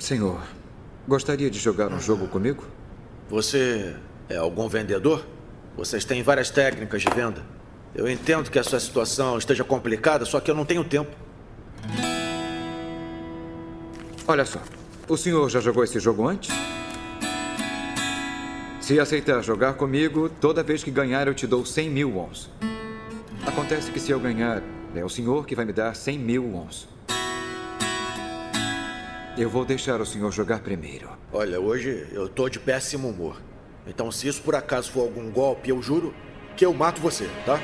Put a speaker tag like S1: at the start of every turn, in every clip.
S1: Senhor, gostaria de jogar um jogo comigo?
S2: Você é algum vendedor? Vocês têm várias técnicas de venda. Eu entendo que a sua situação esteja complicada, só que eu não tenho tempo.
S1: Olha só, o senhor já jogou esse jogo antes? Se aceitar jogar comigo, toda vez que ganhar eu te dou 100 mil wons. Acontece que se eu ganhar, é o senhor que vai me dar 100 mil wons. Eu vou deixar o senhor jogar primeiro.
S2: Olha, hoje eu tô de péssimo humor. Então, se isso por acaso for algum golpe, eu juro que eu mato você, tá?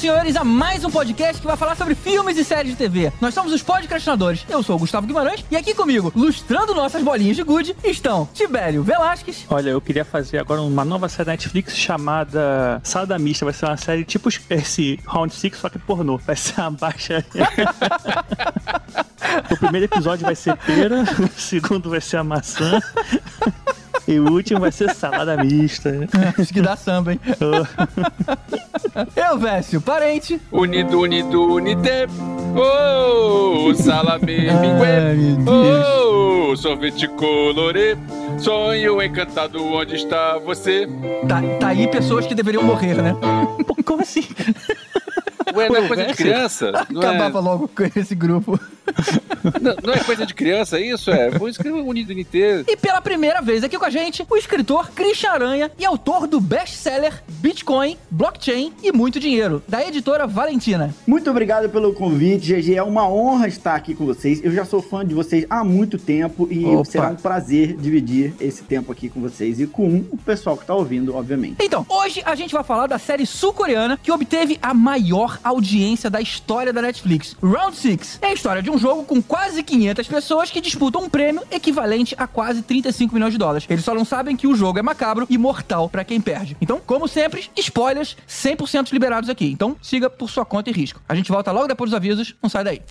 S3: Senhores, a mais um podcast que vai falar sobre filmes e séries de TV. Nós somos os podcastinadores. Eu sou o Gustavo Guimarães e aqui comigo, lustrando nossas bolinhas de gude, estão Tibério Velasquez.
S4: Olha, eu queria fazer agora uma nova série da Netflix chamada Salada Mista. Vai ser uma série tipo esse Round Six, só que pornô. Vai ser uma baixa. o primeiro episódio vai ser pera, o segundo vai ser a maçã. E o último vai ser salada mista.
S3: Isso que dá samba, hein? Eu, Vécio, parente.
S5: Unido, unido, unite. Oh, salame, mingue. Oh, sorvete colorê. Sonho encantado, onde está você?
S3: Tá, tá aí pessoas que deveriam morrer, né?
S4: Como assim?
S5: Ué, não é coisa de criança? Não
S3: Acabava
S5: é,
S3: logo com esse grupo.
S5: não, não é coisa de criança isso? É, foi isso que o Unido, unite.
S3: E pela primeira vez aqui com a gente, o escritor Christian Aranha e autor do best-seller Bitcoin, Blockchain e Muito Dinheiro, da editora Valentina.
S6: Muito obrigado pelo convite, GG. É uma honra estar aqui com vocês. Eu já sou fã de vocês há muito tempo e
S3: Opa.
S6: será um prazer dividir esse tempo aqui com vocês e com o pessoal que está ouvindo, obviamente.
S3: Então, hoje a gente vai falar da série sul-coreana que obteve a maior audiência da história da Netflix. Round 6 é a história de um jogo com quase 500 pessoas que disputam um prêmio equivalente a quase 35 milhões de dólares. Eles só não sabem que o jogo é macabro e mortal pra quem perde. Então, como sempre, spoilers 100% liberados aqui. Então, siga por sua conta e risco. A gente volta logo depois dos avisos, não sai daí.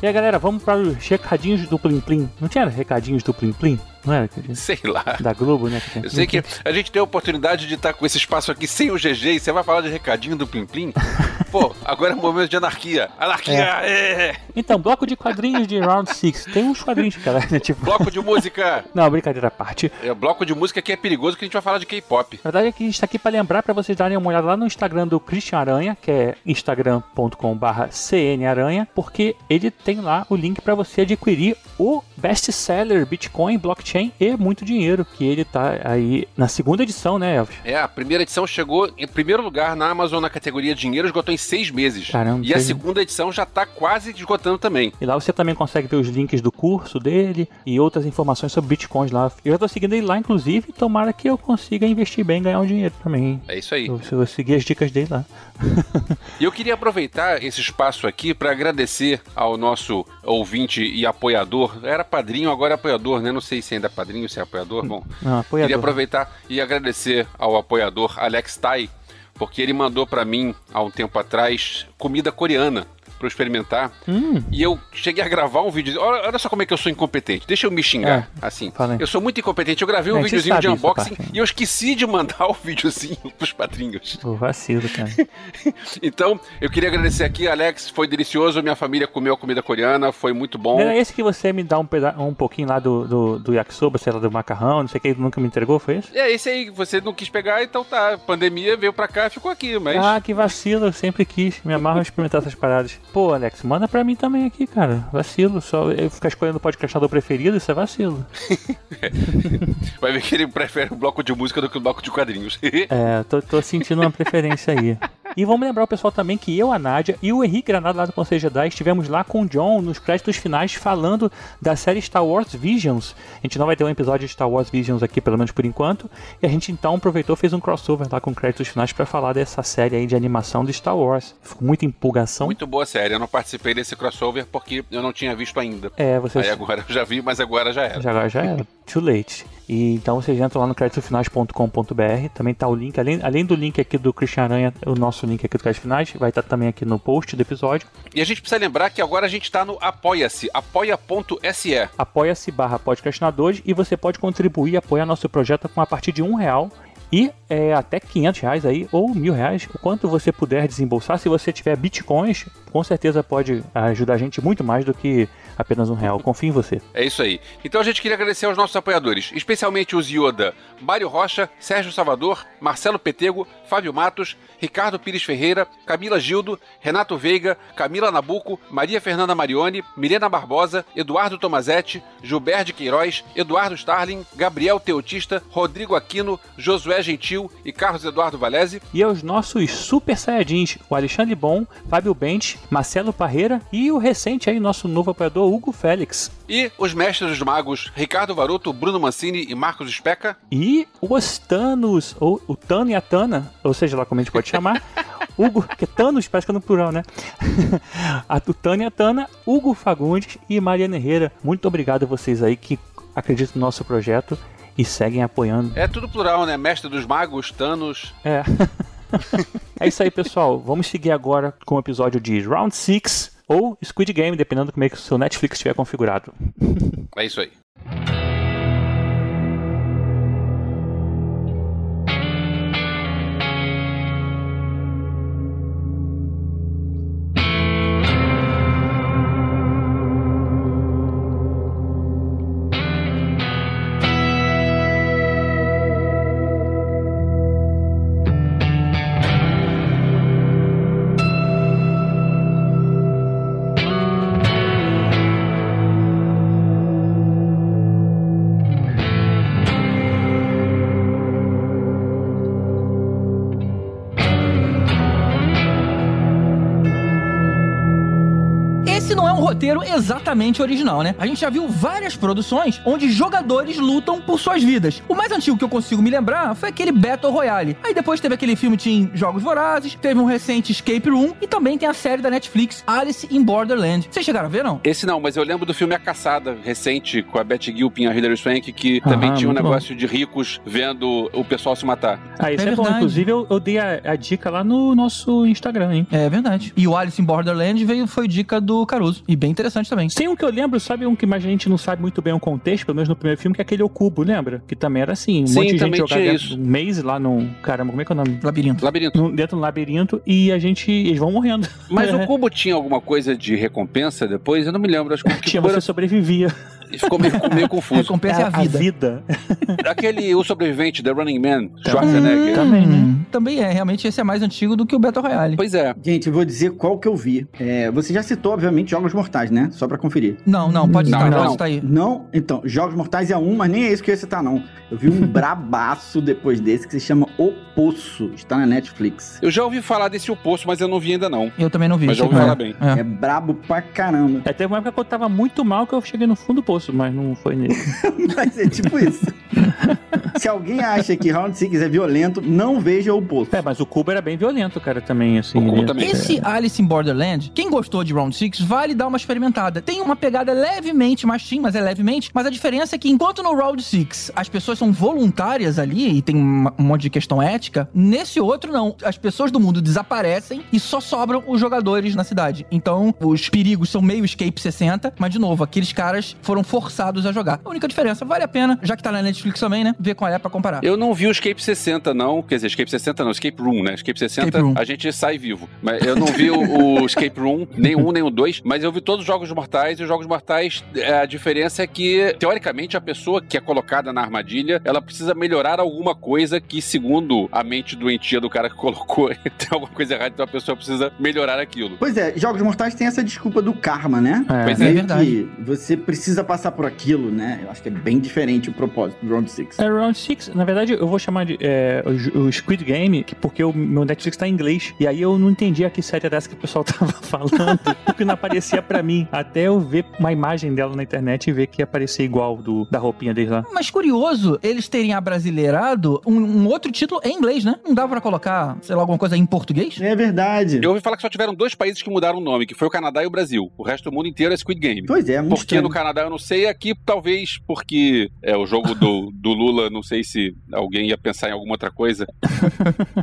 S4: E aí, galera, vamos para os recadinhos do Plim Plim. Não tinha recadinhos do Plim Plim? Não era? recadinhos?
S5: Sei lá.
S4: Da Globo, né? tem
S5: Eu sei que a gente tem a oportunidade de estar com esse espaço aqui sem o GG e você vai falar de recadinho do Plim Plim? Pô, agora é um momento de anarquia. Anarquia! é.
S4: Então, bloco de quadrinhos de Round Six. Tem uns quadrinhos, cara, né? Tipo...
S5: Bloco de música!
S4: Não, brincadeira à parte.
S5: É, bloco de música que é perigoso que a gente vai falar de K-pop.
S4: Na verdade é que a gente tá aqui para lembrar para vocês darem uma olhada lá no Instagram do Christian Aranha, que é instagram.com/barra cnaranha, porque ele tem lá o link para você adquirir o best-seller Bitcoin, Blockchain e muito dinheiro, que ele tá aí na segunda edição, né, Elvis?
S5: É, a primeira edição chegou em primeiro lugar na Amazon na categoria Dinheiro, esgotou em seis meses.
S4: Caramba,
S5: e a segunda edição já tá quase esgotando também.
S4: E lá você também consegue ver os links do curso dele e outras informações sobre bitcoins lá. Eu já tô seguindo ele lá, inclusive, tomara que eu consiga investir bem e ganhar um dinheiro também.
S5: É isso aí.
S4: Eu, eu seguir as dicas dele lá.
S5: E eu queria aproveitar esse espaço aqui para agradecer ao nosso ouvinte e apoiador. Era padrinho, agora é apoiador, né? Não sei se ainda é padrinho, se é apoiador. Bom,
S4: Não, apoiador.
S5: queria aproveitar e agradecer ao apoiador Alex Tai, porque ele mandou para mim há um tempo atrás comida coreana para eu experimentar.
S4: Hum.
S5: E eu cheguei a gravar um vídeo. Olha, olha só como é que eu sou incompetente. Deixa eu me xingar,
S4: É,
S5: assim.
S4: fala aí.
S5: Eu sou muito incompetente. Eu gravei um
S4: É,
S5: videozinho de unboxing
S4: né?
S5: e eu esqueci de mandar o videozinho pros padrinhos.
S4: Pô, vacilo, cara.
S5: Então, eu queria agradecer aqui, Alex. Foi delicioso. Minha família comeu comida coreana. Foi muito bom.
S4: Era esse que você me dá um, peda um pouquinho lá do, do, do yakisoba, sei lá, do macarrão, não sei o que, nunca me entregou, foi isso?
S5: É, esse aí, você não quis pegar, então tá. Pandemia veio pra cá e ficou aqui, mas.
S4: Ah, que vacilo, eu sempre quis. Me amarro experimentar essas paradas. Pô, Alex, manda pra mim também aqui, cara. Vacilo. Só eu ficar escolhendo o podcastador preferido, isso é vacilo.
S5: Vai ver que ele prefere o bloco de música do que o bloco de quadrinhos.
S4: É, tô, tô sentindo uma preferência aí. E vamos lembrar o pessoal também que eu, a Nádia e o Henrique Granado lá do Conselho Jedi estivemos lá com o John nos créditos finais falando da série Star Wars Visions. A gente não vai ter um episódio de Star Wars Visions aqui, pelo menos por enquanto. E a gente então aproveitou fez um crossover lá com créditos finais para falar dessa série aí de animação de Star Wars. Ficou muita empolgação.
S5: Muito boa série. Eu não participei desse crossover porque eu não tinha visto ainda.
S4: É, você
S5: Aí agora eu já vi, mas agora já era.
S4: já, já era. too late. E então vocês entram lá no creditofinais.com.br, também tá o link, além, além do link aqui do Christian Aranha, o nosso link aqui do Crédito Finais, vai estar também aqui no post do episódio.
S5: E a gente precisa lembrar que agora a gente tá no Apoia-se, apoia.se.
S4: Apoia-se barra podcastinadores e você pode contribuir e apoiar nosso projeto com a partir de um real e é, até 500 reais aí, ou mil reais, o quanto você puder desembolsar. Se você tiver bitcoins, com certeza pode ajudar a gente muito mais do que apenas um real. Confio em você.
S5: É isso aí. Então a gente queria agradecer aos nossos apoiadores, especialmente os Yoda, Mário Rocha, Sérgio Salvador, Marcelo Petego, Fábio Matos, Ricardo Pires Ferreira, Camila Gildo, Renato Veiga, Camila Nabuco, Maria Fernanda Marione, Milena Barbosa, Eduardo Tomazetti, Gilberto Queiroz, Eduardo Starling, Gabriel Teotista, Rodrigo Aquino, Josué Gentil e Carlos Eduardo Valese.
S4: E aos nossos super saiyajins, o Alexandre Bom, Fábio Bente, Marcelo Parreira e o recente aí, nosso novo apoiador, Hugo Félix.
S5: E os mestres dos magos, Ricardo Varoto, Bruno Mancini e Marcos Speca.
S4: E os Thanos, ou o Tano e a Tana, ou seja lá como a gente pode chamar. Hugo, que é Thanos, parece que é no plural, né? a Tano e a Tana, Hugo Fagundes e Mariana Herrera. Muito obrigado a vocês aí que acreditam no nosso projeto e seguem apoiando.
S5: É tudo plural, né? Mestre dos magos, Thanos.
S4: É. é isso aí, pessoal. Vamos seguir agora com o episódio de Round 6 ou Squid Game, dependendo como é que o seu Netflix estiver configurado.
S5: É isso aí.
S3: Roteiro exatamente original, né? A gente já viu várias produções onde jogadores lutam por suas vidas. O mais antigo que eu consigo me lembrar foi aquele Battle Royale. Aí depois teve aquele filme Team Jogos Vorazes, teve um recente Escape Room e também tem a série da Netflix Alice in Borderland. Vocês chegaram a ver, não?
S5: Esse não, mas eu lembro do filme A Caçada, recente, com a Betty Gilpin e a Hilary Swank, que também
S4: Ah,
S5: tinha um
S4: muito bom.
S5: negócio de ricos vendo o pessoal se matar.
S4: Ah, isso
S3: É
S4: é, bom. Inclusive, eu, eu dei a, a dica lá no nosso Instagram, hein?
S3: É verdade. E o Alice in Borderland veio, foi dica do Caruso. E bem interessante também.
S4: Tem um que eu lembro, sabe um que mais a gente não sabe muito bem o contexto, pelo menos no primeiro filme, que é aquele O Cubo, lembra? Que também era assim, um
S5: Sim,
S4: monte de gente
S5: tinha
S4: dentro um maze lá no... Caramba, como é que é o nome?
S3: Labirinto.
S5: Labirinto.
S4: No- dentro do labirinto e a gente... Eles vão morrendo.
S5: Mas o cubo tinha alguma coisa de recompensa depois? Eu não me lembro. Acho que o
S4: Tinha,
S5: cubo
S4: você
S5: era-
S4: sobrevivia.
S5: Ficou meio, meio confuso.
S3: Recompensa é a vida.
S4: vida.
S5: Aquele O Sobrevivente, The Running Man, Schwarzenegger.
S4: Também, né?
S3: Hum, também é. Realmente esse é mais antigo do que o Battle Royale.
S5: Pois é.
S6: Gente, eu vou dizer qual que eu vi. É, você já citou, obviamente, Jogos Mortais, né? Só pra conferir.
S3: Não, não, pode
S5: Não,
S3: estar,
S5: não.
S3: pode estar aí.
S6: Não? Então, Jogos Mortais é um, mas nem é isso que eu ia citar, não. Eu vi um brabaço depois desse que se chama O Poço. Está na Netflix.
S5: Eu já ouvi falar desse O Poço, mas eu não vi ainda não.
S3: Eu também não vi.
S5: Mas já ouvi
S3: qual
S5: falar
S3: é.
S5: bem.
S3: É.
S6: É brabo pra caramba.
S4: É, teve uma época que eu tava muito mal que eu cheguei no fundo do poço, mas não foi nele.
S6: Mas é tipo isso. Se alguém acha que Round 6 é violento, não veja O Poço.
S4: É, mas o cubo era bem violento, cara, também, assim.
S5: O cubo também.
S3: Esse Alice in Borderland, quem gostou de Round 6, vale dar uma experimentada. Tem uma pegada levemente mais teen, mas é levemente. Mas a diferença é que enquanto no Round 6 as pessoas são voluntárias ali e tem uma- um monte de questão ética, nesse outro não. As pessoas do mundo desaparecem e só sobram os jogadores na cidade. Então os perigos são meio Escape 60, mas de novo, aqueles caras foram forçados a jogar. A única diferença, vale a pena, já que tá na Netflix também, né? Ver qual é pra comparar.
S5: Eu não vi o Escape 60, não. Quer dizer, Escape 60 não, Escape Room, né? Escape 60,
S3: Escape
S5: a gente sai vivo. Mas eu não vi o, o Escape Room, nem um, nem o dois, mas eu vi todos os Jogos Mortais, e os Jogos Mortais, é, a diferença é que, teoricamente, a pessoa que é colocada na armadilha, ela precisa melhorar alguma coisa que, segundo a mente doentia do cara que colocou, tem alguma coisa errada, então a pessoa precisa melhorar aquilo.
S6: Pois é, Jogos Mortais tem essa desculpa do karma, né?
S4: É.
S5: Pois
S3: É
S6: Meio
S3: verdade.
S6: que você precisa passar por aquilo, né? Eu acho que é bem diferente o propósito do Round 6.
S4: É Round 6, na verdade eu vou chamar de é, o, o Squid Game, que- porque o meu Netflix tá em inglês. E aí eu não entendi a que série era essa que o pessoal tava falando, porque não aparecia pra mim. Até eu ver uma imagem dela na internet e ver que ia aparecer igual do, da roupinha deles lá.
S3: Mas curioso eles terem abrasileirado um, um outro título em inglês, né? Não dava pra colocar, sei lá, alguma coisa em português?
S6: É verdade.
S5: Eu ouvi falar que só tiveram dois países que mudaram o nome, que foi o Canadá e o Brasil. O resto do mundo inteiro é Squid Game.
S6: Pois é, muito
S5: Porque
S6: estranho.
S5: no Canadá eu não, sei aqui, talvez, porque é o jogo do, do Lula, não sei se alguém ia pensar em alguma outra coisa.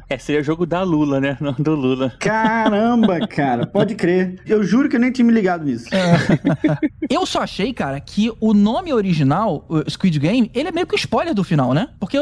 S4: É, seria o jogo da Lula, né? Não do Lula.
S6: Caramba, cara, pode crer. Eu juro que eu nem tinha me ligado nisso.
S3: Eu só achei, cara, que o nome original, o Squid Game, ele é meio que spoiler do final, né? Porque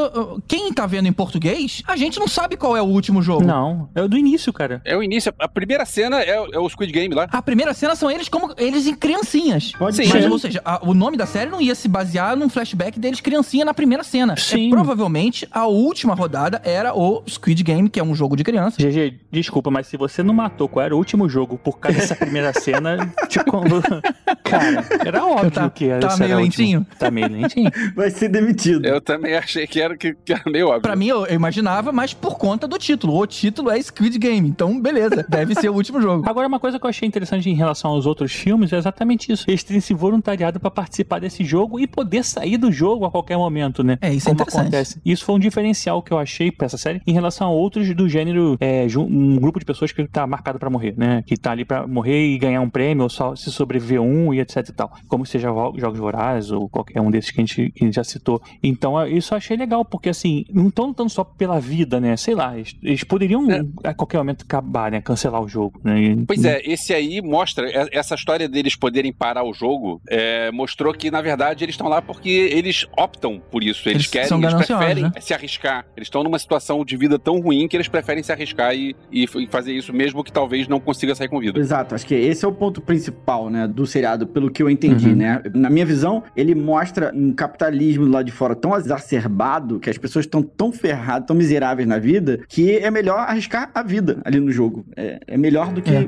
S3: quem tá vendo em português, a gente não sabe qual é o último jogo.
S4: Não, é o do início, cara.
S5: É o início, a primeira cena é, o- é o Squid Game lá.
S3: A primeira cena são eles como eles em criancinhas.
S6: Pode
S5: Sim.
S3: Mas,
S6: ser.
S3: ou seja, a- o nome da série não ia se basear num flashback deles criancinha na primeira cena.
S4: Sim.
S3: É, provavelmente a última rodada era o Squid Game, que é um jogo de criança.
S4: GG, desculpa, mas se você não matou qual era o último jogo por causa dessa primeira cena, tipo, cara, era óbvio
S3: Tá-
S4: que era
S3: tá
S4: esse
S3: meio
S4: era último.
S3: lentinho?
S4: Tá meio lentinho.
S6: Vai ser demitido.
S5: Eu também achei que era, que, que era meio óbvio.
S3: Pra mim, eu, eu imaginava, mas por conta do título. O título é Squid Game. Então, beleza. Deve ser o último jogo.
S4: Agora, uma coisa que eu achei interessante em relação aos outros filmes é exatamente isso. Eles terem se voluntariado pra participar desse jogo e poder sair do jogo a qualquer momento, né?
S3: É, isso é
S4: Como
S3: interessante.
S4: acontece. Isso foi um diferencial que eu achei pra essa série em relação a outros do gênero, é, um grupo de pessoas que tá marcado pra morrer, né? Que tá ali pra morrer e ganhar um prêmio ou só se sobreviver um e etc e tal. Como seja Jogos Vorazes ou qualquer um desses que a gente, que a gente já citou. Então, é, isso eu achei legal, porque assim, não estão lutando só pela vida, né? Sei lá, eles, eles poderiam
S5: É.
S4: a qualquer momento acabar, né? Cancelar o jogo, né?
S5: Pois é, esse aí mostra, essa história deles poderem parar o jogo, é, mostrou que, na verdade, eles estão lá porque eles optam por isso. Eles,
S3: Eles
S5: querem, eles preferem
S3: né?
S5: se arriscar. Eles estão numa situação de vida tão ruim que eles preferem se arriscar e, e e fazer isso mesmo que talvez não consiga sair com vida.
S6: Exato, acho que esse é o ponto principal, né, do seriado, pelo que eu entendi,
S4: Uhum.
S6: né? Na minha visão, ele mostra um capitalismo lá de fora tão exacerbado, que as pessoas estão tão ferradas, tão miseráveis na vida, que é melhor arriscar a vida ali no jogo. É, é melhor do que
S3: É.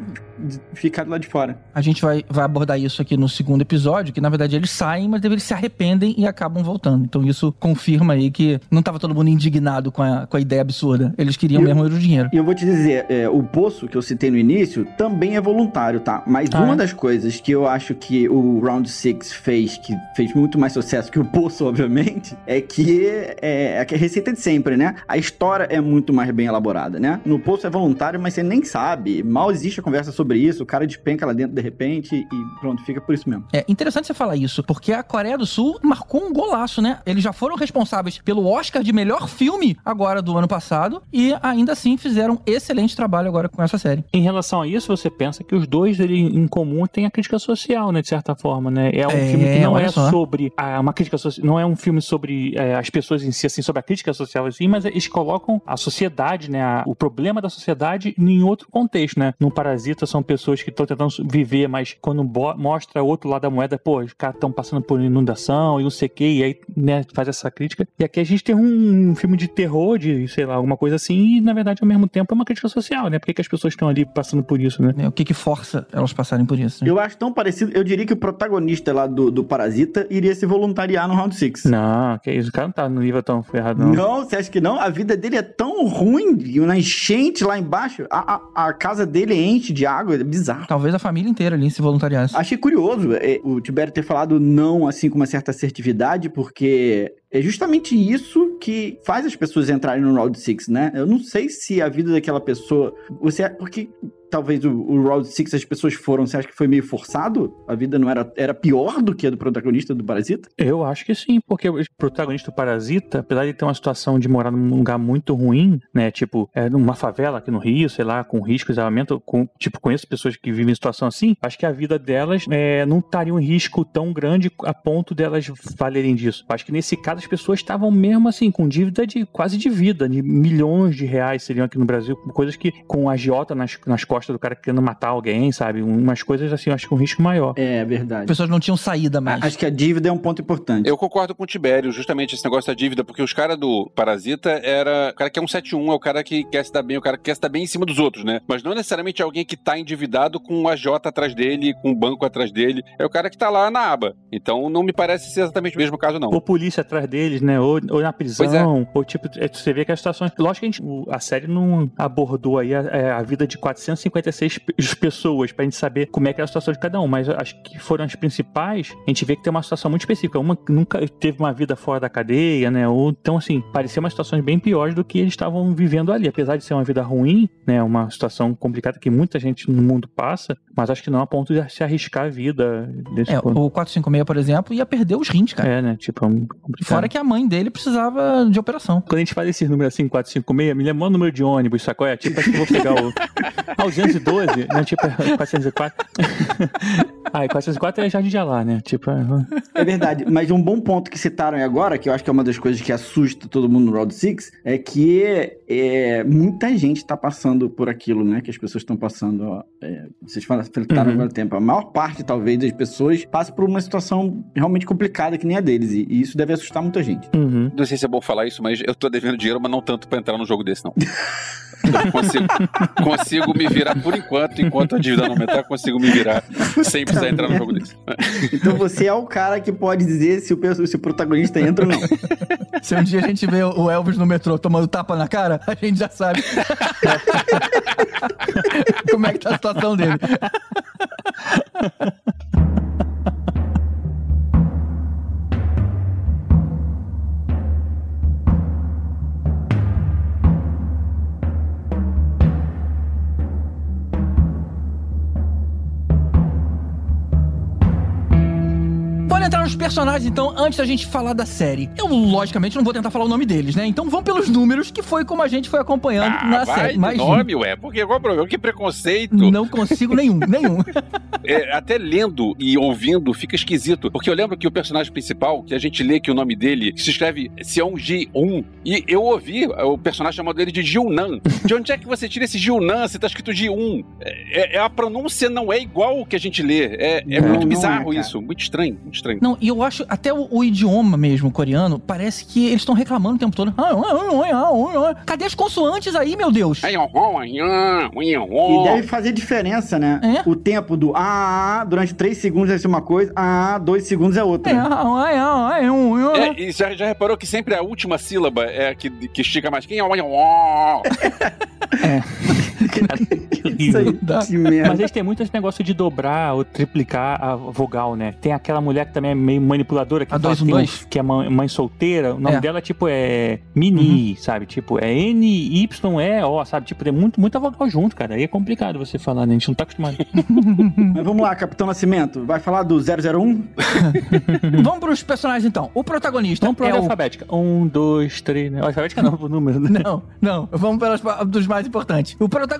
S6: ficar lá de fora.
S3: A gente vai, vai abordar isso aqui no segundo episódio, que na verdade eles saem, mas eles se arrependem e acabam voltando. Então isso confirma aí que não tava todo mundo indignado com a, com a ideia absurda. Eles queriam
S6: eu-
S3: mesmo o dinheiro.
S6: E eu vou te dizer, é, o poço que eu citei no início também é voluntário, tá? Mas
S3: Ah,
S6: uma
S3: é?
S6: das coisas que eu acho que o Round Six fez, que fez muito mais sucesso que o poço, obviamente, é que é, é que a receita de sempre, né? A história é muito mais bem elaborada, né? No poço é voluntário, mas você nem sabe. Mal existe a conversa sobre isso, o cara despenca lá dentro de repente e pronto, fica por isso mesmo.
S3: É interessante você falar isso, porque a Coreia do Sul marcou um golaço, né? Eles já foram responsáveis pelo Oscar de melhor filme agora do ano passado e ainda assim fizeram excelente trabalho agora com essa série.
S4: Em relação a isso, você pensa que os dois ele, em comum têm a crítica social, né? De certa forma, né? É um
S3: É,
S4: filme que não é
S3: só.
S4: sobre a, uma crítica social, não é um filme sobre é, as pessoas em si, assim, sobre a crítica social assim, mas eles colocam a sociedade, né? a- o problema da sociedade em outro contexto, né? No Parasita são pessoas que estão tentando viver, mas quando mostra o outro lado da moeda, pô, os caras estão passando por inundação e não sei o que, e aí, né, faz essa crítica. E aqui a gente tem um filme de terror, de, sei lá, alguma coisa assim, e na verdade, ao mesmo tempo, é uma crítica social, né? Por que, que as pessoas estão ali passando por isso, né?
S3: né? O que que força elas passarem por isso? né?
S6: Eu acho tão parecido, eu diria que o protagonista lá do, do Parasita iria se voluntariar no Round Six.
S4: Não, que isso, o cara não tá no nível tão ferrado, não.
S6: Não, você acha que não? A vida dele é tão ruim, e na enchente lá embaixo, a, a, a casa dele enche de água, é bizarro.
S3: Talvez a família inteira ali se voluntariasse.
S6: Achei curioso é, o Tibério ter falado não assim com uma certa assertividade, porque é justamente isso que faz as pessoas entrarem no Round Six, né? Eu não sei se a vida daquela pessoa. Você, porque talvez o, o Round Six as pessoas foram, você acha que foi meio forçado? A vida não era, era pior do que a do protagonista do Parasita?
S4: Eu acho que sim, porque o protagonista do Parasita, apesar de ter uma situação de morar num lugar muito ruim, né, tipo, é numa favela aqui no Rio, sei lá, com risco, isolamento, com, tipo, conheço pessoas que vivem em situação assim, acho que a vida delas é, não estaria um risco tão grande a ponto delas valerem disso. Acho que nesse caso as pessoas estavam mesmo assim, com dívida de quase de vida, de milhões de reais seriam aqui no Brasil, coisas que com agiota nas, nas costas do cara querendo matar alguém, sabe? Umas coisas assim, eu acho que um risco maior.
S6: É
S3: As
S6: verdade.
S3: pessoas não tinham saída mais.
S6: Acho que a dívida é um ponto importante.
S5: Eu concordo com o Tibério, justamente esse negócio da dívida, porque os caras do Parasita era. O cara que é um 71 é o cara que quer se dar bem, o cara que quer se dar bem em cima dos outros, né? Mas não necessariamente alguém que tá endividado com um AJ atrás dele, com um banco atrás dele. É o cara que tá lá na aba. Então não me parece ser exatamente o mesmo caso, não.
S4: Ou polícia atrás deles, né? Ou, ou na
S5: é.
S4: prisão, ou tipo, é, você vê que as situações. Lógico que a, gente, a série não abordou aí a, é, a vida de 456 pe- pessoas pra gente saber como é que era a situação de cada um, mas acho que foram as principais. A gente vê que tem uma situação muito específica. Uma que nunca teve uma vida fora da cadeia, né? Ou então, assim, parecia umas situações bem piores do que eles estavam vivendo ali. Apesar de ser uma vida ruim, né? Uma situação complicada que muita gente no mundo passa, mas acho que não a ponto de se arriscar a vida desse
S3: É,
S4: ponto.
S3: o 456, por exemplo, ia perder os rins, cara.
S4: É, né? Tipo, é um complicado.
S3: Fora que a mãe dele precisava de operação.
S4: Quando a gente fala esses números assim, 456, me lembra o número de ônibus, sacou? É tipo, acho que eu vou pegar o. Ah, o 212, né? Tipo, é 404. ah, e 404 é Jardim de Alá, né? Tipo, é...
S6: É verdade, mas um bom ponto que citaram aí agora, que eu acho que é uma das coisas que assusta todo mundo no Round 6, é que é, muita gente tá passando por aquilo, né? Que as pessoas estão passando. ó, é, vocês falaram
S4: Uhum.
S6: agora tempo. A maior parte, talvez, das pessoas passa por uma situação realmente complicada que nem a deles. E, e isso deve assustar muita gente.
S4: Uhum.
S5: Não sei se é bom falar isso, mas eu tô devendo dinheiro, mas não tanto pra entrar num jogo desse, não. Eu consigo, consigo me virar por enquanto, enquanto a dívida não aumentar, consigo me virar sem precisar entrar num jogo desse.
S6: Então você é o cara que pode dizer se o, se o protagonista entra ou não.
S3: Se um dia a gente vê o Elvis no metrô tomando tapa na cara, a gente já sabe como é que tá a situação dele. Entrar nos personagens, então, antes da gente falar da série. Eu, logicamente, não vou tentar falar o nome deles, né? Então vamos pelos números, que foi como a gente foi acompanhando
S5: Ah,
S3: na
S5: vai
S3: série. Mas
S5: nome, ué. Porque qual é o problema? Que preconceito.
S3: não consigo nenhum, nenhum.
S5: É, até lendo e ouvindo fica esquisito. Porque eu lembro que o personagem principal, que a gente lê que o nome dele se escreve Seon Ji-un. E eu ouvi o personagem chamando ele de Jiunan. De onde é que você tira esse Jiunan se tá escrito Ji-un? É, é- a pronúncia não é igual o que a gente lê. É, é
S6: Não,
S5: muito
S6: não
S5: bizarro
S6: é,
S5: isso. Muito estranho, muito estranho.
S3: Não, e eu acho, até o, o idioma mesmo coreano, parece que eles estão reclamando o tempo todo. Ah, ah, ah, ah, ah. Cadê as consoantes aí, meu Deus?
S5: Ah,
S6: E deve fazer diferença, né?
S3: É?
S6: O tempo do ah, durante 3 segundos deve ser uma coisa, ah, 2 segundos é outra.
S3: É, ah, ah, ah, ah, ah, ah.
S5: É, e já, já reparou que sempre a última sílaba é a que, que estica mais? Quem é
S6: aí,
S3: Dá.
S6: que merda.
S4: Mas eles têm muito esse negócio de dobrar ou triplicar a vogal, né? Tem aquela mulher que também é meio manipuladora, que,
S3: A dois,
S4: que,
S3: um,
S4: tem
S3: dois?
S4: que é mãe, solteira. O nome
S3: É.
S4: dela, tipo, é Mini, sabe? Tipo, é N-Y-E-O, sabe? Tipo, tem muito, muita vogal junto, cara. Aí é complicado você falar, né? A gente não tá acostumado.
S6: Mas vamos lá, Capitão Nascimento. Vai falar do 001?
S3: Vamos pros personagens então. O protagonista
S4: Vamos pro
S3: é
S4: ordem alfabética. Um, dois, três, né? Alfabética não, por número, né?
S3: Não, não. Vamos pelas, dos mais importantes. O protagonista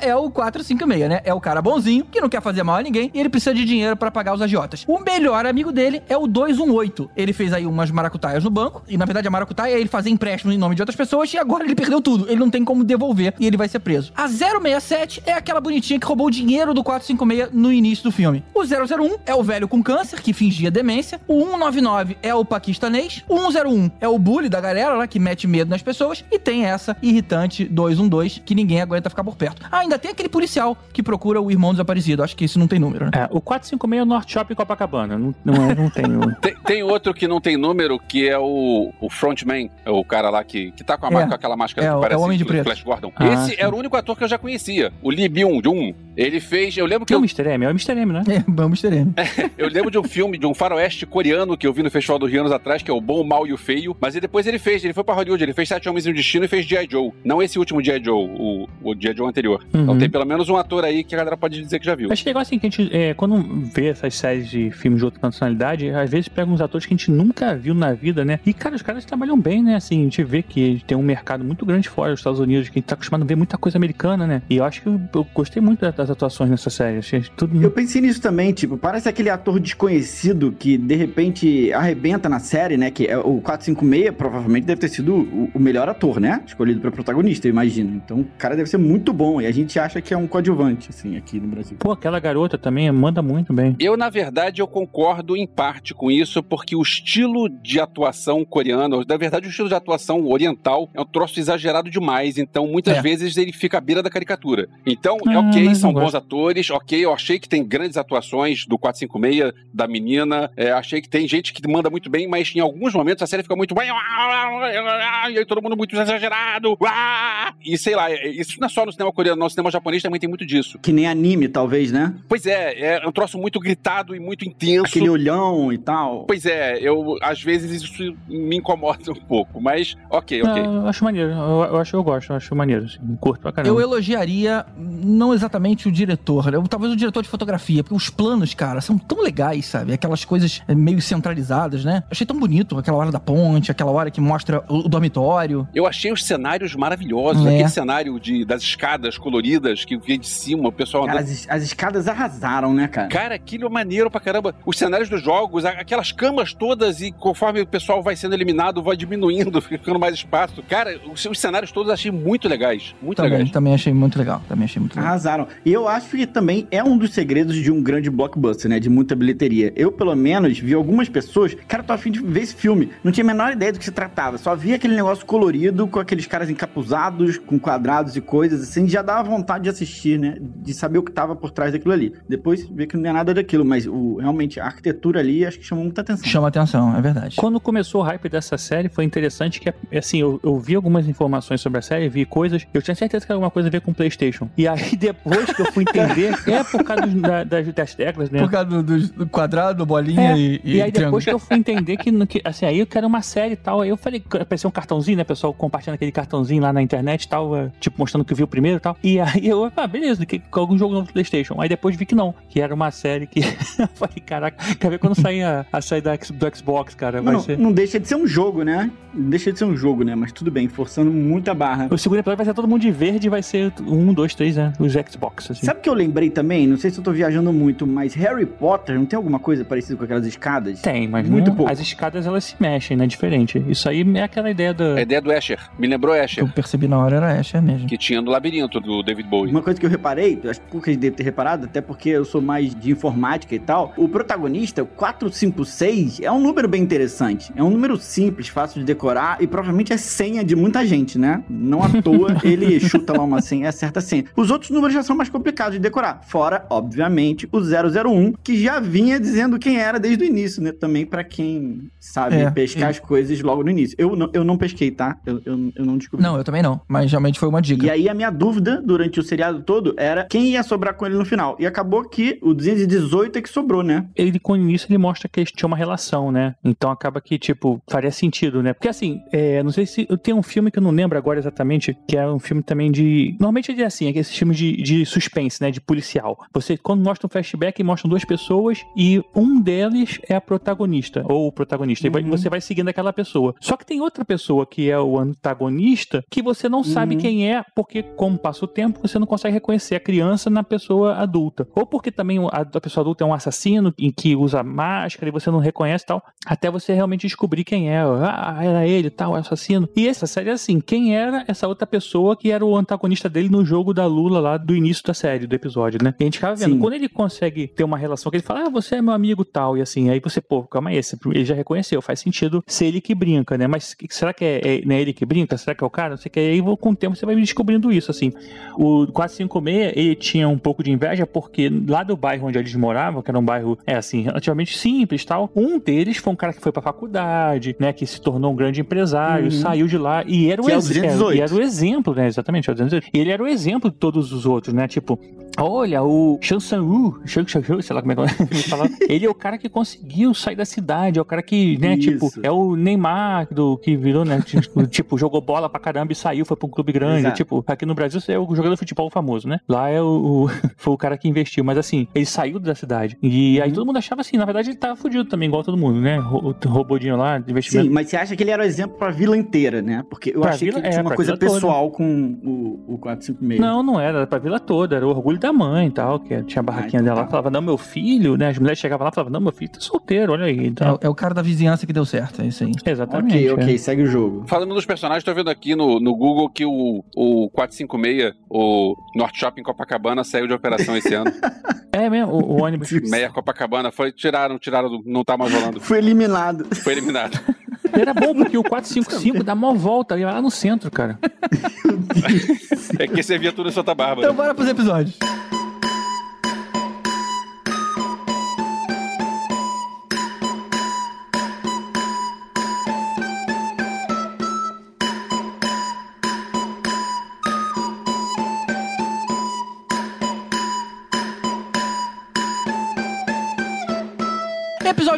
S3: é o 456, né? É o cara bonzinho, que não quer fazer mal a ninguém, e ele precisa de dinheiro pra pagar os agiotas. O melhor amigo dele é o 218. Ele fez aí umas maracutaias no banco, e na verdade a maracutaia é ele fazer empréstimo em nome de outras pessoas, e agora ele perdeu tudo. Ele não tem como devolver, e ele vai ser preso. A 067 é aquela bonitinha que roubou o dinheiro do 456 no início do filme. O 001 é o velho com câncer, que fingia demência. O 199 é o paquistanês. O 101 é o bully da galera lá, que mete medo nas pessoas. E tem essa irritante 212, que ninguém aguenta ficar por perto. Ah, ainda tem aquele policial que procura o irmão desaparecido. Acho que esse não tem número, né?
S4: É, o 456 é o North Shopping Copacabana. Não, não, é- não tem. o-
S5: Tem, tem outro que não tem número, que é o, o frontman, é o cara lá que, que tá com, a,
S3: É.
S5: com aquela máscara
S3: É,
S5: que
S3: o- é o
S5: parece
S3: Homem de
S5: o
S3: Preto.
S5: Flash Gordon.
S4: Ah,
S5: Esse
S4: sim.
S5: era o único ator que eu já conhecia, o Lee Byung-jun. Ele fez, eu lembro que
S4: é o Mr. M? É o Mr. M, né?
S3: É, vamos ter M.
S5: eu lembro de um filme, de um faroeste coreano que eu vi no Festival do Rio anos atrás, que é o Bom, o Mal e o Feio, mas depois ele fez, ele foi pra Hollywood, ele fez Sete Homens e um Destino e fez G.I. Joe. Não esse último G.I. Joe, o, o G.I. Joe anterior. Então
S4: Uhum.
S5: tem pelo menos um ator aí que a galera pode dizer que já viu.
S4: Acho legal assim que a gente, é, quando vê essas séries de filmes de outra nacionalidade, às vezes pega uns atores que a gente nunca viu na vida, né? E, cara, os caras trabalham bem, né? Assim, a gente vê que tem um mercado muito grande fora dos Estados Unidos, que a gente tá acostumado a ver muita coisa americana, né? E eu acho que eu, eu gostei muito das, das atuações nessa série. Achei tudo.
S6: Eu pensei nisso também, tipo, parece aquele ator desconhecido que de repente arrebenta na série, né? Que é o 456 provavelmente deve ter sido o, o melhor ator, né? Escolhido pra protagonista, eu imagino. Então o cara deve ser muito bom e a gente acha que é um coadjuvante, assim, aqui no Brasil.
S4: Pô, aquela garota também manda muito bem.
S5: Eu, na verdade, eu concordo em parte com isso, porque o estilo de atuação coreano, na verdade, o estilo de atuação oriental é um troço exagerado demais, então muitas
S3: É.
S5: vezes ele fica à beira da caricatura. Então, é
S4: Ah,
S5: ok, são bons atores, ok. Eu achei que tem grandes atuações do 456, da menina. É, achei que tem gente que manda muito bem, mas em alguns momentos a série fica muito. E aí todo mundo muito exagerado. E sei lá, isso não é só no cinema coreano, no cinema japonês também tem muito disso.
S6: Que nem anime, talvez, né?
S5: Pois é, é um troço muito gritado e muito intenso.
S6: Aquele olhão e tal.
S5: Pois é, eu às vezes isso me incomoda um pouco, mas ok, ok.
S4: eu acho maneiro, eu, eu acho eu gosto, eu acho maneiro, assim, curto pra caramba.
S3: Eu elogiaria não exatamente o diretor, né? talvez o diretor de fotografia, porque os planos, cara, são tão legais, sabe? Aquelas coisas meio centralizadas, né? Achei tão bonito aquela hora da ponte, aquela hora que mostra o dormitório.
S5: Eu achei os cenários maravilhosos,
S3: É.
S5: aquele cenário de, das escadas coloridas que via de cima, o pessoal
S6: Cara,
S5: andando.
S6: as, as escadas arrasaram, né, cara?
S5: Cara, aquilo é maneiro pra caramba. Os cenários dos jogos, aquelas camas todas, e conforme o pessoal vai sendo eliminado, vai diminuindo, ficando mais espaço. Cara, os, os cenários todos eu achei muito legais. Muito
S3: Também,
S5: legais.
S3: também achei muito legal. Também achei muito legal.
S6: Arrasaram. E eu acho que também é um dos segredos de um grande blockbuster, né? De muita bilheteria. Eu, pelo menos, vi algumas pessoas. Cara, tô afim de ver esse filme. Não tinha a menor ideia do que se tratava. Só via aquele negócio colorido, com aqueles caras encapuzados, com quadrados e coisas assim. Já dava vontade de assistir, né? De saber o que tava por trás daquilo ali. Depois ver que não é nada daquilo. Mas o, realmente a arquitetura ali acho que chamou muita atenção.
S3: Chama atenção, é verdade.
S4: Quando começou o hype dessa série, foi interessante que, assim, eu, eu vi algumas informações sobre a série, vi coisas, eu tinha certeza que era alguma coisa a ver com PlayStation. E aí, depois que eu fui entender, é por causa dos- da- das, das teclas, né?
S3: Por causa do, do- do quadrado, bolinha
S4: É,
S3: e,
S4: E, aí
S3: triângulo.
S4: depois que eu fui entender que, que, assim, aí eu quero uma série e tal, aí eu falei, apareceu um cartãozinho, né, pessoal compartilhando aquele cartãozinho lá na internet e tal, é, tipo, mostrando que viu primeiro e tal. E aí eu, ah, beleza, que, que algum jogo novo do Playstation. Aí depois vi que não, que era uma série que, eu falei, caraca, quer ver quando sair a, a sair da, do Xbox, cara, vai
S6: Não,
S4: ser...
S6: não deixa de ser um jogo, né? Não deixa de ser um jogo, né? Mas tudo bem, forçando muita barra.
S4: O segundo episódio vai ser todo mundo de verde e vai ser um, dois, três, né? Os Xbox, assim.
S6: Sabe o que eu lembrei também? Não sei se eu tô viajando muito, mas Harry Potter não tem alguma coisa parecida com aquelas escadas?
S4: Tem, mas
S6: Muito
S4: não-
S6: pouco.
S4: as escadas elas se mexem, né? Diferente. Isso aí é aquela ideia da.
S5: A ideia do Asher. Me lembrou Asher,
S3: eu percebi na hora era Asher mesmo.
S5: que tinha no labirinto do David Bowie.
S6: Uma coisa que eu reparei, acho que pouca gente deve ter reparado, até porque eu sou mais de informática e tal. O protagonista, o 456, é um número bem interessante. É um número simples, fácil de decorar e provavelmente é senha de muita gente, né? Não à toa ele chuta lá uma senha, é certa senha. Os outros números já são mais complicados de decorar. Fora, obviamente, o 001, que já vinha dizendo quem era desde o início, né? Também pra quem sabe
S3: É,
S6: pescar
S3: é.
S6: as coisas logo no início. Eu não, eu não pesquei, tá? Eu, eu, eu não descobri.
S3: Não, eu também não, mas realmente foi uma dica.
S6: E aí a minha dúvida durante o seriado todo era quem ia sobrar com ele no final. E acabou que o 218 é que sobrou, né?
S4: ele com o início ele mostra que eles tinham uma relação, né? Então acaba que, tipo, faria sentido, né? Porque assim, é, não sei se. Eu tenho um filme que eu não lembro agora exatamente, que é um filme também de. Normalmente é assim, é esses filmes de, de suspense, né? De policial. Você, quando mostra um flashback, mostram duas pessoas e um deles é a protagonista, ou o protagonista. E
S6: Uhum.
S4: você vai seguindo aquela pessoa. Só que tem outra pessoa que é o antagonista que você não sabe
S6: Uhum.
S4: quem é, porque, como passa o tempo, você não consegue reconhecer a criança na pessoa adulta. Ou porque também a, a pessoa adulta é um assassino em que usa máscara e você não reconhece tal, até você realmente descobrir quem é. Ah, era ele, tal, é assassino. E essa série é assim: quem era essa outra pessoa que era o antagonista dele no jogo da Lula lá do início da série, do episódio, né? E a gente ficava vendo,
S6: Sim.
S4: quando ele consegue ter uma relação que ele fala, ah, você é meu amigo tal, e assim, aí você, pô, calma aí, ele já reconheceu, faz sentido ser ele que brinca, né? Mas será que é, é, não é ele que brinca? Será que é o cara? Não sei o que. Aí com o tempo você vai descobrindo isso, assim. O 456, ele tinha um pouco de inveja porque lá do bairro onde eles moravam, que era um bairro, é assim, relativamente simples tal, um deles foi um cara que foi pra faculdade, né, que se tornou um grande empresário,
S6: Uhum.
S4: saiu de lá e era o,
S6: é o
S4: ex-
S6: 218.
S4: e era o exemplo, né, exatamente, é o 218. E ele era o exemplo de todos os outros, né, tipo, Olha, o Shang Sang-woo, Shang Sang-woo, sei lá como é que ele fala. Ele é o cara que conseguiu sair da cidade, é o cara que, né, tipo,
S6: Isso.
S4: é o Neymar do que virou, né, tipo, tipo, jogou bola pra caramba e saiu, foi pra um clube grande,
S6: Exato.
S4: tipo, aqui no Brasil você é o jogador de futebol famoso, né? Lá é o, o- foi o cara que investiu, mas assim, ele saiu da cidade. E aí
S6: Uhum.
S4: todo mundo achava assim, na verdade ele tava fudido também, igual todo mundo, né? O, o robôdinho lá, de investimento.
S6: Sim, mas você acha que ele era o exemplo pra vila inteira, né? Porque eu
S4: Pra
S6: achei
S4: vila-
S6: que tinha
S4: é,
S6: uma coisa
S4: vila toda.
S6: pessoal com o, o 456.
S4: Não, não era, era pra vila toda, era o orgulho da mãe e tal, que tinha a barraquinha
S6: então
S4: dela lá,
S6: tá.
S4: falava, não, meu filho, né? As mulheres chegavam lá e falavam, não, meu filho tá solteiro, olha aí.
S3: É,
S4: Então,
S3: o- é o cara da vizinhança que deu certo, é isso aí.
S4: exatamente.
S6: Ok,
S4: é.
S6: ok, segue o jogo.
S5: Falando dos personagens, tô vendo aqui no, no Google que o, o 456, o North Shopping Copacabana, saiu de operação esse ano.
S4: É mesmo, o, o ônibus.
S5: Meia Copacabana foi, tiraram, tiraram, do- não tá mais rolando.
S6: Foi eliminado.
S5: Foi eliminado.
S4: Era bom porque o 455 dá mó volta, ia lá no centro, cara.
S5: É que você via tudo em Santa Bárbara.
S3: Então bora pros episódios.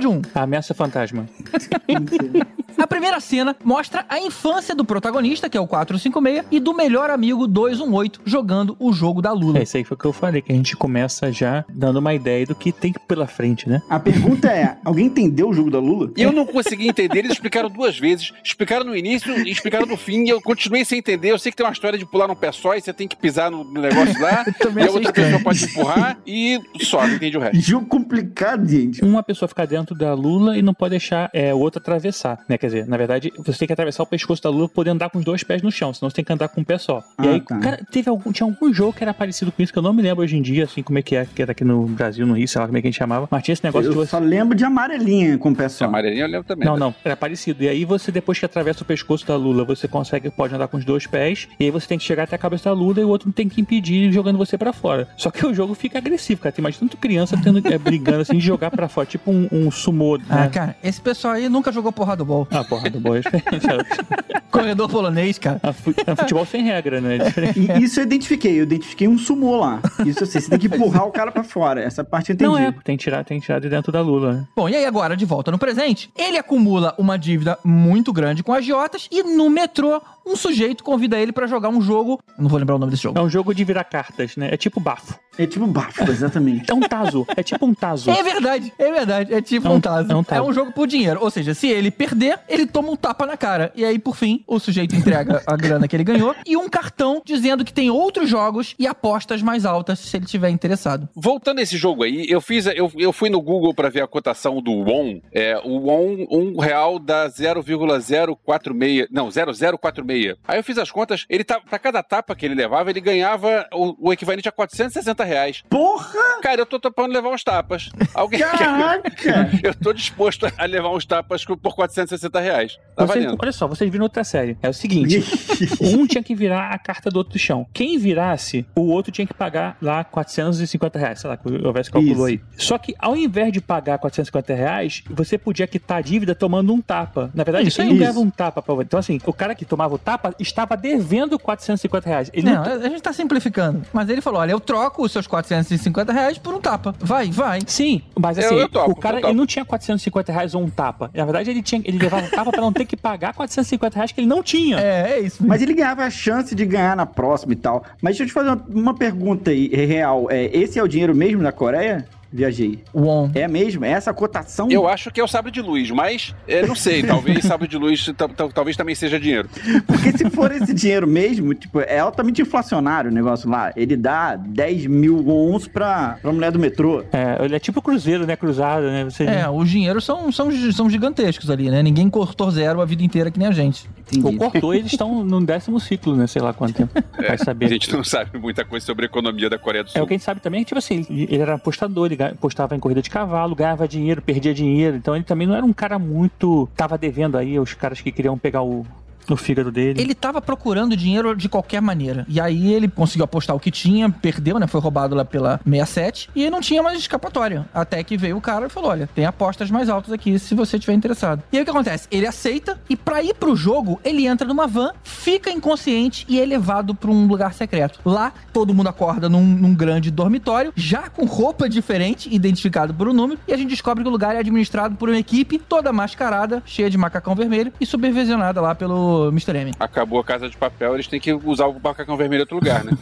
S3: Episódio 1.
S4: A ameaça fantasma.
S3: A primeira cena mostra a infância do protagonista, que é o 456, e do melhor amigo 218 jogando o jogo da Lula.
S4: É isso aí foi o que eu falei, que a gente começa já dando uma ideia do que tem pela frente, né?
S6: A pergunta é: alguém entendeu o jogo da Lula?
S5: Eu não consegui entender, eles explicaram duas vezes. Explicaram no início e explicaram no fim, e eu continuei sem entender. Eu sei que tem uma história de pular num pé só e você tem que pisar no, negócio lá,
S3: também
S5: e a outra pessoa pode empurrar, e só, não entendi o resto.
S6: Jogo complicado, gente.
S4: Uma pessoa fica dentro da Lula e não pode deixar é, o outro atravessar, né? Quer dizer, na verdade, você tem que atravessar o pescoço da Lula pra poder andar com os dois pés no chão, senão você tem que andar com um pé só. e
S6: Ah,
S4: aí,
S6: tá.
S4: cara, teve algum, tinha algum jogo que era parecido com isso, que eu não me lembro hoje em dia, assim, como é que é, que era aqui no Brasil, no Rio, sei lá como é que a gente chamava, mas tinha esse negócio de
S6: Eu
S4: você...
S6: só lembro de amarelinha com o pé só.
S5: amarelinha eu lembro também.
S4: Não, não, era parecido. E aí você, depois que atravessa o pescoço da Lula, você consegue, pode andar com os dois pés, e aí você tem que chegar até a cabeça da Lula e o outro tem que impedir jogando você pra fora. Só que o jogo fica agressivo, cara. Tem mais tanto criança tendo, é, brigando assim de jogar pra fora, tipo um, um sumô, né?
S3: Ah, cara, esse pessoal aí nunca jogou porrada ball.
S4: Ah, porra do boi.
S3: Corredor polonês, cara.
S4: É fu- é futebol sem regra, né? É.
S6: E isso eu identifiquei, eu identifiquei um sumô lá. Isso eu sei, você tem que empurrar o cara pra fora. Essa parte eu entendi.
S4: Não é, tem que tirar, tem que tirar de dentro da Lula. né?
S3: Bom, e aí agora, de volta no presente, ele acumula uma dívida muito grande com agiotas e no metrô, um sujeito convida ele pra jogar um jogo. Não vou lembrar o nome desse jogo.
S4: É um jogo de virar cartas, né? É tipo bafo.
S6: É tipo bafo, exatamente.
S4: É um tazo. É tipo um tazo.
S3: É verdade, é verdade. É tipo
S4: É um-
S3: um tazo.
S4: é um tazo.
S3: jogo por dinheiro. Ou seja, se ele perder, ele toma um tapa na cara. E aí, por fim, o sujeito entrega a grana que ele ganhou e um cartão dizendo que tem outros jogos e apostas mais altas se ele tiver interessado.
S5: Voltando a esse jogo aí, eu fiz, eu, eu fui no Google pra ver a cotação do WON. É, o WON, um real dá 0,046, não, 0046. Aí eu fiz as contas, ele tá, pra cada tapa que ele levava, ele ganhava o, o equivalente a 460 reais.
S6: Porra!
S5: Cara, eu tô topando levar uns tapas. Alguém
S6: Caraca!
S5: Eu tô disposto a levar uns tapas por 460 reais. Tá
S4: Vocês-
S5: valendo.
S4: olha só, vocês viram outra série. É o seguinte: um tinha que virar a carta do outro do chão. Quem virasse, o outro tinha que pagar lá 450 reais. Sei lá, que o Elvis calculou aí. Só que ao invés de pagar 450 reais, você podia quitar a dívida tomando um tapa. Na verdade,
S3: Isso
S4: ele não ganhava um tapa pra você. Então, assim, o cara que tomava o tapa estava devendo 450 reais. Ele
S3: Não,
S4: não.
S3: a gente tá simplificando. Mas ele falou: olha, eu troco os seus 450 reais por um tapa. Vai, vai.
S4: Sim, mas
S5: Eu-
S4: assim,
S5: eu topo,
S4: o cara
S5: eu
S4: ele não tinha 450 reais ou um tapa. Na verdade, ele, tinha, ele levava um tapa pra não ter que pagar 450 reais que ele não tinha.
S3: É, é isso.
S6: Mas ele ganhava a chance de ganhar na próxima e tal. Mas deixa eu te fazer uma, uma pergunta aí, real. É, esse é o dinheiro mesmo da Coreia? Viajei.
S3: Won.
S6: É mesmo? É essa cotação?
S5: Eu acho que é o sabre de luz, mas é, não sei, talvez sabre de luz ta- ta- talvez também seja dinheiro.
S6: Porque se for esse dinheiro mesmo, tipo, é altamente inflacionário o negócio lá. Ele dá 10 mil wons pra, pra mulher do metrô.
S4: É, ele é tipo cruzeiro, né? Cruzado, né? Você
S3: É, os dinheiros são, são, são gigantescos ali, né? Ninguém cortou zero a vida inteira que nem a gente.
S4: Ou
S6: Entendi.
S4: cortou, eles estão no décimo ciclo, né? Sei lá quanto tempo. Vai
S5: A
S4: saber.
S5: gente não sabe muita coisa sobre a economia da Coreia do
S4: É
S5: Sul.
S4: o que a gente sabe também, é que, tipo assim, ele era apostador, ele apostava em corrida de cavalo, ganhava dinheiro, perdia dinheiro. Então ele também não era um cara muito. Tava devendo aí aos caras que queriam pegar o, o fígado dele.
S3: Ele tava procurando dinheiro de qualquer maneira. E aí ele conseguiu apostar o que tinha, perdeu, né? Foi roubado lá pela 67 e não tinha mais escapatória. Até que veio o cara e falou: olha, tem apostas mais altas aqui se você tiver interessado. E aí o que acontece? Ele aceita e pra ir pro jogo, ele entra numa van, fica inconsciente e é levado pra um lugar secreto. Lá, todo mundo acorda num, num grande dormitório, já com roupa diferente, identificado por um número, e a gente descobre que o lugar é administrado por uma equipe toda mascarada, cheia de macacão vermelho e supervisionada lá pelo Mr. M.
S5: Acabou a casa de papel, eles têm que usar o macacão vermelho em outro lugar, né?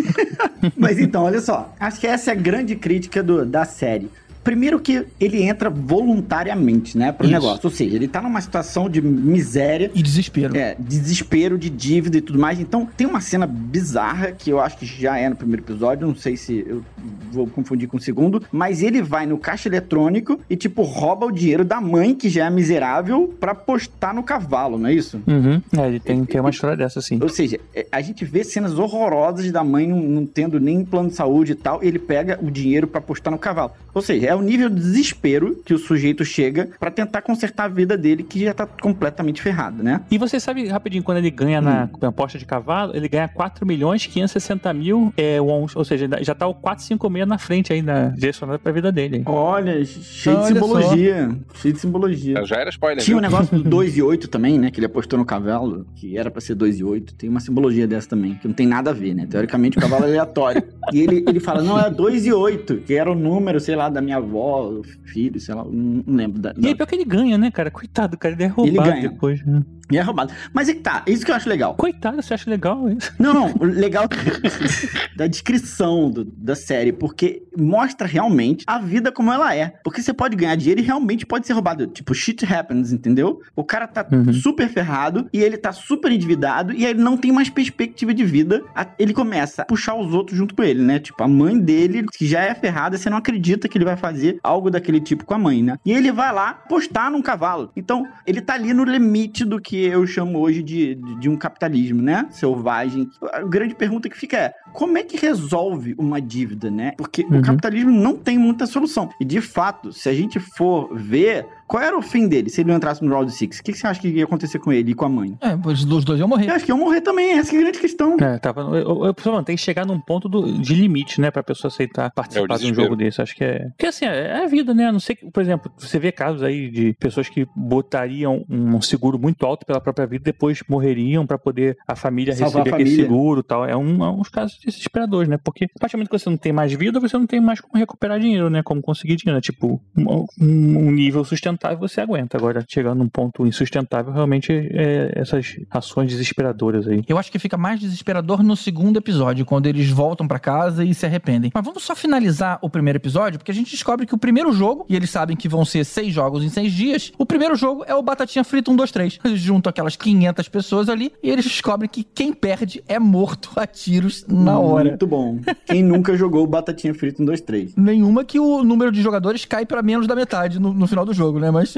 S6: Mas então, olha só. Acho que essa é a grande crítica do- da série. Primeiro que ele entra voluntariamente, né, pro
S3: Isso.
S6: negócio. Ou seja, ele tá numa situação de miséria
S3: E desespero.
S6: É, desespero de dívida e tudo mais. Então, tem uma cena bizarra que eu acho que já é no primeiro episódio. Não sei se eu vou confundir com o segundo. Mas ele vai no caixa eletrônico e, tipo, rouba o dinheiro da mãe, que já é miserável, pra postar no cavalo, não é isso?
S4: Uhum. É, ele tem, tem uma história dessa, sim.
S6: Ou seja, é, a gente vê cenas horrorosas da mãe não, não tendo nem plano de saúde e tal, e ele pega o dinheiro pra postar no cavalo. Ou seja, é o nível de desespero que o sujeito chega pra tentar consertar a vida dele, que já tá completamente ferrada, né?
S4: E você sabe, rapidinho, quando ele ganha na, na aposta de cavalo, ele ganha 4 milhões 560 mil é, wons, ou seja, já tá o 456 na frente aí, na direcionada pra vida dele. hein?
S6: Olha, cheio de simbologia. Cheio de simbologia.
S5: Já era spoiler,
S6: Tinha o
S5: viu?
S6: negócio do 2 e 8 também, né? Que ele apostou no cavalo, que era pra ser 2 e 8. Tem uma simbologia dessa também, que não tem nada a ver, né? Teoricamente o cavalo é aleatório. E ele, ele fala, não, é 2 e 8, que era o número, sei lá, da minha avó, filho, sei lá, não, não lembro. Da,
S4: E aí,
S6: da...
S4: pior que ele ganha, né, cara? Coitado, cara, ele é roubado
S6: ganha.
S4: depois. Né?
S6: E é roubado. Mas é que tá, isso que eu acho legal.
S4: Coitado, você acha legal isso?
S6: Não, não, legal da descrição do- da série, porque mostra realmente a vida como ela é. Porque você pode ganhar dinheiro e realmente pode ser roubado. Tipo, shit happens, entendeu? O cara tá
S4: Uhum.
S6: super ferrado e ele tá super endividado e ele não tem mais perspectiva de vida. Ele começa a puxar os outros junto com ele, né? Tipo, a mãe dele, que já é ferrada, você não acredita que ele vai fazer algo daquele tipo com a mãe, né? E ele vai lá postar num cavalo. Então, ele tá ali no limite do que eu chamo hoje de, de, de um capitalismo, né? Selvagem. A grande pergunta que fica é: como é que resolve uma dívida, né? Porque
S4: Uhum.
S6: o capitalismo não tem muita solução. E de fato, se a gente for ver. Qual era o fim dele se ele não entrasse no Round 6? O que, que você acha que ia acontecer com ele e com a mãe?
S3: É, os dois dois iam
S6: Eu
S3: morrer.
S6: acho que iam morrer também, essa que é a grande questão.
S4: É, tava. Eu, eu, eu, falando, tem que chegar num ponto do- de limite, né, pra pessoa aceitar participar de um jogo desse. Acho que é. Porque assim, é é a vida, né? A Não sei que, por exemplo, você vê casos aí de pessoas que botariam um seguro muito alto pela própria vida, depois morreriam pra poder a família
S6: Salvar
S4: receber
S6: a
S4: aquele
S6: família.
S4: seguro e tal. É, um, é uns casos desesperadores, né? Porque a partir do momento que você não tem mais vida, você não tem mais como recuperar dinheiro, né? Como conseguir dinheiro. né? Tipo, um, um nível sustentável você aguenta. Agora, chegar num ponto insustentável, realmente é essas ações desesperadoras aí.
S3: Eu acho que fica mais desesperador no segundo episódio, quando eles voltam pra casa e se arrependem. Mas vamos só finalizar o primeiro episódio, porque a gente descobre que o primeiro jogo, e eles sabem que vão ser seis jogos em seis dias, o primeiro jogo é o Batatinha Frita 1, 2, 3. Eles juntam aquelas 500 pessoas ali e eles descobrem que quem perde é morto a tiros na hora.
S6: Muito bom. Quem nunca jogou Batatinha Frita 1, 2, 3?
S3: Nenhuma que o número de jogadores cai pra menos da metade no, no final do jogo, né? Mas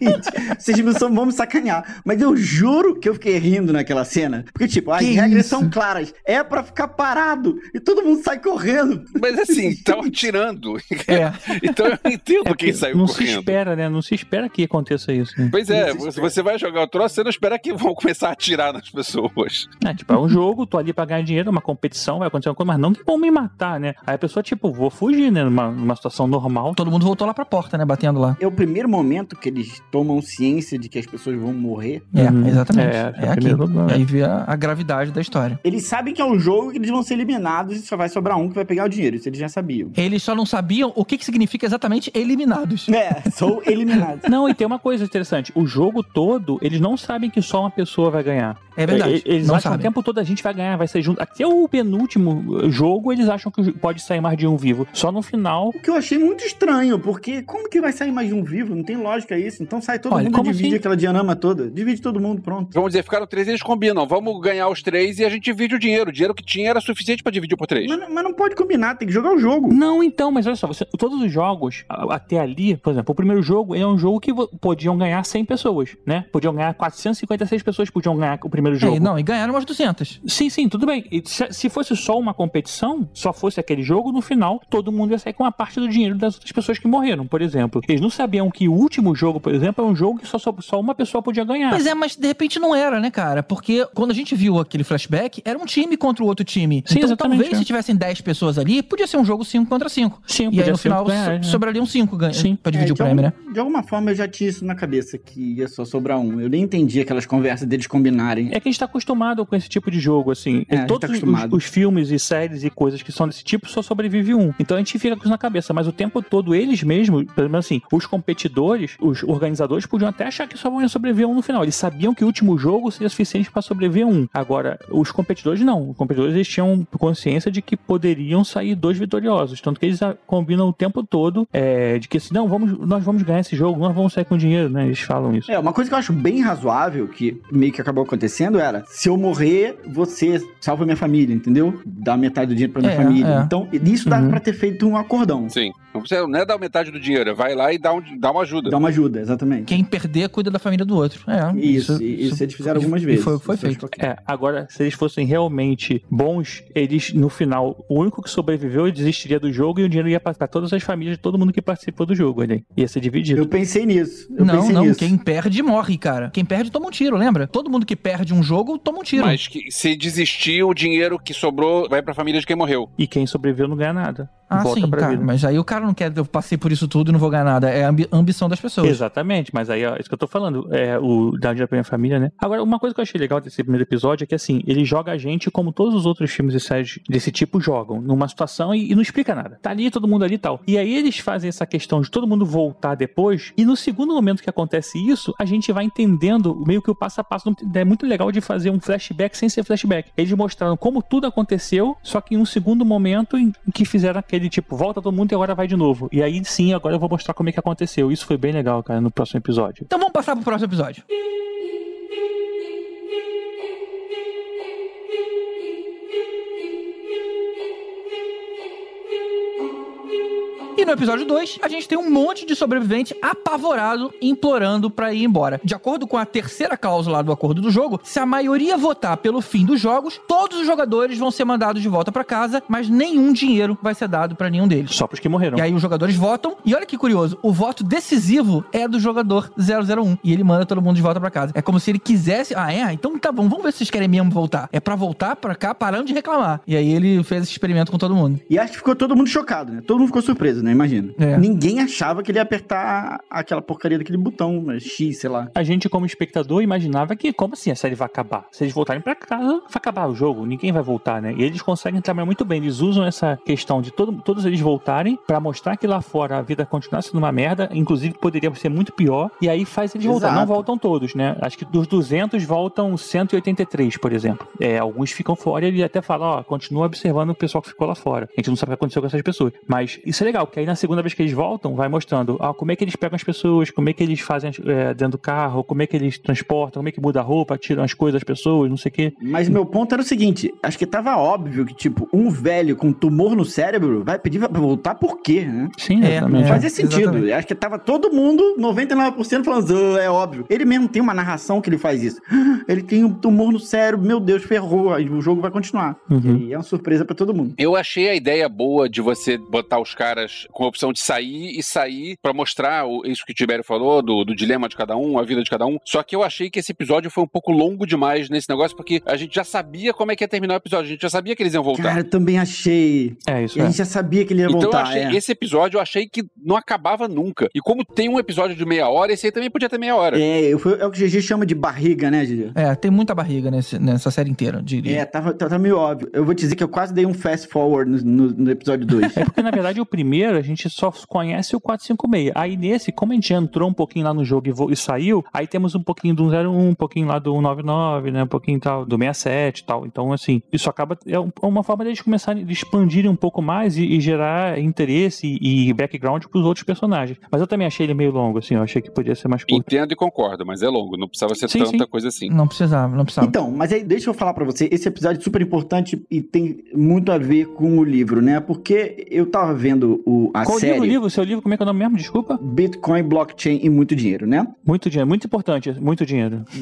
S6: Gente, vocês não são, vamos sacanear. Mas eu juro que eu fiquei rindo naquela cena. Porque, tipo, as
S3: Que
S6: regras
S3: isso?
S6: são claras. É pra ficar parado. E todo mundo sai correndo.
S5: Mas assim, estão atirando.
S3: é.
S5: Então eu entendo
S4: É
S5: quem saiu
S4: não se
S5: correndo.
S4: espera, né? Não se espera que aconteça isso. né?
S5: Pois é,
S6: Não se
S5: você,
S6: espera.
S5: vai jogar o troço, você não espera que vão começar a atirar nas pessoas.
S4: É, tipo, é um jogo, tô ali pra ganhar dinheiro, uma competição, vai acontecer uma coisa, mas não que vão me matar, né? Aí a pessoa, tipo, vou fugir, né? Numa, numa situação normal.
S3: Todo mundo voltou lá pra porta, né? Batendo lá.
S6: É o primeiro momento que eles tomam ciência de que as pessoas vão morrer.
S3: É,
S4: Uhum.
S3: exatamente.
S4: É,
S3: É,
S4: é
S3: aqui. E aí vê a, a gravidade da história.
S6: Eles sabem que é um jogo que eles vão ser eliminados e só vai sobrar um que vai pegar o dinheiro. Isso eles já sabiam.
S3: Eles só não sabiam o que, que significa exatamente eliminados.
S6: É, sou eliminado.
S4: Não, e tem uma coisa interessante. O jogo todo, eles não sabem que só uma pessoa vai ganhar.
S3: É verdade.
S4: Eles
S3: não
S4: acham
S3: sabem.
S4: o tempo todo a gente vai ganhar, vai ser junto. Até o penúltimo jogo, eles acham que pode sair mais de um vivo. Só no final.
S6: O que eu achei muito estranho, porque como que vai sair mais de um vivo? Não tem lógica isso. Então sai todo
S3: Olha,
S6: mundo e
S4: como
S6: divide
S4: assim?
S6: aquela dianama toda. Divide todo mundo, pronto.
S5: Vamos dizer, ficaram três e eles combinam. Vamos ganhar os três e a gente divide o dinheiro. O dinheiro que tinha era suficiente pra dividir por três.
S6: Mas, mas não pode combinar, tem que jogar o jogo.
S4: Não, então, mas olha só, você- todos os jogos, até ali, por exemplo, o primeiro jogo ele é um jogo que podiam ganhar 100 pessoas, né? Podiam ganhar 456 pessoas, podiam ganhar o primeiro jogo.
S3: É, não, e ganharam umas 200.
S4: Sim, sim, tudo bem. E se, se fosse só uma competição, só fosse aquele jogo, no final, todo mundo ia sair com uma parte do dinheiro das outras pessoas que morreram, por exemplo. Eles não sabiam que o último jogo, por exemplo, é um jogo que só, só, só uma pessoa podia ganhar.
S3: Pois é, mas de repente não era, né, cara? Porque quando a gente viu aquele flashback, era um time contra o outro time.
S4: Sim,
S3: então
S4: exatamente,
S3: talvez
S4: é.
S3: se tivessem 10 pessoas ali, podia ser um jogo 5 contra 5.
S4: Sim,
S3: E aí no final
S4: ganhar,
S3: so-
S4: né?
S3: sobrariam 5 ganha,
S4: Sim.
S3: pra dividir
S6: É,
S3: o
S6: de
S3: prêmio, né?
S6: algum- De alguma forma eu já tinha isso na cabeça, que ia só sobrar um. Eu nem entendi aquelas conversas deles combinarem.
S4: É que a gente tá acostumado com esse tipo de jogo, assim.
S6: É, gente
S4: Todos
S6: tá
S4: os- os, filmes e séries e coisas que são desse tipo só sobrevive um. Então a gente fica com isso na cabeça. Mas o tempo todo, eles mesmos, pelo menos assim, os competidores, os organizadores podiam até achar que só vão sobreviver um no final. Eles sabiam que o último jogo seria suficiente pra sobreviver um. Agora, os competidores não. Os competidores eles tinham consciência de que poderiam sair dois vitoriosos. Tanto que eles combinam o tempo todo é, de que assim, não, vamos, nós vamos ganhar esse jogo, nós vamos sair com dinheiro, né? Eles falam isso.
S6: É, uma coisa que eu acho bem razoável, que meio que acabou acontecendo, era: se eu morrer, você salva minha família, entendeu? Dá metade do dinheiro pra minha
S3: É,
S6: família.
S3: é.
S6: Então, isso dava
S4: Uhum.
S6: pra ter feito um acordão.
S5: Sim. Não precisa não é dar metade do dinheiro, vai lá e dá, um, dá uma ajuda.
S6: Dá uma ajuda, exatamente.
S3: Quem perder, cuida da família do outro. É,
S6: Isso, e isso eles fizeram algumas vezes.
S3: foi o que foi
S6: Isso
S3: feito.
S4: É, agora, se eles fossem realmente bons, eles, no final, o único que sobreviveu desistiria do jogo e o dinheiro ia pra todas as famílias de todo mundo que participou do jogo ali. Ia ser dividido.
S6: Eu pensei nisso. Eu
S3: não,
S6: pensei
S3: não,
S6: nisso.
S3: quem perde morre, cara. Quem perde toma um tiro, lembra? Todo mundo que perde um jogo toma um tiro.
S5: Mas que, se desistir, o dinheiro que sobrou vai pra família de quem morreu.
S4: E quem sobreviveu não ganha nada.
S3: Ah,
S4: volta
S3: sim,
S4: pra
S3: tá.
S4: vida.
S3: Mas aí o cara não quer, eu passei por isso tudo e não vou ganhar nada. É a ambi- ambição das pessoas.
S4: Exatamente, mas aí é isso que eu tô falando, é o da Minha Família, né? Agora, uma coisa que eu achei legal desse primeiro episódio é que, assim, ele joga a gente como todos os outros filmes e séries desse tipo jogam, numa situação e, e não explica nada. Tá ali, todo mundo ali e tal. E aí eles fazem essa questão de todo mundo voltar depois, e no segundo momento que acontece isso, a gente vai entendendo meio que o passo a passo. É muito legal de fazer um flashback sem ser flashback. Eles mostraram como tudo aconteceu, só que em um segundo momento em que fizeram aquele tipo, volta todo mundo e agora vai de novo. E aí sim, agora eu vou mostrar como é que aconteceu. Isso foi bem legal, cara, no próximo episódio.
S3: Então vamos passar pro próximo episódio. E no episódio 2, a gente tem um monte de sobrevivente apavorado, implorando pra ir embora. De acordo com a terceira cláusula do acordo do jogo, se a maioria votar pelo fim dos jogos, todos os jogadores vão ser mandados de volta pra casa, mas nenhum dinheiro vai ser dado pra nenhum deles.
S4: Só pros que morreram.
S3: E aí os jogadores votam, e olha que curioso, o voto decisivo é do jogador 001, e ele manda todo mundo de volta pra casa. É como se ele quisesse, ah é? Então tá bom, vamos ver se vocês querem mesmo voltar. É pra voltar pra cá parando de reclamar. E aí ele fez esse experimento com todo mundo.
S6: E acho que ficou todo mundo chocado, né? Todo mundo ficou surpreso, né? Imagina.
S3: É.
S6: Ninguém achava que ele ia apertar aquela porcaria daquele botão, né? X, sei lá.
S4: A gente, como espectador, imaginava que, como assim a série vai acabar? Se eles voltarem pra casa, vai acabar o jogo, ninguém vai voltar, né? E eles conseguem trabalhar muito bem. Eles usam essa questão de todo- todos eles voltarem pra mostrar que lá fora a vida continua sendo uma merda, inclusive poderia ser muito pior, e aí faz eles voltar.
S6: Exato.
S4: Não voltam todos, né? Acho que dos 200 voltam 183, por exemplo. É, alguns ficam fora e ele até fala, ó, continua observando o pessoal que ficou lá fora. A gente não sabe o que aconteceu com essas pessoas. Mas isso é legal, porque aí na segunda vez que eles voltam, vai mostrando ah, como é que eles pegam as pessoas, como é que eles fazem é, dentro do carro, como é que eles transportam, como é que muda a roupa, tiram as coisas das pessoas, não sei o quê.
S6: Mas meu ponto era o seguinte: acho que tava óbvio que, tipo, um velho com tumor no cérebro vai pedir pra voltar por quê, né?
S4: Sim,
S3: É,
S4: exatamente.
S3: é.
S6: Fazia sentido.
S3: exatamente.
S6: Acho que tava todo mundo, 99% falando, "Ah, é óbvio. Ele mesmo tem uma narração que ele faz isso. Ele tem um tumor no cérebro, meu Deus, ferrou. Aí o jogo vai continuar.
S4: Uhum.
S6: E é uma surpresa pra todo mundo.
S5: Eu achei a ideia boa de você botar os caras com a opção de sair e sair pra mostrar o- isso que o Tibério falou, do, do dilema de cada um, a vida de cada um. Só que eu achei que esse episódio foi um pouco longo demais nesse negócio, porque a gente já sabia como é que ia terminar o episódio, a gente já sabia que eles iam voltar.
S6: Cara, eu também achei.
S4: É isso,
S6: E a
S4: é.
S6: gente já sabia que ele ia
S5: Então eu
S6: voltar.
S5: achei,
S6: é.
S5: esse episódio eu achei que não acabava nunca. E como tem um episódio de meia hora, esse aí também podia ter meia hora.
S6: É, eu fui- é o que o GG chama de barriga, né, GG?
S3: É, tem muita barriga nesse- nessa série inteira, eu diria.
S6: É, tava, tava meio óbvio. Eu vou te dizer que eu quase dei um fast forward no, no- no episódio 2.
S4: É porque, na verdade, o primeiro a gente só conhece o 456. Aí nesse, como a gente entrou um pouquinho lá no jogo e, e saiu, aí temos um pouquinho do 101, um pouquinho lá do 199, né? Um pouquinho tal, do 67 e tal. Então, assim, isso acaba. É é uma forma deles começarem, de expandirem um pouco mais e, e gerar interesse e, e background pros outros personagens. Mas eu também achei ele meio longo, assim. Eu achei que podia ser mais curto.
S5: Entendo e concordo, mas é longo, não precisava ser
S4: Sim,
S5: tanta
S4: sim.
S5: coisa assim.
S3: Não precisava, não precisava.
S6: Então, mas aí deixa eu falar pra você, esse episódio é super importante e tem muito a ver com o livro, né? Porque eu tava vendo o, a
S4: Qual
S6: série
S4: livro, o livro? O seu livro, como é que é o nome mesmo? Desculpa.
S6: Bitcoin, Blockchain e muito dinheiro, né?
S4: Muito dinheiro, muito importante, muito dinheiro.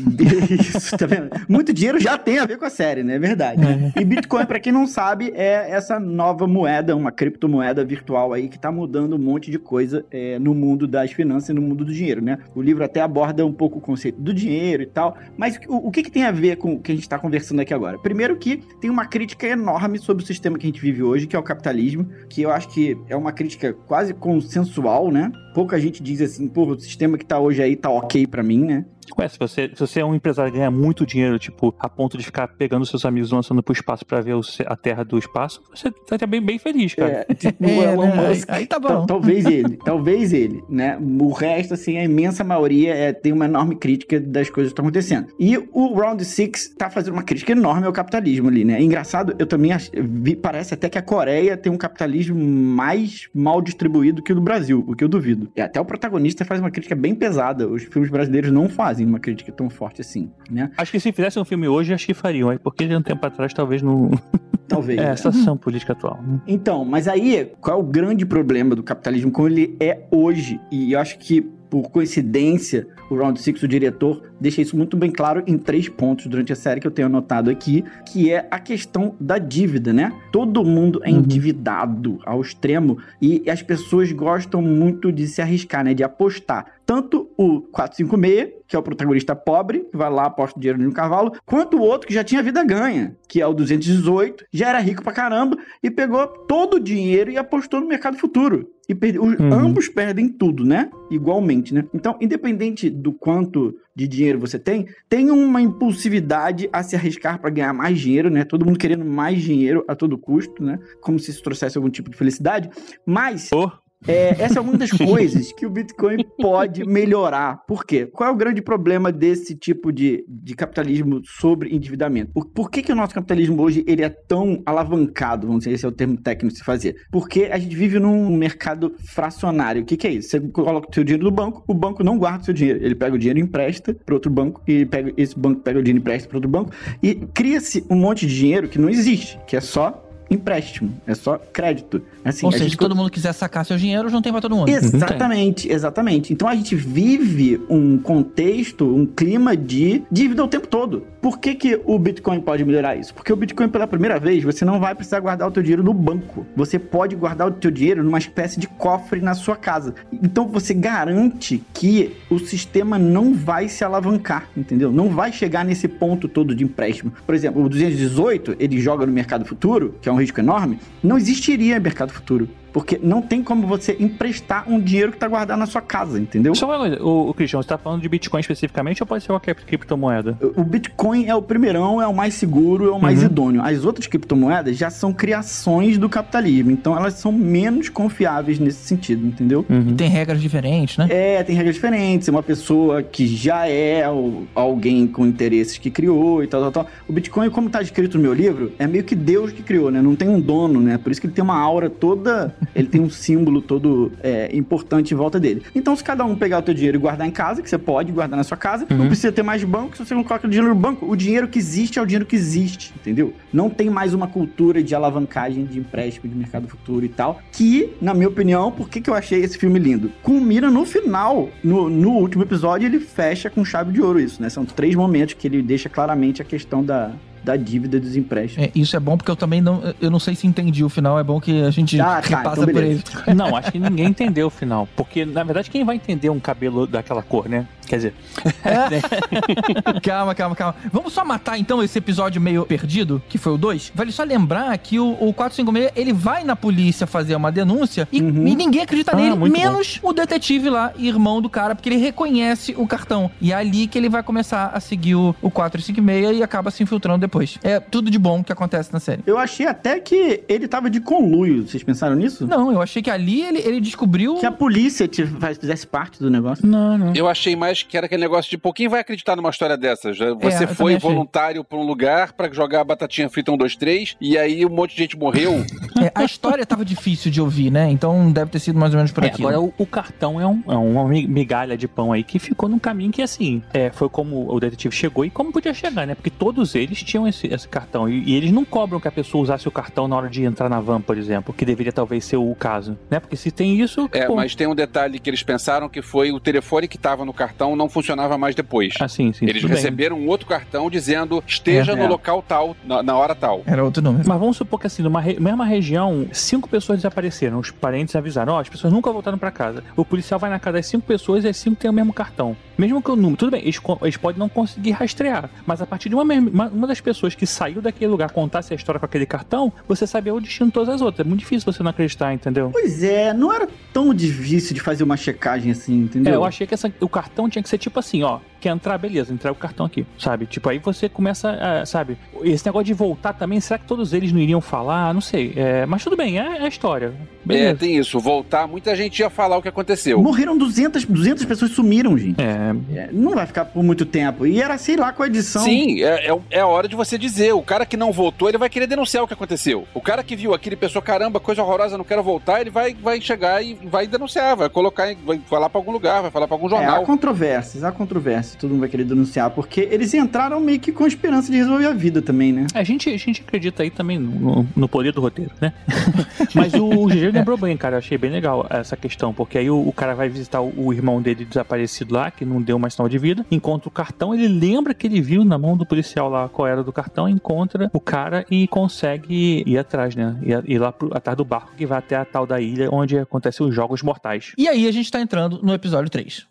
S6: Isso, tá vendo? Muito dinheiro já tem a ver com a série, né? É verdade. E Bitcoin, pra quem não sabe, é essa nova moeda, uma criptomoeda virtual aí que tá mudando um monte de coisa é, no mundo das finanças e no mundo do dinheiro, né? O livro até aborda um pouco o conceito do dinheiro e tal, mas o, o que, que tem a ver com o que a gente tá conversando aqui agora? Primeiro que tem uma crítica enorme sobre o sistema que a gente vive hoje, que é o capitalismo, que eu acho que é uma crítica quase consensual, né? Pouca gente diz assim, pô, o sistema que tá hoje aí tá ok pra mim, né?
S4: Ué, se você, se você é um empresário e ganha muito dinheiro, tipo, a ponto de ficar pegando seus amigos e lançando pro espaço pra ver o a terra do espaço, você tá até bem, bem feliz, cara.
S6: É, tipo,
S3: É,
S6: o Elon
S3: né?
S6: Musk.
S3: Aí- aí tá bom.
S6: Tal- talvez ele, talvez ele, né? O resto, assim, a imensa maioria é, tem uma enorme crítica das coisas que estão acontecendo. E o Round Six tá fazendo uma crítica enorme ao capitalismo ali, né? É engraçado, eu também ach- vi- parece até que a Coreia tem um capitalismo mais mal distribuído que o do Brasil, o que eu duvido. E até o protagonista faz uma crítica bem pesada. Os filmes brasileiros não fazem uma crítica tão forte assim, né?
S4: Acho que se fizesse um filme hoje, acho que fariam. Aí, porque um tempo atrás, talvez não.
S6: Talvez.
S4: É,
S6: né?
S4: a situação política atual. né?
S6: Então, mas aí, qual é o grande problema do capitalismo como ele é hoje? E eu acho que, por coincidência, o Round Six, o diretor, deixa isso muito bem claro em três pontos durante a série que eu tenho anotado aqui, que é a questão da dívida, né? Todo mundo é
S3: Uhum.
S6: endividado ao extremo e as pessoas gostam muito de se arriscar, né? De apostar. Tanto o 456, que é o protagonista pobre, que vai lá, aposta o dinheiro no cavalo, quanto o outro que já tinha vida ganha, que é o 218, já era rico pra caramba e pegou todo o dinheiro e apostou no mercado futuro. E
S4: Uhum.
S6: ambos perdem tudo, né? Igualmente, né? Então, independente do quanto de dinheiro você tem, tem uma impulsividade a se arriscar para ganhar mais dinheiro, né? Todo mundo querendo mais dinheiro a todo custo, né? Como se isso trouxesse algum tipo de felicidade. Mas
S4: Oh.
S6: É, essa é uma das coisas que o Bitcoin pode melhorar. Por quê? Qual é o grande problema desse tipo de, de capitalismo sobre endividamento? Por, por que, que o nosso capitalismo hoje ele é tão alavancado? Vamos dizer, esse é o termo técnico de se fazer. Porque a gente vive num mercado fracionário. O que, que é isso? Você coloca o seu dinheiro no banco, o banco não guarda o seu dinheiro. Ele pega o dinheiro e empresta para outro banco, e pega, esse banco pega o dinheiro e empresta para outro banco, e cria-se um monte de dinheiro que não existe, que é só empréstimo, é só crédito. Assim,
S3: Ou seja,
S6: gente
S3: se todo mundo quiser sacar seu dinheiro, não tem pra todo mundo.
S6: Exatamente, exatamente. Então a gente vive um contexto, um clima de dívida o tempo todo. Por que, que o Bitcoin pode melhorar isso? Porque o Bitcoin, pela primeira vez, você não vai precisar guardar o teu dinheiro no banco. Você pode guardar o teu dinheiro numa espécie de cofre na sua casa. Então você garante que o sistema não vai se alavancar, entendeu? Não vai chegar nesse ponto todo de empréstimo. Por exemplo, o 218, ele joga no mercado futuro, que é um risco enorme, não existiria mercado futuro. Porque não tem como você emprestar um dinheiro que tá guardado na sua casa, entendeu?
S4: Só uma coisa, o, o Cristiano, você tá falando de Bitcoin especificamente ou pode ser qualquer criptomoeda?
S6: O Bitcoin é o primeirão, é o mais seguro, é o mais
S4: Uhum.
S6: idôneo. As outras criptomoedas já são criações do capitalismo, então elas são menos confiáveis nesse sentido, entendeu?
S4: Uhum.
S3: Tem regras diferentes, né?
S6: É, tem regras diferentes. Uma pessoa que já é o- alguém com interesses que criou e tal, tal, tal. O Bitcoin, como tá escrito no meu livro, é meio que Deus que criou, né? Não tem um dono, né? Por isso que ele tem uma aura toda. Ele tem um símbolo todo é, importante em volta dele. Então, se cada um pegar o teu dinheiro e guardar em casa, que você pode guardar na sua casa, não precisa ter mais banco. Se você não coloca o dinheiro no banco, o dinheiro que existe é o dinheiro que existe, entendeu? Não tem mais uma cultura de alavancagem de empréstimo de mercado futuro e tal. Que, na minha opinião, por que, que eu achei esse filme lindo? Culmina no final, no, no último episódio, ele fecha com chave de ouro isso, né? São três momentos que ele deixa claramente a questão da, da dívida dos empréstimos.
S3: É, isso é bom porque eu também não. Eu não sei se entendi o final. É bom que a gente
S6: Ah, tá,
S3: repassa
S6: então
S3: por ele.
S4: Não, acho que ninguém entendeu o final. Porque, na verdade, quem vai entender um cabelo daquela cor, né? Quer dizer,
S3: calma, calma, calma. Vamos só matar então esse episódio meio perdido, que foi o 2. Vale só lembrar que o, o 456 ele vai na polícia fazer uma denúncia e,
S6: Uhum.
S3: e ninguém acredita
S4: Ah,
S3: nele, menos o detetive lá, irmão do cara, porque ele reconhece o cartão. E é ali que ele vai começar a seguir o, o 456 e acaba se infiltrando depois. É tudo de bom que acontece na série.
S6: Eu achei até que ele tava de conluio. Vocês pensaram nisso?
S3: Não, eu achei que ali ele, ele descobriu.
S6: Que a polícia te- fizesse parte do negócio.
S4: não, não.
S5: Eu achei mais que era aquele negócio de pô, quem vai acreditar numa história dessas? Já- Você
S3: eu
S5: foi voluntário pra um lugar pra jogar batatinha frita 1, 2, 3 e aí um monte de gente morreu.
S3: É, a história tava difícil de ouvir, né? Então deve ter sido mais ou menos por
S4: É,
S3: aqui.
S4: agora o, o cartão é, um- é uma mi- migalha de pão aí que ficou num caminho que, assim, é, foi como o detetive chegou e como podia chegar, né? Porque todos eles tinham esse, esse cartão. E, e eles não cobram que a pessoa usasse o cartão na hora de entrar na van, por exemplo, que deveria talvez ser o caso, né? Porque se tem isso.
S5: É,
S4: pô,
S5: mas tem um detalhe que eles pensaram que foi o telefone que tava no cartão não funcionava mais depois.
S4: Ah, sim, sim.
S5: Eles
S4: tudo bem.
S5: receberam um outro cartão dizendo esteja
S6: É,
S5: no
S6: é.
S5: local tal, na, na hora tal.
S3: Era outro número.
S4: Mas vamos supor que assim, numa re- mesma região, cinco pessoas desapareceram. Os parentes avisaram, ó, as pessoas nunca voltaram pra casa. O policial vai na casa das cinco pessoas e as cinco têm o mesmo cartão. Mesmo que o número. Tudo bem, eles, eles podem não conseguir rastrear. Mas a partir de uma, mesma- uma, uma das pessoas que saiu daquele lugar contasse a história com aquele cartão, você sabia o destino de todas as outras. É muito difícil você não acreditar, entendeu?
S6: Pois é, não era tão difícil de fazer uma checagem assim, entendeu?
S4: É, eu achei que essa- o cartão tinha que ser tipo assim, ó. Quer entrar, beleza, entrega o cartão aqui, sabe? Tipo, aí você começa, a, sabe? Esse negócio de voltar também, será que todos eles não iriam falar? Não sei. É, mas tudo bem, é, é a história.
S5: É,
S4: Beleza.
S5: tem isso. Voltar, muita gente ia falar o que aconteceu.
S6: Morreram 200, 200 pessoas sumiram, gente.
S4: É,
S6: É, não vai ficar por muito tempo. E era, sei lá, com a edição.
S5: Sim, é, é, é a hora de você dizer. O cara que não voltou, ele vai querer denunciar o que aconteceu. O cara que viu aquilo e pensou, caramba, coisa horrorosa, não quero voltar, ele vai, vai chegar e vai denunciar, vai colocar, vai falar pra algum lugar, vai falar pra algum
S6: É, há
S5: jornal.
S6: controvérsias, há controvérsias. Todo mundo vai querer denunciar, porque eles entraram meio que com a esperança de resolver a vida também, né?
S4: a gente, a gente acredita aí também no, no poder do roteiro, né? Mas o GG lembrou bem, cara. Eu achei bem legal essa questão, porque aí o, o cara vai visitar o, o irmão dele desaparecido lá, que não deu mais sinal de vida, encontra o cartão, ele lembra que ele viu na mão do policial lá qual era do cartão, encontra o cara e consegue ir atrás, né? Ir, ir lá pro, atrás do barco que vai até a tal da ilha onde acontecem os jogos mortais.
S3: E aí a gente tá entrando no episódio 3.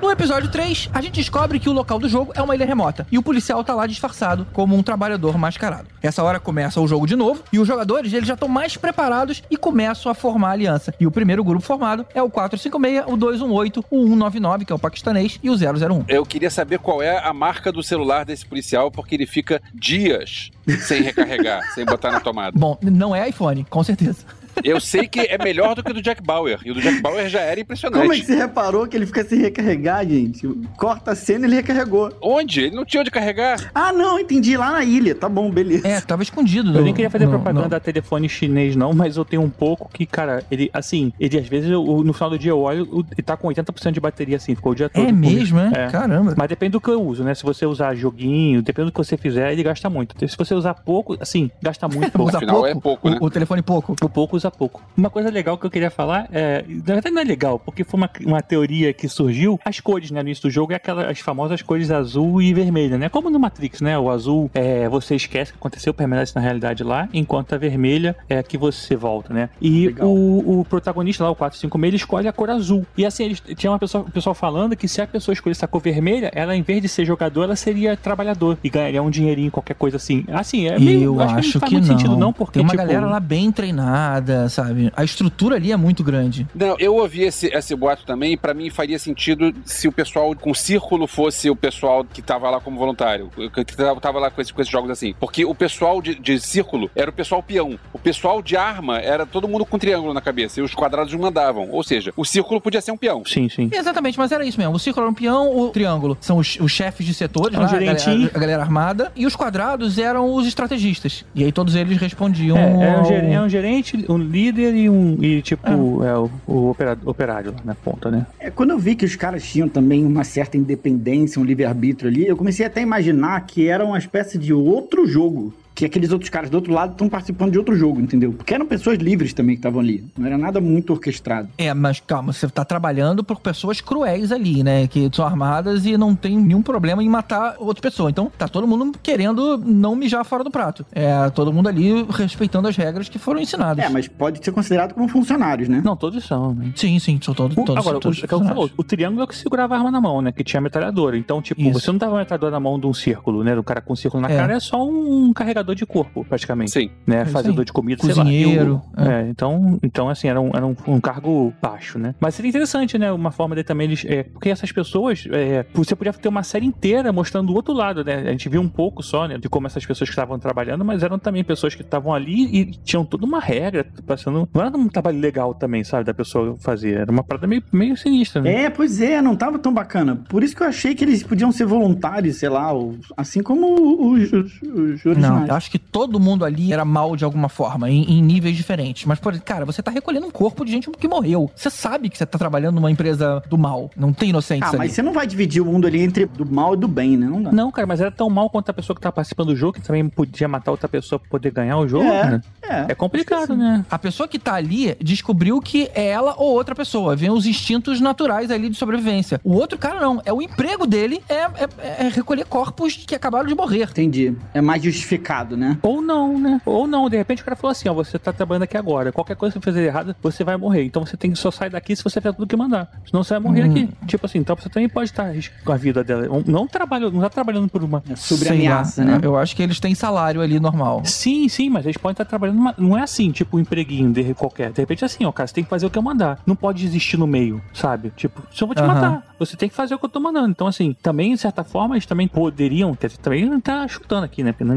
S3: No episódio 3, a gente descobre que o local do jogo é uma ilha remota e o policial tá lá disfarçado como um trabalhador mascarado. Essa hora começa o jogo de novo e os jogadores eles já estão mais preparados e começam a formar aliança. E o primeiro grupo formado é o 456, o 218, o 199, que é o paquistanês, e o 001.
S5: Eu queria saber qual é a marca do celular desse policial, porque ele fica dias sem recarregar, sem botar na tomada.
S3: Bom, não é iPhone, com certeza.
S5: Eu sei que é melhor do que o do Jack Bauer. E o do Jack Bauer já era impressionante.
S6: Como é que você reparou que ele fica sem recarregar, gente? Corta a cena e ele recarregou.
S5: Onde? Ele não tinha onde carregar.
S6: Ah, não, entendi. Lá na ilha. Tá bom, beleza.
S3: É, tava escondido.
S4: Eu
S3: no-
S4: nem queria fazer
S3: no-
S4: propaganda
S3: no-
S4: a telefone chinês, não, mas eu tenho um pouco que, cara, ele, assim, ele às vezes, eu- no final do dia eu olho, o- ele tá com 80% de bateria, assim, ficou o dia todo.
S3: É mesmo, é?
S4: É.
S3: Caramba.
S4: Mas depende do que eu uso, né? Se você usar joguinho, depende do que você fizer, ele gasta muito. Se você usar pouco, assim, gasta muito pouco.
S3: Usa
S5: Afinal, é pouco,
S3: o,
S5: né?
S3: o telefone pouco.
S4: O pouco usa pouco. Uma coisa legal que eu queria falar é. Na verdade, não é legal, porque foi uma, uma teoria que surgiu. As cores, né, no início do jogo é aquelas as famosas cores azul e vermelha, né? Como no Matrix, né? O azul é você esquece que aconteceu, permanece na realidade lá, enquanto a vermelha é a que você volta, né? E o, o protagonista lá, o 456, ele escolhe a cor azul. E assim, eles, tinha uma pessoa, o pessoal falando que se a pessoa escolhesse a cor vermelha, ela, em vez de ser jogador, ela seria trabalhador e ganharia um dinheirinho, qualquer coisa assim. Assim, é meio.
S3: eu
S4: acho,
S3: acho,
S4: que não faz
S3: que
S4: muito
S3: não.
S4: sentido, não, porque.
S3: Tem uma
S4: tipo,
S3: galera lá bem treinada, sabe? A estrutura ali é muito grande.
S5: Não, eu ouvi esse, esse boato também, e pra mim faria sentido se o pessoal com círculo fosse o pessoal que tava lá como voluntário, que tava lá com, esse- com esses jogos assim. Porque o pessoal de, de círculo era o pessoal peão. O pessoal de arma era todo mundo com triângulo na cabeça, e os quadrados mandavam. Ou seja, o círculo podia ser um peão.
S4: Sim, sim.
S3: Exatamente, mas era isso mesmo. O círculo era um peão, o triângulo são os, os chefes de setores,
S4: É um
S3: lá, a, galera, a galera armada, e os quadrados eram os estrategistas. E aí todos eles respondiam.
S4: É, é um,
S3: ao-
S4: gerente, é um gerente, um líder e um. E tipo, é. o, o opera- operário lá na ponta, né?
S6: É, quando eu vi que os caras tinham também uma certa independência, um livre-arbítrio ali, eu comecei até a imaginar que era uma espécie de outro jogo. Que aqueles outros caras do outro lado estão participando de outro jogo, entendeu? Porque eram pessoas livres também que estavam ali. Não era nada muito orquestrado.
S3: É, mas calma, você tá trabalhando por pessoas cruéis ali, né? Que são armadas e não tem nenhum problema em matar outra pessoa. Então, tá todo mundo querendo não mijar fora do prato. É, todo mundo ali respeitando as regras que foram ensinadas.
S6: É, mas pode ser considerado como funcionários, né?
S4: Não, todos são, né?
S3: Sim, sim, são todos. Todos
S4: agora,
S3: todos
S4: o, é o que eu falou, o triângulo é o que segurava a arma na mão, né? Que tinha a metralhadora. Então, tipo,
S3: Isso.
S4: você não tava metralhadora na mão de um círculo, né? Do cara com um círculo na
S3: É.
S4: cara, é só um carregador de corpo, praticamente.
S5: Sim.
S4: Né?
S3: isso
S4: Fazedor de comida,
S3: Cozinheiro,
S4: sei lá. E o- é, então, então, assim, era, um, era um, um cargo baixo, né? Mas seria interessante, né? Uma forma de também eles. É, porque essas pessoas. É, você podia ter uma série inteira mostrando o outro lado, né? A gente viu um pouco só, né? De como essas pessoas que estavam trabalhando, mas eram também pessoas que estavam ali e tinham toda uma regra, passando. Não era um trabalho legal também, sabe? Da pessoa fazer. Era uma parada meio, meio sinistra, né?
S6: É, pois é, não tava tão bacana. Por isso que eu achei que eles podiam ser voluntários, sei lá, ou- assim como os, os, os
S3: Não,
S6: originais.
S3: eu acho que todo mundo ali era mal de alguma forma, em, em níveis diferentes. Mas, por, cara, você tá recolhendo um corpo de gente que morreu. Você sabe que você tá trabalhando numa empresa do mal. Não tem inocentes
S6: Ah,
S3: ali.
S6: mas você não vai dividir o mundo ali entre do mal e do bem, né? Não dá.
S4: Não, cara, mas era tão mal quanto a pessoa que tava participando do jogo, que também podia matar outra pessoa pra poder ganhar o jogo,
S6: É,
S4: né?
S6: é.
S4: É complicado, né?
S3: A pessoa que tá ali descobriu que é ela ou outra pessoa. Vem os instintos naturais ali de sobrevivência. O outro cara não. É o emprego dele é, é- é recolher corpos que acabaram de morrer.
S6: Entendi. É mais justificado, né?
S4: Ou não, né? Ou não, de repente o cara falou assim, ó, você tá trabalhando aqui agora, qualquer coisa que você fazer errado, você vai morrer. Então você tem que só sair daqui se você fizer tudo que mandar. Senão você vai morrer
S3: Hum.
S4: aqui. Tipo assim, então você também pode estar arriscando a vida dela. Não trabalha, não tá trabalhando por uma...
S6: É sobre
S3: Sei
S6: ameaça,
S3: lá.
S6: né?
S3: Eu acho que eles têm salário ali normal.
S4: Sim, sim, mas eles podem estar trabalhando numa... Não é assim, tipo um empreguinho de qualquer. De repente é assim, ó, cara, você tem que fazer o que eu mandar. Não pode desistir no meio, sabe? Tipo, se eu vou te
S3: Aham.
S4: matar, você tem que fazer o que eu tô mandando. Então, assim, também, de certa forma, eles também poderiam, quer dizer, também não tá chutando aqui, né? Porque não,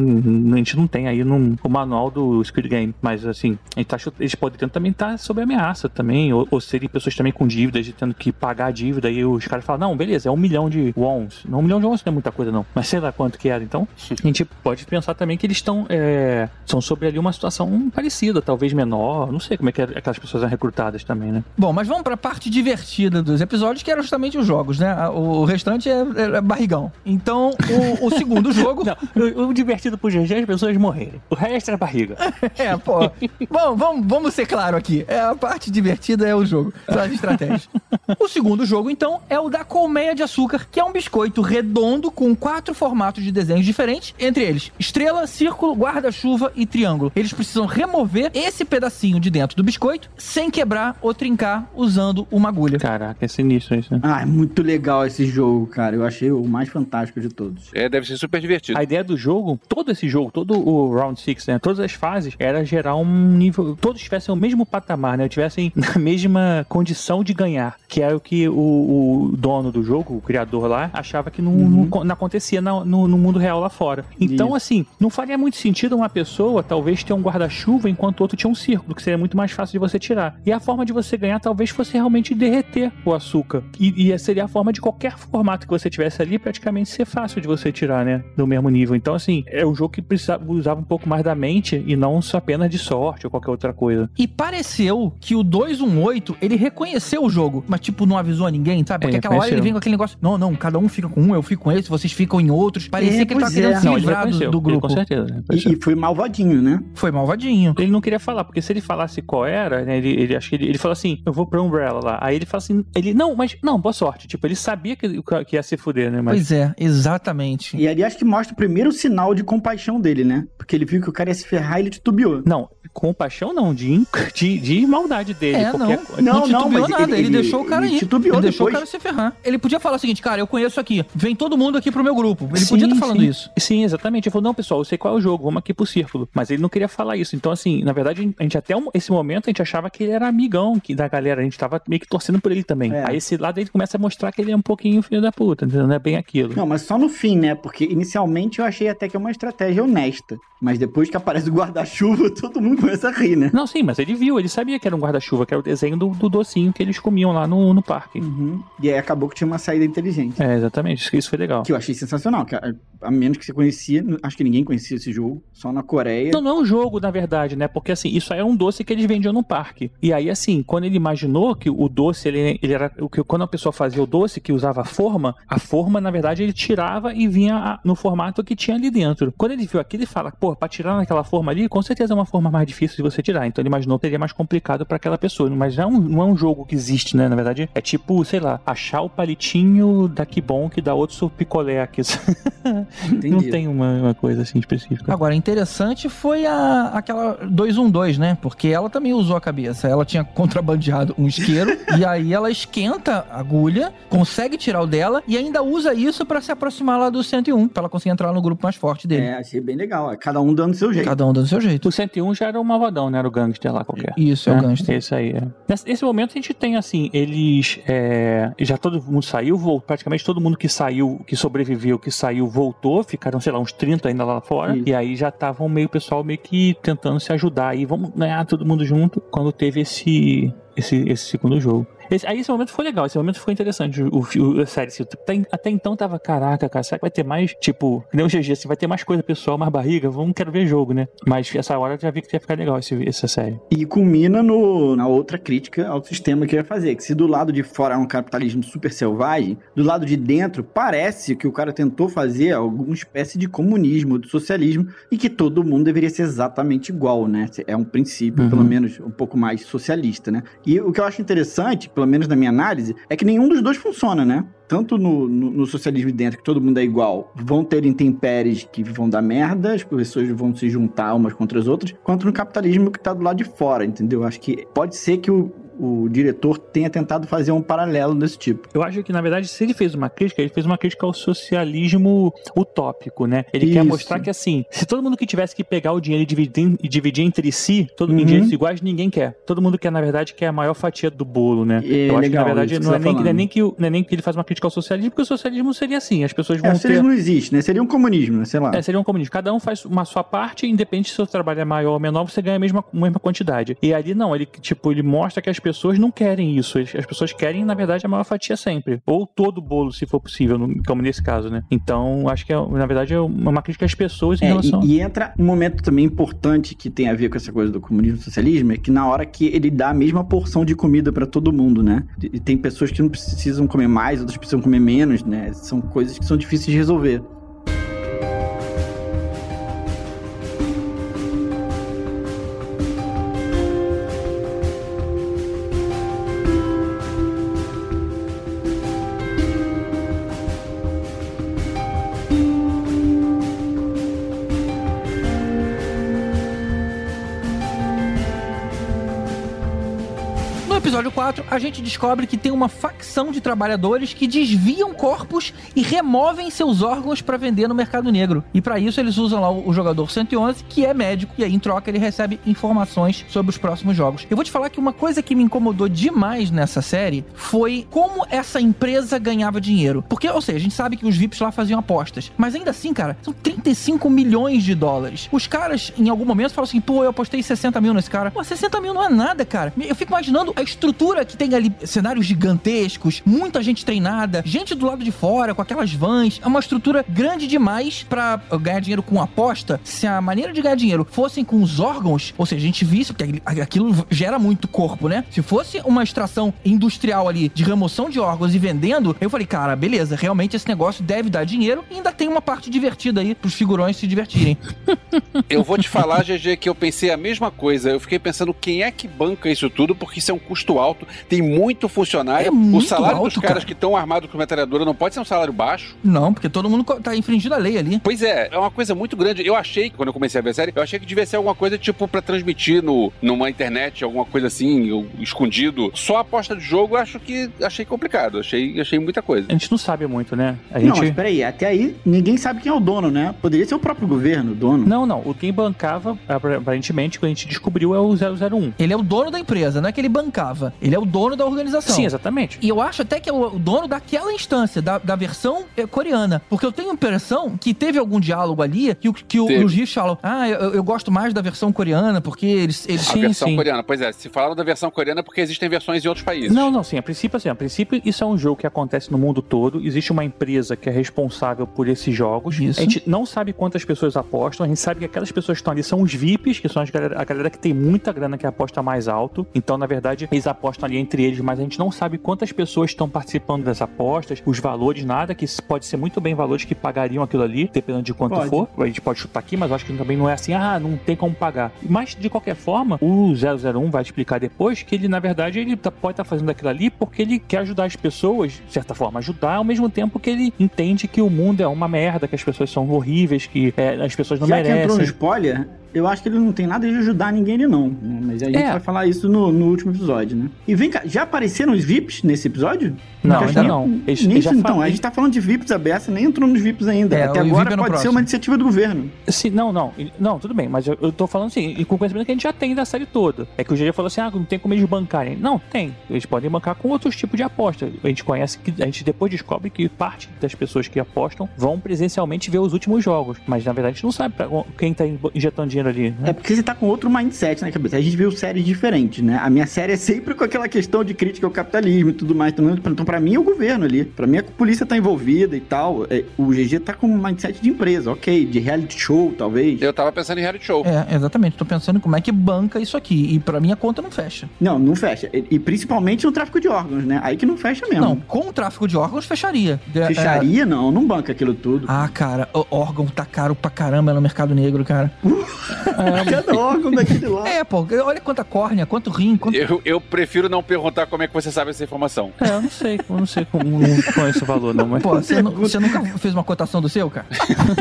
S4: a gente não tem aí no, o manual do Squid Game, mas assim, a gente tá, eles poderiam também estar tá sob ameaça também, ou, ou serem pessoas também com dívidas, de tendo que pagar a dívida, e os caras falam, não, beleza, é um milhão de wons. Não, um milhão de wons não é muita coisa não, mas sei lá quanto que era. Então, a gente pode pensar também que eles estão, é, são sobre ali uma situação parecida, talvez menor, não sei como é que aquelas pessoas são recrutadas também, né?
S3: Bom, mas vamos pra parte divertida dos episódios, que eram justamente os jogos, né? O restante é, é barrigão. Então, o, o segundo jogo...
S4: Não, o, o divertido pro GG as pessoas morrerem. O resto é barriga.
S3: é, pô. Bom, vamos, vamos ser claro aqui. É, a parte divertida é o jogo, as estratégias. o segundo jogo, então, é o da colmeia de açúcar, que é um biscoito redondo com quatro formatos de desenhos diferentes, entre eles estrela, círculo, guarda-chuva e triângulo. Eles precisam remover esse pedacinho de dentro do biscoito sem quebrar ou trincar usando uma agulha.
S4: Caraca, é sinistro isso, né?
S6: Ah, é muito legal esse jogo, cara. Eu achei o mais fantástico de todos.
S5: É, deve ser super divertido.
S4: A ideia do jogo, todo esse jogo, todo o Round 6, né? Todas as fases, era gerar um nível. Todos tivessem o mesmo patamar, né? Tivessem na mesma condição de ganhar. Que era o que o, o dono do jogo, o criador lá, achava que não, uhum. não, não acontecia no, no, no, mundo real lá fora. Então, Isso. assim, não faria muito sentido uma pessoa talvez ter um guarda-chuva enquanto o outro tinha um círculo, que seria muito mais fácil de você tirar. E a forma de você ganhar talvez fosse realmente derreter o açúcar. E, e seria a forma de qualquer formato que você tivesse ali praticamente ser fácil de você tirar, né? Do mesmo nível. Então, assim, é um jogo que precisava, usava um pouco mais da mente e não só apenas de sorte ou qualquer outra coisa.
S3: E pareceu que o 218, ele reconheceu o jogo, mas tipo, não avisou a ninguém, sabe? Porque é, aquela hora ele vem com aquele negócio, não, não, cada um fica com um, eu fico com esse, vocês ficam em outros. Parecia é, que ele tava querendo é. se livrar do, do, grupo.
S4: Ele, com certeza.
S6: E, e, foi malvadinho, né?
S3: Foi malvadinho.
S4: Ele não queria falar, porque se ele falasse qual era, né, ele, ele acho que ele, ele falou assim, eu vou pra Umbrella lá. Aí ele fala assim, ele, não, mas, não, boa sorte. Tipo, ele sabia que, que ia se fuder, né?
S3: Mas... Pois é, exatamente.
S6: E ali acho que mostra o primeiro sinal de compaixão dele, né? Porque ele viu que o cara ia se ferrar e ele titubeou.
S4: Não, compaixão não, de, de, de maldade dele.
S3: É, não. não, não, mas nada. Ele, ele, deixou o cara
S6: ele
S3: ir.
S6: Titubeou
S3: ele
S6: deixou
S3: o cara se ferrar. Ele podia falar o seguinte, cara, eu conheço aqui, vem todo mundo aqui pro meu grupo. Ele sim, podia estar tá falando
S4: sim.
S3: isso.
S4: Sim, exatamente. Ele falou, não, pessoal, eu sei qual é o jogo, vamos aqui pro círculo. Mas ele não queria falar isso. Então, assim, na verdade, a gente até esse momento, a gente achava que ele era amigão que, da galera. A gente tava meio que torcendo por ele também. É. Aí esse lado ele começa a mostrar que ele é um pouquinho filho da puta, entendeu? Não é bem aquilo.
S6: Não, mas só no fim, né? Porque inicialmente eu achei até que é uma estratégia honesta. Mas depois que aparece o guarda-chuva, todo mundo começa a rir, né?
S4: Não, sim, mas ele viu, ele sabia que era um guarda-chuva, que era o desenho do, do docinho que eles comiam lá no, no parque.
S6: Uhum. E aí acabou que tinha uma saída inteligente.
S4: É, exatamente, isso foi legal.
S6: Que eu achei sensacional, que a, a menos que você conhecia, acho que ninguém conhecia esse jogo, só na Coreia.
S4: Não, não é um jogo, na verdade, né? Porque assim, isso aí é um doce que eles vendiam no parque. E aí, assim, quando ele imaginou que o doce, ele, ele era. Que quando a pessoa fazia o doce, que usava a forma, a forma, na verdade, ele tirava e vinha no formato que tinha ali dentro. Quando ele viu aquilo, ele fala, pô, pra tirar naquela forma ali, com certeza é uma forma mais difícil de você tirar. Então ele imaginou que seria mais complicado para aquela pessoa. Mas não é, um, não é um jogo que existe, né? Na verdade, é tipo, sei lá, achar o palitinho da que bom que dá outro picolé aqui. não tem uma, uma, coisa assim específica.
S3: Agora, interessante foi a, aquela 212, né? Porque ela também usou a cabeça. Ela tinha contrabandeado um isqueiro e aí ela esquenta a agulha, consegue tirar o dela e ainda usa isso para se aproximar lá do 101, pra ela conseguir entrar no grupo mais forte dele.
S6: É, achei bem legal. Cada um dando seu jeito.
S3: Cada um dando seu jeito.
S4: O 101 já era o malvadão, né? Era o gangster lá qualquer.
S3: Isso, é, é o gangster.
S4: Esse aí, é. Nesse, nesse, momento a gente tem, assim, eles... É, já todo mundo saiu, voltou, praticamente todo mundo que saiu, que sobreviveu, que saiu, voltou. Ficaram, sei lá, uns 30 ainda lá fora. Isso. E aí já estavam meio, pessoal meio que tentando se ajudar. E vamos ganhar todo mundo junto quando teve esse, esse, esse segundo jogo. Esse, aí esse momento foi legal, esse momento foi interessante. O, o, a série, assim, até, até, então tava, caraca, cara, será que vai ter mais, tipo, nem o GG, assim, vai ter mais coisa pessoal, mais barriga? Vamos, quero ver jogo, né? Mas essa hora eu já vi que ia ficar legal esse, essa série.
S6: E culmina no, na outra crítica ao sistema que eu ia fazer, que se do lado de fora é um capitalismo super selvagem, do lado de dentro parece que o cara tentou fazer alguma espécie de comunismo, de socialismo, e que todo mundo deveria ser exatamente igual, né? É um princípio, uhum. pelo menos, um pouco mais socialista, né? E o que eu acho interessante, pelo menos na minha análise, é que nenhum dos dois funciona, né? Tanto no, no, no socialismo dentro, que todo mundo é igual, vão ter intempéries que vão dar merda, as pessoas vão se juntar umas contra as outras, quanto no capitalismo que tá do lado de fora, entendeu? Acho que pode ser que o, o diretor tenha tentado fazer um paralelo desse tipo.
S4: Eu acho que, na verdade, se ele fez uma crítica, ele fez uma crítica ao socialismo utópico, né? Ele quer
S6: Isso.
S4: mostrar que, assim, se todo mundo que tivesse que pegar o dinheiro e dividir, e dividir entre si, todo mundo
S6: Uhum.
S4: em direitos iguais, ninguém quer. Todo mundo quer, na verdade, quer a maior fatia do bolo, né?
S6: É
S4: Eu acho que,
S6: legal
S4: na verdade,
S6: isso que
S4: não é,
S6: tá
S4: nem, não, é nem que, o- não é nem que ele faz uma crítica ao socialismo, porque o socialismo seria assim, as pessoas vão
S6: É, se
S4: ter...
S6: eles não existem, né? Seria um comunismo, né? Sei lá.
S4: É, seria um comunismo. Cada um faz uma sua parte, independente se o seu trabalho é maior ou menor, você ganha a mesma, a mesma quantidade. E ali não, ele tipo, ele mostra que as pessoas não querem isso. As pessoas querem, na verdade, a maior fatia sempre. Ou todo o bolo, se for possível, como nesse caso, né? Então, acho que, é, na verdade, é uma crítica às pessoas em
S6: É,
S4: relação.
S6: e, e entra um momento também importante que tem a ver com essa coisa do comunismo e socialismo, é que na hora que ele dá a mesma porção de comida pra todo mundo, né? E tem pessoas que não precisam comer mais, outras precisam comer menos, né? São coisas que são difíceis de resolver.
S3: 4, a gente descobre que tem uma facção de trabalhadores que desviam corpos e removem seus órgãos pra vender no mercado negro. E pra isso eles usam lá o o jogador 111, que é médico, e aí em troca ele recebe informações sobre os próximos jogos. Eu vou te falar que uma coisa que me incomodou demais nessa série foi como essa empresa ganhava dinheiro. Porque, ou seja, a gente sabe que os VIPs lá faziam apostas, mas ainda assim, cara, são 35 milhões de dólares. Os caras, em algum momento, falam assim, pô, eu apostei 60 mil nesse cara. Pô, 60 mil não é nada, cara. Eu fico imaginando a estrutura que tem ali, cenários gigantescos, muita gente treinada, gente do lado de fora, com aquelas vans. É uma estrutura grande demais pra ganhar dinheiro com aposta. Se a maneira de ganhar dinheiro fossem com os órgãos, ou seja, a gente visse, porque aquilo gera muito corpo, né? Se fosse uma extração industrial ali de remoção de órgãos e vendendo, eu falei, cara, beleza, realmente esse negócio deve dar dinheiro e ainda tem uma parte divertida aí pros figurões se divertirem.
S5: Eu vou te falar, GG, que eu pensei a mesma coisa. Eu fiquei pensando quem é que banca isso tudo, porque isso é um custo alto, tem muito funcionário.
S3: É
S5: o
S3: muito
S5: salário dos
S3: alto,
S5: caras
S3: cara.
S5: que estão armados com metralhadora não pode ser um salário baixo.
S3: Não, porque todo mundo tá infringindo a lei ali.
S5: Pois é, é uma coisa muito grande. Eu achei, quando eu comecei a ver a série, eu achei que devia ser alguma coisa tipo pra transmitir no, numa internet, alguma coisa assim, escondido. Só a aposta de jogo, eu acho que achei complicado. Achei, achei muita coisa.
S4: A gente não sabe muito, né? A
S6: Não, mas
S4: gente.
S6: peraí, até aí ninguém sabe quem é o dono, né? Poderia ser o próprio governo, o dono.
S4: Não, não. O quem bancava, aparentemente, quando a gente descobriu, é o 001.
S3: Ele é o dono da empresa, não é que ele bancava. Ele é o dono da organização.
S4: Sim, exatamente.
S3: E eu acho até que é o dono daquela instância, da, da versão eh, coreana. Porque eu tenho a impressão que teve algum diálogo ali que, que o, rios falam: Ah, eu, eu gosto mais da versão coreana, porque eles. eles...
S5: a
S4: Sim,
S5: versão
S4: sim.
S5: coreana. Pois é, se falaram da versão coreana é porque existem versões em outros países.
S4: Não, não, sim. A princípio, assim, a princípio, isso é um jogo que acontece no mundo todo. Existe uma empresa que é responsável por esses jogos.
S3: Isso.
S4: A gente não sabe quantas pessoas apostam. A gente sabe que aquelas pessoas que estão ali são os VIPs, que são as galera, a galera que tem muita grana que aposta mais alto. Então, na verdade, eles apostam ali entre eles, mas a gente não sabe quantas pessoas estão participando das apostas, os valores, nada, que pode ser muito bem valores que pagariam aquilo ali, dependendo de quanto
S6: Pode.
S4: for. A gente pode chutar aqui, mas acho que também não é assim, ah, não tem como pagar. Mas, de qualquer forma, o 001 vai explicar depois que ele, na verdade, ele tá- pode estar fazendo aquilo ali porque ele quer ajudar as pessoas, de certa forma, ajudar, ao mesmo tempo que ele entende que o mundo é uma merda, que as pessoas são horríveis, que é, as pessoas não
S6: Já que entrou no
S4: merecem.
S6: spoiler, eu acho que ele não tem nada de ajudar ninguém ali, não. né? Mas a gente
S4: É.
S6: vai falar isso no, no último episódio, né? E vem cá, já apareceram os VIPs nesse episódio?
S4: Não, ainda não.
S6: nem-
S4: Eles-
S6: nem
S4: eles já
S6: isso, então, a gente tá falando de VIPs aberta, nem entrou nos VIPs ainda.
S3: É,
S6: Até agora
S3: é
S6: pode ser
S3: próximo.
S6: uma iniciativa do governo.
S4: Sim, não, não, não, tudo bem, mas eu, eu tô falando assim, e com o conhecimento que a gente já tem da série toda. É que o GG falou assim: ah, não tem como eles bancarem. Não, tem. Eles podem bancar com outros tipos de aposta. A gente conhece que a gente depois descobre que parte das pessoas que apostam vão presencialmente ver os últimos jogos. Mas na verdade a gente não sabe pra quem tá injetando dinheiro ali. Né?
S6: É porque você tá com outro mindset na cabeça. A gente viu séries diferentes, né? A minha série é sempre com aquela questão de crítica ao capitalismo e tudo mais. Então, então pra mim, é o governo ali. Pra mim, a polícia tá envolvida e tal. É, o GG tá com um mindset de empresa, ok. De reality show, talvez.
S5: Eu tava pensando em reality show.
S3: É, exatamente. Tô pensando em como é que banca isso aqui. E pra mim a conta não fecha.
S6: Não, não fecha. E, e principalmente no tráfico de órgãos, né? Aí que não fecha mesmo.
S3: Não, com o tráfico de órgãos fecharia. É,
S6: Fecharia, não. Não banca aquilo tudo.
S3: Ah, cara, o órgão tá caro pra caramba no mercado negro, cara.
S6: Cada órgão daquele lá.
S3: É, pô, olha quanta córnea, quanto rim, quanto.
S5: Eu, eu prefiro não perguntar como é que você sabe essa informação.
S4: É, eu não sei, eu não sei como não conheço o valor, não, mas.
S3: Pô, você, nu- você nunca fez uma cotação do seu, cara?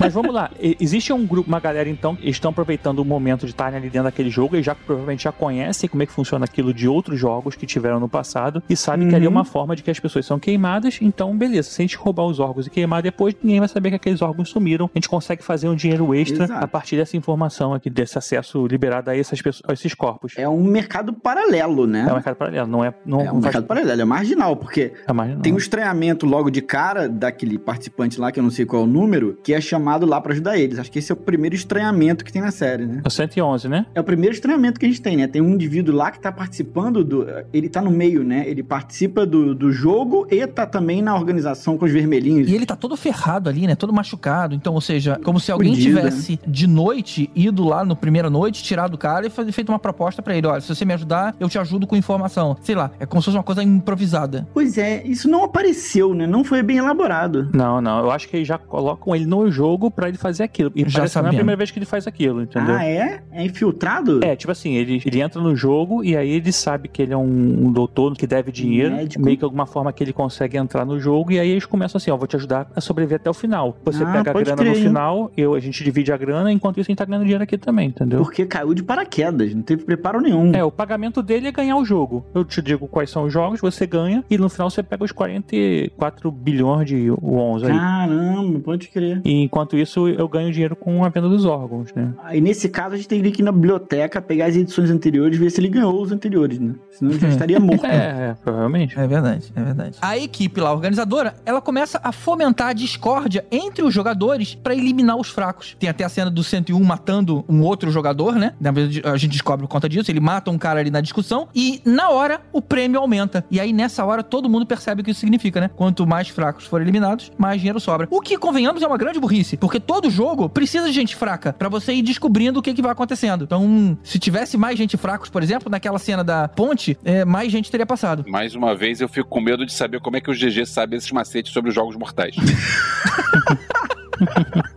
S4: Mas vamos lá, existe um grupo, uma galera então, que estão aproveitando o momento de estarem ali dentro daquele jogo e já provavelmente já conhecem como é que funciona aquilo de outros jogos que tiveram no passado e sabem que ali é uma forma de que as pessoas são queimadas, então beleza, se a gente roubar os órgãos e queimar depois, ninguém vai saber que aqueles órgãos sumiram. A gente consegue fazer um dinheiro extra
S6: Exato.
S4: a partir dessa informação aqui, desse acesso liberado a, essas pessoas, a esses corpos.
S6: É um mercado paralelo, né?
S4: É um mercado paralelo, não é. Não,
S6: É um
S4: faz-
S6: mercado paralelo, é marginal, porque
S4: é mais-
S6: tem um estranhamento logo de cara daquele participante lá, que eu não sei qual é o número, que é chamado lá pra ajudar eles. Acho que esse é o primeiro estranhamento que tem na série, né?
S4: É o 111, né?
S6: É o primeiro estranhamento que a gente tem, né? Tem um indivíduo lá que tá participando do. Ele tá no meio, né? Ele participa do, do jogo e tá também na organização com os vermelhinhos.
S3: E ele tá todo ferrado ali, né? Todo machucado. Então, ou seja, como se alguém
S6: Fudido,
S3: tivesse de noite ido lá no primeira noite, tirado o cara e feito uma proposta pra ele: olha, se você me ajudar, eu te ajudo com informação. Sei lá, é como se fosse uma coisa improvisada.
S6: Pois é, isso não apareceu, né? Não foi bem elaborado.
S4: Não, não. Eu acho que eles já colocam ele no jogo pra ele fazer aquilo. E
S3: Já
S4: parece que não é a primeira vez que ele faz aquilo, entendeu?
S6: Ah, é? É infiltrado?
S4: É, tipo assim, ele, ele entra no jogo e aí ele sabe que ele é um, um doutor que deve dinheiro,
S6: Médico.
S4: meio que alguma forma que ele consegue entrar no jogo, e aí eles começam assim, ó, vou te ajudar a sobreviver até o final. Você
S6: Ah,
S4: pega a grana
S6: crer,
S4: no final, eu, a gente divide a grana, enquanto isso a gente tá ganhando dinheiro aqui também, entendeu?
S6: Porque caiu de paraquedas, não teve preparo nenhum.
S4: É, o pagamento dele é ganhar o jogo. Eu te digo quais são os jogos, você ganha, e no final você pega os 44 bilhões de wons aí.
S6: Caramba, pode crer.
S4: E enquanto isso, eu ganho dinheiro com a venda dos órgãos, né?
S6: Aí nesse caso a gente teria que ir na biblioteca, pegar as edições anteriores e ver se ele ganhou os anteriores, né? Senão ele já estaria morto.
S4: É, é, provavelmente.
S3: É verdade, é verdade. A equipe lá, organizadora, ela começa a fomentar a discórdia entre os jogadores pra eliminar os fracos. Tem até a cena do 101 matando um outro jogador, né? Na verdade, a gente descobre por conta disso. Ele mata um cara ali na discussão e, na hora, o prêmio aumenta. E aí, nessa hora, todo mundo percebe o que isso significa, né? Quanto mais fracos forem eliminados, mais dinheiro sobra. O que, convenhamos, é uma grande burrice, porque todo jogo precisa de gente fraca pra você ir descobrindo o que, que vai acontecendo. Então, se tivesse mais gente fracos, por exemplo, naquela cena da ponte, é, mais gente teria passado.
S5: Mais uma vez, eu fico com medo de saber como é que o GG sabe esses macetes sobre os jogos mortais.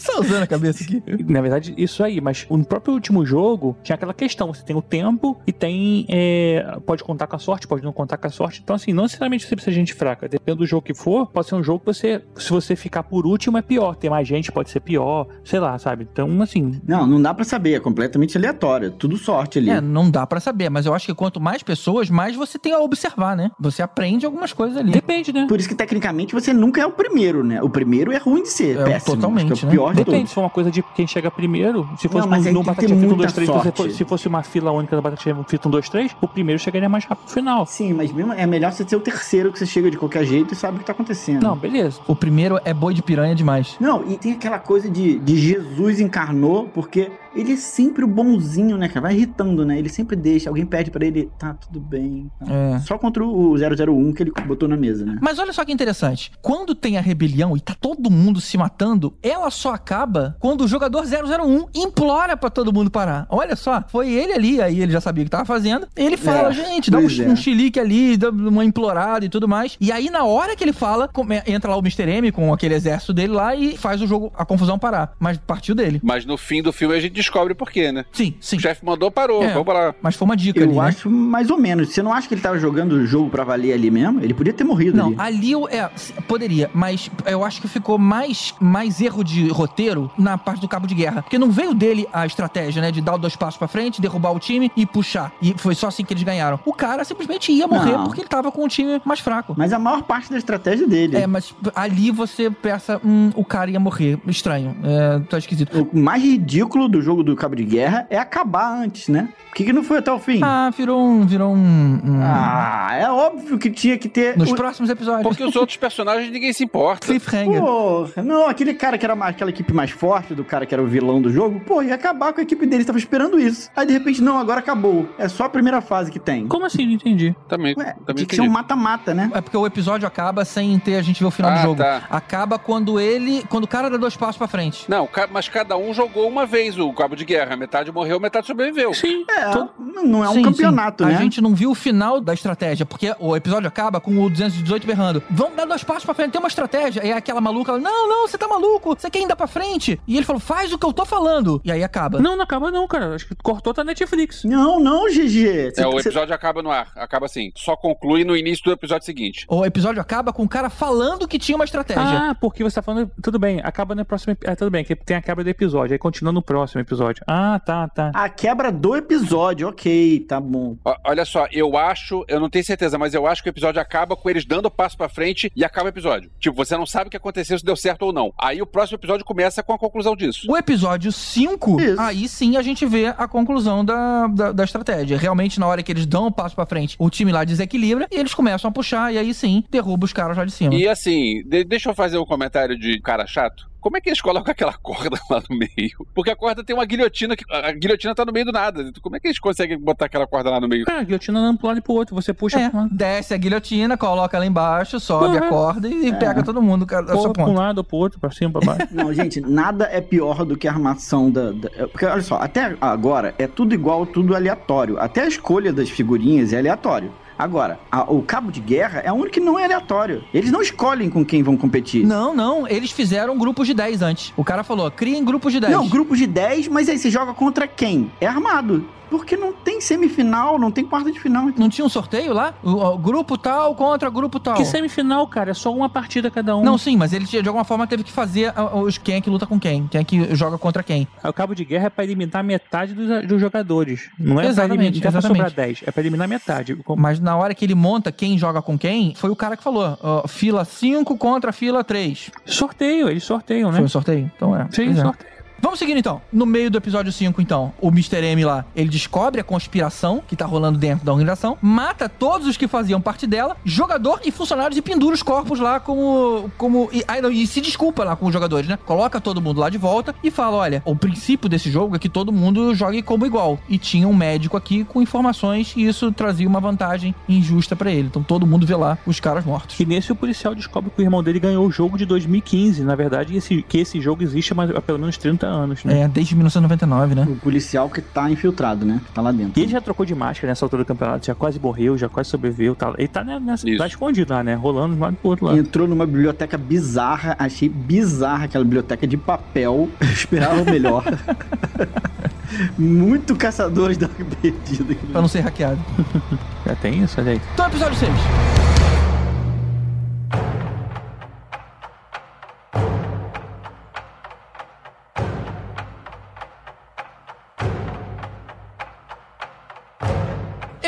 S3: Só usando a cabeça aqui.
S4: Na verdade, isso aí, mas no próprio último jogo tinha aquela questão: você tem o tempo e tem. é, pode contar com a sorte, pode não contar com a sorte. Então, assim, não necessariamente você precisa de gente fraca. Depende do jogo que for, pode ser um jogo que você, se você ficar por último, é pior. Ter mais gente pode ser pior, sei lá, sabe? Então, assim.
S6: Não, não dá pra saber, é completamente aleatório, é tudo sorte ali.
S3: É, não dá pra saber, mas eu acho que quanto mais pessoas, mais você tem a observar, né? Você aprende algumas coisas ali.
S4: Depende, né?
S6: Por isso que tecnicamente você nunca é o primeiro, né? O primeiro é ruim de ser,
S3: É,
S6: péssimo.
S3: totalmente,
S6: é
S3: né?
S6: o pior de
S4: Depende,
S6: todos.
S4: se for uma coisa de quem chega primeiro, se fosse
S6: Não, mas
S4: no, Batatinha Frita 1,
S6: muita
S4: 2, 3, se
S6: sorte.
S4: fosse, se fosse uma fila única do Batatinha Frita 1, 2, 3, o primeiro chegaria mais rápido no final.
S6: Sim, mas mesmo é melhor você ser o terceiro que você chega de qualquer jeito e sabe o que tá acontecendo.
S4: Não, beleza.
S3: O primeiro é boi de piranha demais.
S6: Não, e tem aquela coisa de, de Jesus encarnou, porque ele é sempre o bonzinho, né, cara? Vai irritando, né? Ele sempre deixa, alguém pede pra ele, tá, tudo bem. tá.
S3: É.
S6: Só contra o 001 que ele botou na mesa, né?
S3: Mas olha só que interessante. Quando tem a rebelião e tá todo mundo se matando, ela só acaba quando o jogador 001 implora pra todo mundo parar. Olha só, foi ele ali, aí ele já sabia o que tava fazendo. Ele fala,
S6: É,
S3: gente, dá um,
S6: é.
S3: um chilique ali, dá uma implorada e tudo mais. E aí, na hora que ele fala, come- entra lá o Mr. M com aquele exército dele lá e faz o jogo, a confusão parar. Mas partiu dele.
S5: Mas no fim do filme a gente descobre por quê, né?
S3: Sim, sim.
S5: O chefe mandou, parou,
S3: É.
S5: vamos lá.
S3: Mas foi uma dica
S6: Eu
S3: ali, né?
S6: acho mais ou menos. Você não acha que ele tava jogando o jogo pra valer ali mesmo? Ele podia ter morrido
S3: Não,
S6: ali.
S3: ali eu, é, poderia, mas eu acho que ficou mais, mais erro de roteiro na parte do cabo de guerra. Porque não veio dele a estratégia, né? De dar dois passos pra frente, derrubar o time e puxar. E foi só assim que eles ganharam. O cara simplesmente ia morrer
S6: Não.
S3: porque ele tava com o time mais fraco.
S6: Mas a maior parte da estratégia dele.
S3: É, mas ali você pensa, hum, o cara ia morrer. Estranho. É, tá esquisito.
S6: O mais ridículo do jogo do Cabo de Guerra é acabar antes, né? Por que, que não foi até o fim?
S3: Ah, virou um. Virou um. um-
S6: Ah, é óbvio que tinha que ter.
S3: Nos
S6: o-
S3: próximos episódios.
S5: Porque os outros personagens ninguém se importa.
S3: Cliffhanger.
S6: Porra, não, aquele cara que era mais, aquela equipe mais forte do cara que era o vilão do jogo, pô, ia acabar com a equipe dele, tava esperando isso. Aí de repente, não, agora acabou. É só a primeira fase que tem.
S4: Como assim? Não entendi.
S5: Também,
S6: Ué,
S5: também
S6: tinha que ser um mata-mata, né?
S3: É porque o episódio acaba sem ter a gente ver o final
S5: Ah,
S3: do jogo.
S5: tá.
S3: Acaba quando ele. Quando o cara dá dois passos pra frente.
S5: Não, mas cada um jogou uma vez o cabo de guerra. Metade morreu, metade sobreviveu.
S4: Sim.
S6: É,
S4: Todo-
S6: não é um
S3: Sim,
S6: campeonato,
S3: sim.
S6: né?
S3: A gente não viu o final da estratégia, porque o episódio acaba com o 218 berrando. Vamos dar dois passos pra frente, tem uma estratégia. E aí aquela maluca, ela, não, não, você tá maluco, você quer ir pra frente. E ele falou, faz o que eu tô falando. E aí acaba.
S4: Não, não acaba não, cara. Acho que cortou tá Netflix.
S6: Não, não, GG. Cê-
S5: É, o
S6: cê-
S5: episódio acaba no ar. Acaba assim. Só conclui no início do episódio seguinte.
S3: O episódio acaba com o cara falando que tinha uma estratégia.
S4: Ah, porque você tá falando. Tudo bem, acaba no próximo. Ah, tudo bem, que tem a quebra do episódio, aí continua no próximo episódio. Ah, tá, tá.
S6: A quebra do episódio, ok, tá bom.
S5: Olha só, eu acho, eu não tenho certeza, mas eu acho que o episódio acaba com eles dando passo pra frente e acaba o episódio. Tipo, você não sabe o que aconteceu, se deu certo ou não. Aí o próximo episódio começa com a conclusão disso.
S3: O episódio 5,
S6: Isso.
S3: aí sim a gente vê a conclusão da, da, da estratégia. Realmente, na hora que eles dão um passo pra frente, o time lá desequilibra e eles começam a puxar, e aí sim, derruba os caras lá de cima.
S5: E assim, de- deixa eu fazer um comentário de cara chato. Como é que eles colocam aquela corda lá no meio? Porque a corda tem uma guilhotina que. A guilhotina tá no meio do nada. Como é que eles conseguem botar aquela corda lá no meio?
S4: Cara, a guilhotina não pra um lado e pro outro. Você puxa
S3: É, desce a guilhotina, coloca lá embaixo, sobe a
S4: Uhum.
S3: corda e pega todo mundo
S4: porra pra um lado ou pro outro, pra cima, pra baixo.
S6: Não, gente, nada é pior do que a armação da, da- Porque, olha só, até agora é tudo igual, tudo aleatório. Até a escolha das figurinhas é aleatório. Agora, a- o cabo de guerra é o único que não é aleatório. Eles não escolhem com quem vão competir.
S3: Não, não, eles fizeram grupos de 10 antes. O cara falou, criem grupos de 10.
S6: Não, grupos de 10, mas aí você joga contra quem? É armado. Porque não tem semifinal, não tem quarta de final.
S3: Não tinha um sorteio lá? O, o grupo tal contra grupo tal.
S4: Que semifinal, cara, é só uma partida cada um.
S3: Não, sim, mas ele de alguma forma teve que fazer os quem é que luta com quem, quem é que joga contra quem.
S4: O cabo de guerra é pra eliminar metade dos, dos jogadores. Não é
S3: Exatamente,
S4: pra eliminar, não é pra
S3: exatamente.
S4: sobrar 10, é pra eliminar metade.
S3: Mas na hora que ele monta quem joga com quem, foi o cara que falou: ó, fila 5 contra fila 3.
S4: Sorteio, eles sorteiam, né?
S3: Foi o sorteio? Então é.
S4: Sim,
S3: é.
S4: sorteio.
S3: Vamos seguindo então. No meio do episódio 5, então, o Mr. M lá, ele descobre a conspiração que tá rolando dentro da organização, mata todos os que faziam parte dela, jogador e funcionários e pendura os corpos lá como. como e, ai, não, e se desculpa lá com os jogadores, né? Coloca todo mundo lá de volta e fala: olha, o princípio desse jogo é que todo mundo jogue como igual. E tinha um médico aqui com informações e isso trazia uma vantagem injusta pra ele. Então todo mundo vê lá os caras mortos.
S4: E nesse o policial descobre que o irmão dele ganhou o jogo de 2015. Na verdade, esse, que esse jogo existe há mais- há pelo menos 30 anos, né?
S3: É, desde 1999, né?
S6: O policial que tá infiltrado, né? Que tá lá dentro.
S4: E ele já trocou de máscara nessa altura do campeonato, já quase morreu, já quase sobreviveu. Tá, ele tá né, nessa, tá escondido lá, né? Rolando de um lado pro outro lado.
S6: Entrou numa biblioteca bizarra, achei bizarra aquela biblioteca de papel. Eu esperava o melhor. Muito caçadores da perdida.
S3: Pra não ser hackeado.
S4: Já tem isso, olha aí.
S3: Então, episódio 6.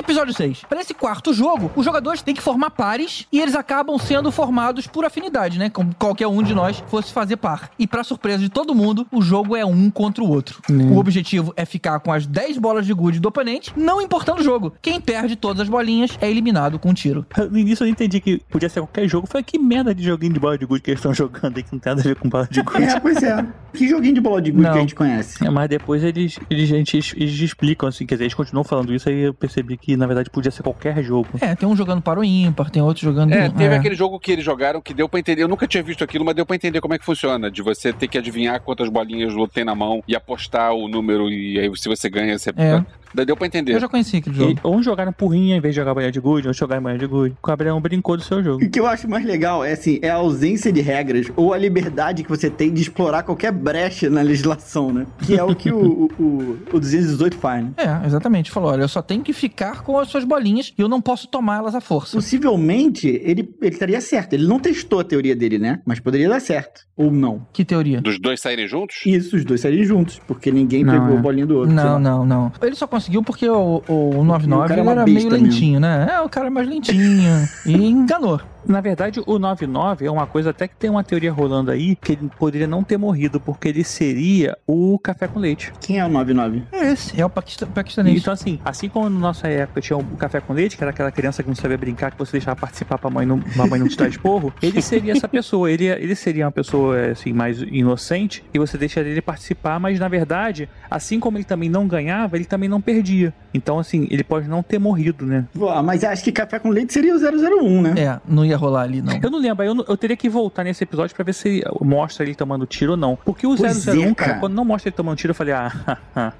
S3: Episódio 6. Para esse quarto jogo, os jogadores têm que formar pares e eles acabam sendo formados por afinidade, né? Como qualquer um de nós fosse fazer par. E para surpresa de todo mundo, o jogo é um contra o outro. O objetivo é ficar com as 10 bolas de gude do oponente, não importando o jogo. Quem perde todas as bolinhas é eliminado com um tiro.
S4: No início eu não entendi que podia ser qualquer jogo. Falei, que merda de joguinho de bola de gude que eles estão jogando aí que não tem nada a ver com bola de gude.
S6: É, pois é. Que joguinho de bola de gude
S3: Não.
S6: que a gente conhece?
S4: É, mas depois eles, eles, gente, eles, eles explicam, assim, quer dizer, eles continuam falando isso, aí eu percebi que, na verdade, podia ser qualquer jogo.
S3: É, tem um jogando para o ímpar, tem outro jogando.
S5: É, teve
S3: é.
S5: aquele jogo que eles jogaram que deu pra entender. Eu nunca tinha visto aquilo, mas deu pra entender como é que funciona. De você ter que adivinhar quantas bolinhas tem na mão e apostar o número, e aí se você ganha, você.
S3: É.
S5: Daí Deu pra entender.
S3: Eu já conheci aquele jogo.
S4: E, uns jogaram porrinha em vez de jogar banha de gude, outros jogaram banha de gude. O Gabriel brincou do seu jogo.
S6: O que eu acho mais legal é assim, é a ausência de regras ou a liberdade que você tem de explorar qualquer brecha na legislação, né? Que é o que o, o, o, o 218 faz, né?
S3: É, exatamente. Falou: olha, eu só tenho que ficar com as suas bolinhas e eu não posso tomá-las à força.
S6: Possivelmente, ele, ele estaria certo. Ele não testou a teoria dele, né? Mas poderia dar certo. Ou não.
S3: Que teoria?
S5: Dos dois saírem juntos?
S6: Isso, os dois saírem juntos, porque ninguém
S4: Não,
S6: pegou
S4: é.
S6: a bolinha do outro.
S3: Não, não, não. Ele só conseguiu porque o, o
S6: O
S3: 99
S6: cara é
S3: era meio lentinho, né? É, o cara é mais lentinho. e enganou.
S4: Na verdade, o 99 é uma coisa até que tem uma teoria rolando aí, que ele poderia não ter morrido, porque ele seria o café com leite.
S6: Quem é o 99?
S3: É esse. É o paquista- paquistanês.
S4: Então, assim, assim como na nossa época tinha o café com leite, que era aquela criança que não sabia brincar, que você deixava participar pra mãe não, mamãe não te dá esporro, ele seria essa pessoa. Ele, ele seria uma pessoa, assim, mais inocente e você deixaria ele participar, mas na verdade, assim como ele também não ganhava, ele também não perdia. Então, assim, ele pode não ter morrido, né?
S6: Mas acho que café com leite seria o 001, né?
S3: É, não ia rolar ali, não.
S4: Eu não lembro, eu, eu teria que voltar nesse episódio pra ver se mostra ele tomando tiro ou não. Porque o
S6: Pois
S4: 001,
S6: é,
S4: cara,
S6: cara.
S4: quando não mostra ele tomando tiro, eu falei, ah,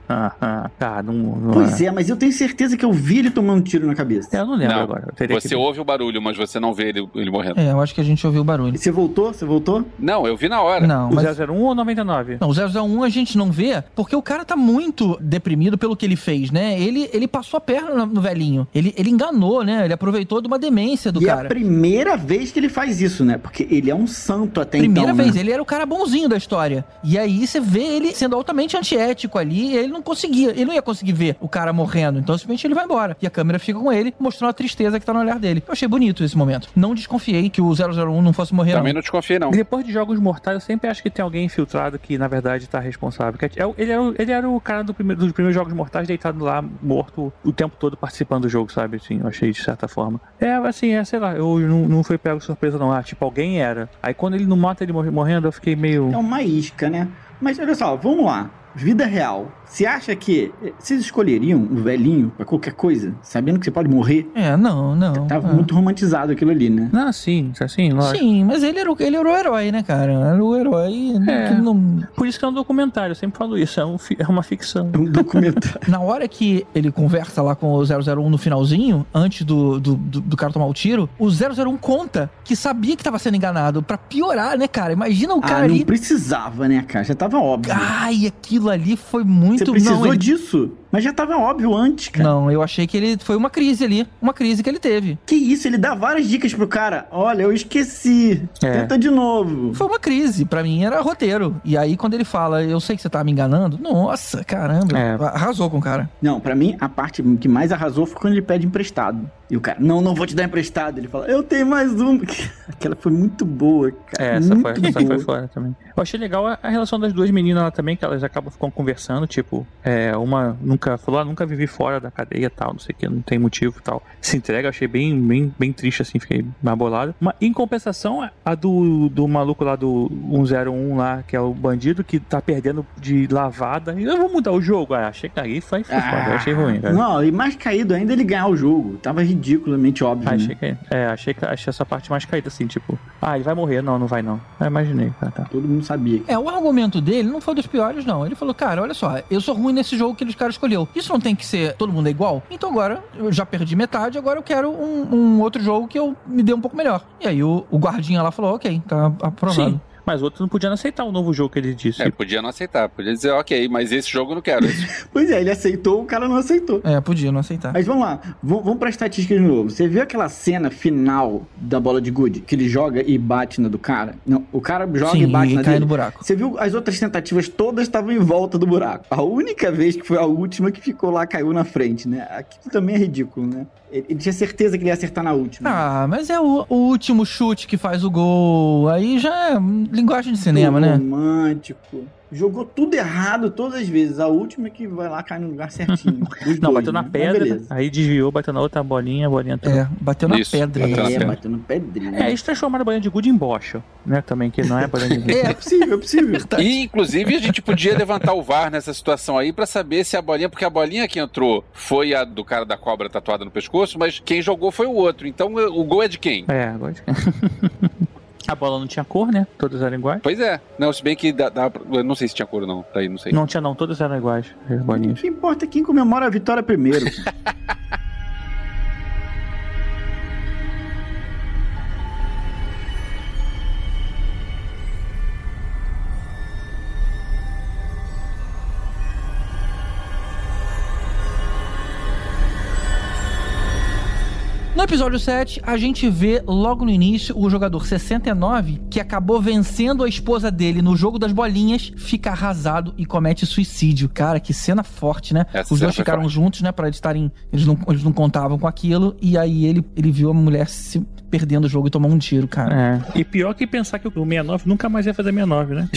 S4: tá, não, não
S6: Pois é, mas eu tenho certeza que eu vi ele tomando tiro na cabeça.
S4: É, eu não lembro
S5: Não,
S4: agora. Eu teria
S5: Você
S4: que...
S5: ouve o barulho, mas você não vê ele, ele morrendo.
S3: É, eu acho que a gente ouviu o barulho.
S6: E Você voltou? Você voltou?
S5: Não, eu vi na hora.
S3: Não,
S4: O
S3: mas...
S4: 001 ou 99?
S3: Não, o 001 a gente não vê porque o cara tá muito deprimido pelo que ele fez, né? Ele, ele passou a perna no, velhinho. Ele, ele enganou, né? Ele aproveitou de uma demência do
S6: e é a
S3: cara.
S6: Primeira vez que ele faz isso, né? Porque ele é um santo até
S3: Primeira
S6: então.
S3: vez,
S6: né?
S3: ele era o cara bonzinho da história. E aí você vê ele sendo altamente antiético ali, e ele não conseguia, ele não ia conseguir ver o cara morrendo. Então simplesmente ele vai embora. E a câmera fica com ele, mostrando a tristeza que tá no olhar dele. Eu achei bonito esse momento. Não desconfiei que o 001 não fosse morrer,
S5: Também
S3: não.
S5: não desconfiei, não.
S4: Depois de Jogos Mortais, eu sempre acho que tem alguém infiltrado que, na verdade, tá responsável. Que é o- ele, era o, ele era o cara do primeiro- dos primeiros Jogos Mortais deitado lá, morto, o tempo todo participando do jogo, sabe? Assim, eu achei de certa forma. É, assim, é, sei lá, eu não, não fui pego surpresa, não. Ah, tipo, alguém era. Aí quando ele não mata ele morre- morrendo, eu fiquei meio.
S6: É uma isca, né? Mas olha só, vamos lá. Vida real. Você acha que eh, vocês escolheriam o velhinho pra qualquer coisa, sabendo que você pode morrer?
S3: É, não, não.
S6: Tava
S3: é.
S6: muito romantizado aquilo ali, né?
S4: Não, sim, assim, lógico.
S3: Sim, mas ele era, o, ele era o herói, né, cara? Era o herói
S4: É.
S3: não,
S4: Por isso que é um documentário, eu sempre falo isso, é, um fi- é uma ficção.
S6: É um documentário.
S3: Na hora que ele conversa lá com o 001 no finalzinho, antes do, do, do, do cara tomar o tiro, o 001 conta que sabia que tava sendo enganado. Pra piorar, né, cara? Imagina o
S6: ah,
S3: cara
S6: não
S3: ali.
S6: precisava, né, cara? Já tava óbvio.
S3: Ai, aquilo ali foi muito.
S6: Você precisou disso? Mas já tava óbvio antes, cara.
S3: Não, eu achei que ele. Foi uma crise ali. Uma crise que ele teve.
S6: Que isso? Ele dá várias dicas pro cara. Olha, eu esqueci.
S4: É.
S6: Tenta de novo.
S3: Foi uma crise. Pra mim era roteiro. E aí, quando ele fala, eu sei que você tá me enganando. Nossa, caramba.
S4: É.
S3: Arrasou com o cara.
S6: Não, pra mim, a parte que mais arrasou foi quando ele pede emprestado. E o cara, não, não vou te dar emprestado. Ele fala, eu tenho mais um. Aquela foi muito boa, cara.
S4: É, essa,
S6: muito
S4: foi, essa
S6: boa.
S4: foi fora também. Eu achei legal a, a relação das duas meninas lá também, que elas acabam ficando conversando, tipo, é, uma nunca falou, ah, nunca vivi fora da cadeia tal, não sei o que, não tem motivo e tal. Se entrega, achei bem, bem, bem triste, assim, fiquei mais bolado. Mas, em compensação, a do, do maluco lá do 101 lá, que é o bandido que tá perdendo de lavada, eu vou mudar o jogo. Ah, achei que aí foi, foi foda, eu achei ruim, cara.
S6: Não, e mais caído ainda ele ganhar o jogo. Tava ridiculamente óbvio.
S4: Ah,
S6: né?
S4: achei que, é, achei que achei essa parte mais caída, assim, tipo, ah, ele vai morrer, não, não vai não. Eu imaginei, cara, tá.
S6: Todo mundo sabia.
S3: É, o argumento dele não foi dos piores, não. Ele falou, cara, olha só, eu sou ruim nesse jogo que eles cara escolheu. Isso não tem que ser todo mundo é igual? Então agora eu já perdi metade, agora eu quero um, um outro jogo que eu me dê um pouco melhor. E aí o, o guardinha lá falou, ok, tá aprovado.
S4: Sim, mas o outro não podia aceitar o novo jogo que ele disse.
S5: É, podia não aceitar. Podia dizer, ok, mas esse jogo eu não quero.
S6: Pois é, ele aceitou, o cara não aceitou.
S3: É, podia não aceitar.
S6: Mas vamos lá, v- vamos pra estatística de novo. Você viu aquela cena final da bola de gude? Que ele joga e bate na do cara? Não, o cara joga
S3: Sim,
S6: e bate
S3: e
S6: na
S3: cai
S6: dele.
S3: no buraco.
S6: Você viu as outras tentativas todas estavam em volta do buraco. A única vez que foi a última que ficou lá, caiu na frente, né? Aquilo também é ridículo, né? Ele, tinha certeza que ele ia acertar na última.
S3: Ah, mas é o, o último chute que faz o gol. Aí já é linguagem de cinema, né?
S6: Romântico. Jogou tudo errado todas as vezes. A última que vai lá cai no lugar certinho.
S4: Não,
S6: dois,
S4: bateu na
S6: né?
S4: Pedra,
S6: beleza.
S4: aí desviou, bateu na outra bolinha, a bolinha entrou.
S3: É, bateu na
S5: Isso,
S3: pedra.
S5: bateu na
S6: É,
S5: pedra.
S6: bateu no pedrinho.
S4: É, eles transformaram a bolinha de gude em bocha, né? Também, que não é bolinha de gude.
S6: É possível, é possível.
S5: E, inclusive, a gente podia levantar o VAR nessa situação aí pra saber se a bolinha, porque a bolinha que entrou foi a do cara da cobra tatuada no pescoço, mas quem jogou foi o outro. Então o gol é de quem?
S4: É, agora. A bola não tinha cor, né? Todas eram iguais.
S5: Pois é. Não, se bem que dá, dá pra- eu não sei se tinha cor ou não. Daí não sei.
S4: Não tinha, não, todas eram iguais, as
S6: O
S4: bolinhas.
S6: que importa é quem comemora a vitória primeiro.
S3: No episódio 7, a gente vê logo no início o jogador 69, que acabou vencendo a esposa dele no jogo das bolinhas, fica arrasado e comete suicídio. Cara, que cena forte, né?
S5: Essa
S3: Os dois ficaram
S5: forte.
S3: juntos, né? Pra eles estarem. Eles não, eles não contavam com aquilo. E aí ele, ele viu a mulher se perdendo o jogo e tomou um tiro, cara.
S4: É. E pior que pensar que o 69 nunca mais ia fazer 69, né?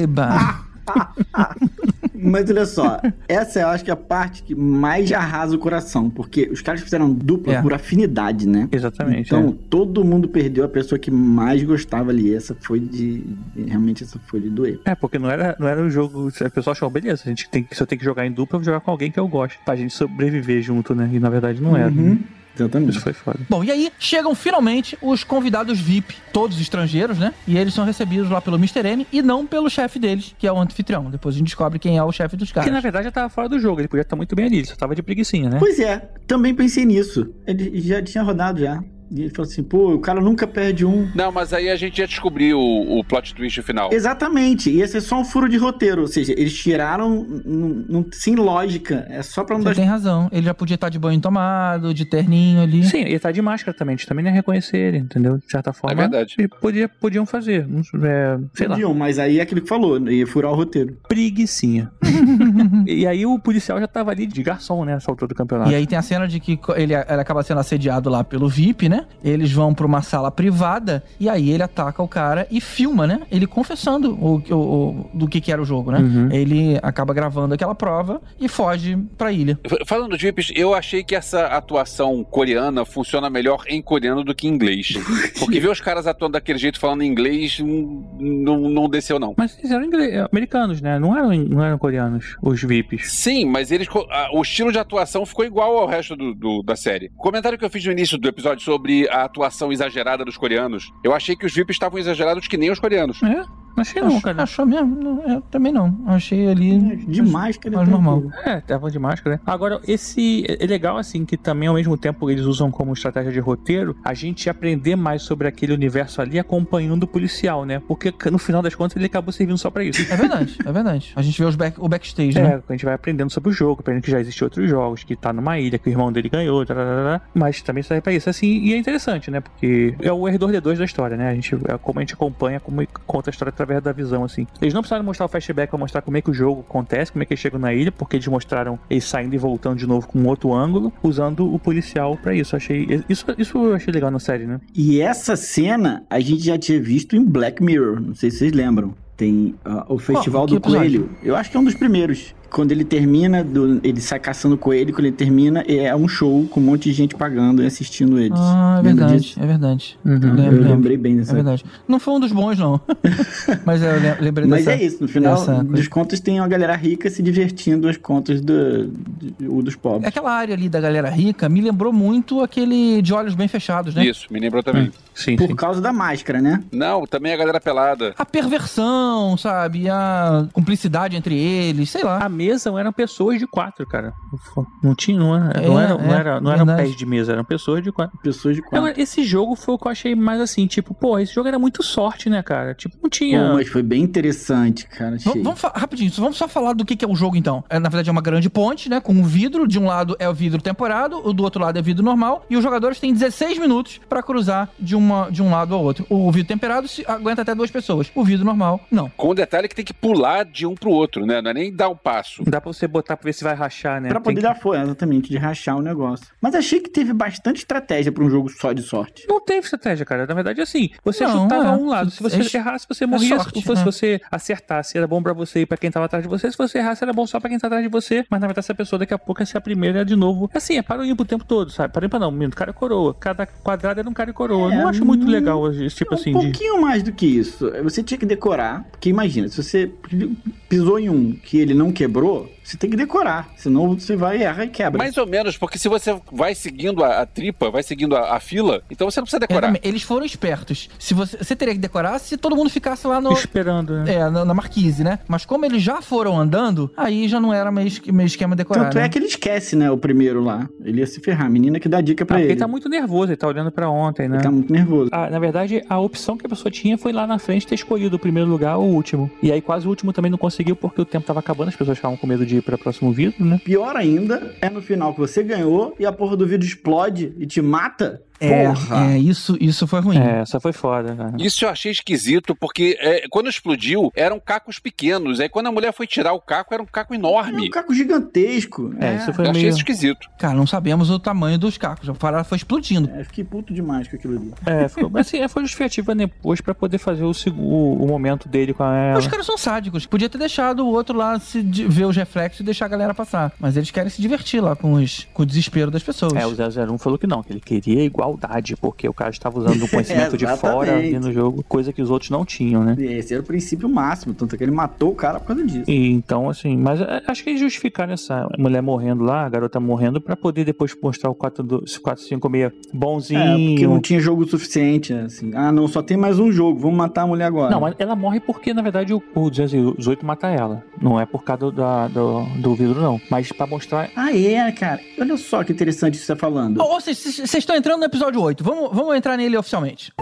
S3: Eba!
S6: Mas olha só, essa eu acho que é a parte que mais arrasa o coração, porque os caras fizeram dupla
S3: É.
S6: por afinidade, né?
S4: Exatamente.
S6: Então,
S4: é.
S6: todo mundo perdeu a pessoa que mais gostava ali. Essa foi de. Realmente, essa foi de doer.
S4: É, porque não era, não era um jogo. O pessoal achou, beleza, a gente tem, se eu tenho que jogar em dupla, eu vou jogar com alguém que eu gosto. Pra gente sobreviver junto, né? E na verdade não era.
S6: Uhum,
S4: Isso
S6: Exatamente.
S4: foi foda.
S3: Bom, e aí chegam finalmente os convidados VIP, todos estrangeiros, né? E eles são recebidos lá pelo Mr. M e não pelo chefe deles, que é o anfitrião. Depois a gente descobre quem é o chefe dos
S4: Que na
S3: caras.
S4: verdade já tava fora do jogo, ele podia estar muito bem ali, ele só tava de preguicinha, né?
S6: Pois é, também pensei nisso. Ele já tinha rodado já. E ele falou assim, pô, o cara nunca perde um.
S5: Não, mas aí a gente já descobriu o, o plot twist final.
S6: Exatamente, ia ser só um furo de roteiro, ou seja, eles tiraram num- num- sem lógica, é só pra não
S3: Você
S6: dar
S3: tem razão. Ele já podia estar de banho tomado, de terninho ali.
S4: Sim, ele tá de máscara também, a gente também não ia reconhecer ele, entendeu? De certa forma.
S5: É verdade.
S4: E Podia, podiam fazer, não- é, sei lá,
S6: Podiam, mas aí é aquilo que falou, ia furar o roteiro.
S4: preguicinha. e aí o policial já tava ali de garçom, né, nessa altura do campeonato.
S3: E aí tem a cena de que ele, ele acaba sendo assediado lá pelo VIP, né? Eles vão pra uma sala privada e aí ele ataca o cara e filma, né? Ele confessando o, o- o- do que, que era o jogo, né?
S4: Uhum.
S3: Ele acaba gravando aquela prova e foge pra ilha.
S5: Falando de VIPs, eu achei que essa atuação coreana funciona melhor em coreano do que em inglês. Porque ver os caras atuando daquele jeito falando inglês não, não desceu, não.
S4: Mas eles eram americanos, né? Não eram, não eram coreanos, os VIPs.
S5: Sim, mas eles a- o estilo de atuação ficou igual ao resto do, do- da série. O comentário que eu fiz no início do episódio sobre a atuação exagerada dos coreanos, eu achei que os VIPs estavam exagerados que nem os coreanos.
S4: É? Achei não, cara.
S3: Achou mesmo? Não, eu também não. Achei ali.
S6: De máscara.
S3: mais
S6: tá
S3: normal.
S4: É, tava de máscara, né? Agora, esse. É é legal, assim, que também ao mesmo tempo eles usam como estratégia de roteiro a gente aprender mais sobre aquele universo ali acompanhando o policial, né? Porque no final das contas ele acabou servindo só pra isso.
S3: É verdade, é verdade. A gente vê os back, o backstage,
S4: É,
S3: né?
S4: a gente vai aprendendo sobre o jogo, aprendendo que já existem outros jogos, que tá numa ilha, que o irmão dele ganhou, tararara, mas também serve pra isso. Assim, e é interessante, né? Porque é o R2D2 da história, né? A gente, é como a gente acompanha, como conta a história através da visão, assim. Eles não precisaram mostrar o flashback pra mostrar como é que o jogo acontece, como é que eles chegam na ilha, porque eles mostraram eles saindo e voltando de novo com um outro ângulo, usando o policial pra isso. Achei. Isso, isso eu achei legal na série, né?
S6: E essa cena a gente já tinha visto em Black Mirror, não sei se vocês lembram. Tem ah, o Festival
S3: que
S6: do? Coelho. Eu acho que é um dos primeiros. Quando ele termina, do- ele sai caçando coelho, quando ele termina, é um show com um monte de gente pagando e assistindo eles.
S3: Ah, é verdade,
S6: disso?
S3: é verdade.
S4: Uhum.
S3: Lembro,
S6: eu
S3: lembro.
S6: lembrei bem
S3: É
S6: dessa.
S3: verdade. Não foi um dos bons, não. Mas eu lem- lembrei
S6: Mas
S3: dessa.
S6: é isso, no final dos
S3: coisa.
S6: contos tem uma galera rica se divertindo às contas do, do- dos pobres.
S3: Aquela área ali da galera rica me lembrou muito aquele de olhos bem fechados, né?
S5: Isso, me lembrou também.
S4: Sim,
S6: Por
S4: sim.
S6: causa da máscara, né?
S5: Não, também a galera pelada.
S3: A perversão, sabe? A cumplicidade entre eles, sei lá.
S4: A mesa eram pessoas de quatro, cara. Não tinha, não era, não
S3: É,
S4: era, não
S3: é,
S4: era, não eram pés de mesa, eram pessoas de quatro.
S6: Pessoas de quatro.
S4: Agora, esse jogo foi o que eu achei mais assim, tipo, pô, esse jogo era muito sorte, né, cara? Tipo, não tinha.
S6: Pô, mas foi bem interessante, cara. Achei.
S3: Vamos, vamos rapidinho, vamos só falar do que, que é o jogo então. É, na verdade é uma grande ponte, né? Com um vidro. De um lado é o vidro temporado, o do outro lado é vidro normal. E os jogadores têm 16 minutos pra cruzar de, uma, de um lado ao outro. O vidro temperado se aguenta até duas pessoas. O vidro normal, não.
S5: Com o detalhe que tem que pular de um pro outro, né? Não é nem dar um passo.
S4: Dá pra você botar pra ver se vai rachar, né?
S6: Pra
S4: Tem
S6: poder
S4: que-
S6: dar força, exatamente, de rachar o negócio. Mas achei que teve bastante estratégia pra um jogo só de sorte.
S4: Não teve estratégia, cara. Na verdade, assim, você
S3: Não,
S4: chutava
S3: é.
S4: um lado. Se você
S3: É-
S4: errasse, você morria.
S3: sorte,
S4: se fosse
S3: é.
S4: você acertasse, era bom pra você e pra quem tava atrás de você. Se você errasse, era bom só pra quem tá atrás de você. Mas na verdade, essa pessoa daqui a pouco ia ser a primeira de novo. Assim, é para o ímpar o tempo todo, sabe? Para o ímpar não, menino, cara e coroa. Cada quadrado era um cara e coroa.
S6: É,
S4: não acho muito
S6: hum,
S4: legal esse tipo
S6: um
S4: assim de.
S6: pouquinho mais do que isso. Você tinha que decorar, porque imagina, se você pisou em um que ele não quebrou, você tem que decorar. Senão você vai, erra e quebra.
S5: Mais ou menos, porque se você vai seguindo a, a tripa, vai seguindo a, a fila, então você não precisa decorar.
S3: Exatamente. Eles foram espertos. Se você, você teria que decorar se todo mundo ficasse lá no.
S4: Esperando, né?
S3: É, na, na marquise, né? Mas como eles já foram andando, aí já não era meio, meio esquema decorar.
S6: Tanto
S3: né?
S6: é que ele esquece, né, o primeiro lá. Ele ia se ferrar. A menina que dá dica
S4: Ah,
S6: pra
S4: porque
S6: ele.
S4: ele tá muito nervoso, ele tá olhando pra ontem, né?
S6: Ele tá muito nervoso.
S4: Ah, na verdade, a opção que a pessoa tinha foi lá na frente ter escolhido o primeiro lugar ou o último. E aí quase o último também não conseguiu porque o tempo tava acabando, as pessoas estavam com medo de ir pra próximo vidro, né?
S6: Pior ainda é no final que você ganhou e a porra do vidro explode e te mata.
S3: É,
S6: Porra.
S3: é, isso, isso foi ruim.
S4: É, essa foi foda, cara.
S5: Isso eu achei esquisito, porque é, quando explodiu, eram cacos pequenos. Aí quando a mulher foi tirar o caco, era um caco
S6: É um
S5: enorme.
S6: caco gigantesco.
S4: É, isso foi
S5: Eu achei
S4: meio.
S5: isso esquisito.
S3: Cara, não sabemos o tamanho dos cacos. A parada foi explodindo.
S6: É, fiquei puto demais com aquilo ali.
S4: É, ficou... mas assim, foi justificativa depois pra poder fazer o, o, o momento dele com ela.
S3: Os caras são sádicos. Podia ter deixado o outro lá se ver os reflexos e deixar a galera passar. Mas eles querem se divertir lá com, os, com o desespero das pessoas.
S4: É, o 001 falou que não, que ele queria igualdade, porque o cara estava usando o conhecimento de fora ali no jogo, coisa que os outros não tinham, né?
S6: Esse era o princípio máximo, tanto é que ele matou o cara por causa disso.
S4: E então, assim, mas é, acho que eles justificaram essa mulher morrendo lá, a garota morrendo, pra poder depois mostrar o 456 bonzinho.
S6: É, porque não tinha jogo suficiente, assim. Ah, não, só tem mais um jogo, vamos matar a mulher agora.
S4: Não, mas ela morre porque, na verdade, o, o 218 mata ela. Não é por causa da- do, do vidro, não. Mas pra mostrar.
S6: Ah, é, cara. Olha só que interessante isso que você tá falando.
S3: Ou vocês vocês estão entrando no episódio 8. Vamos, vamos entrar nele oficialmente.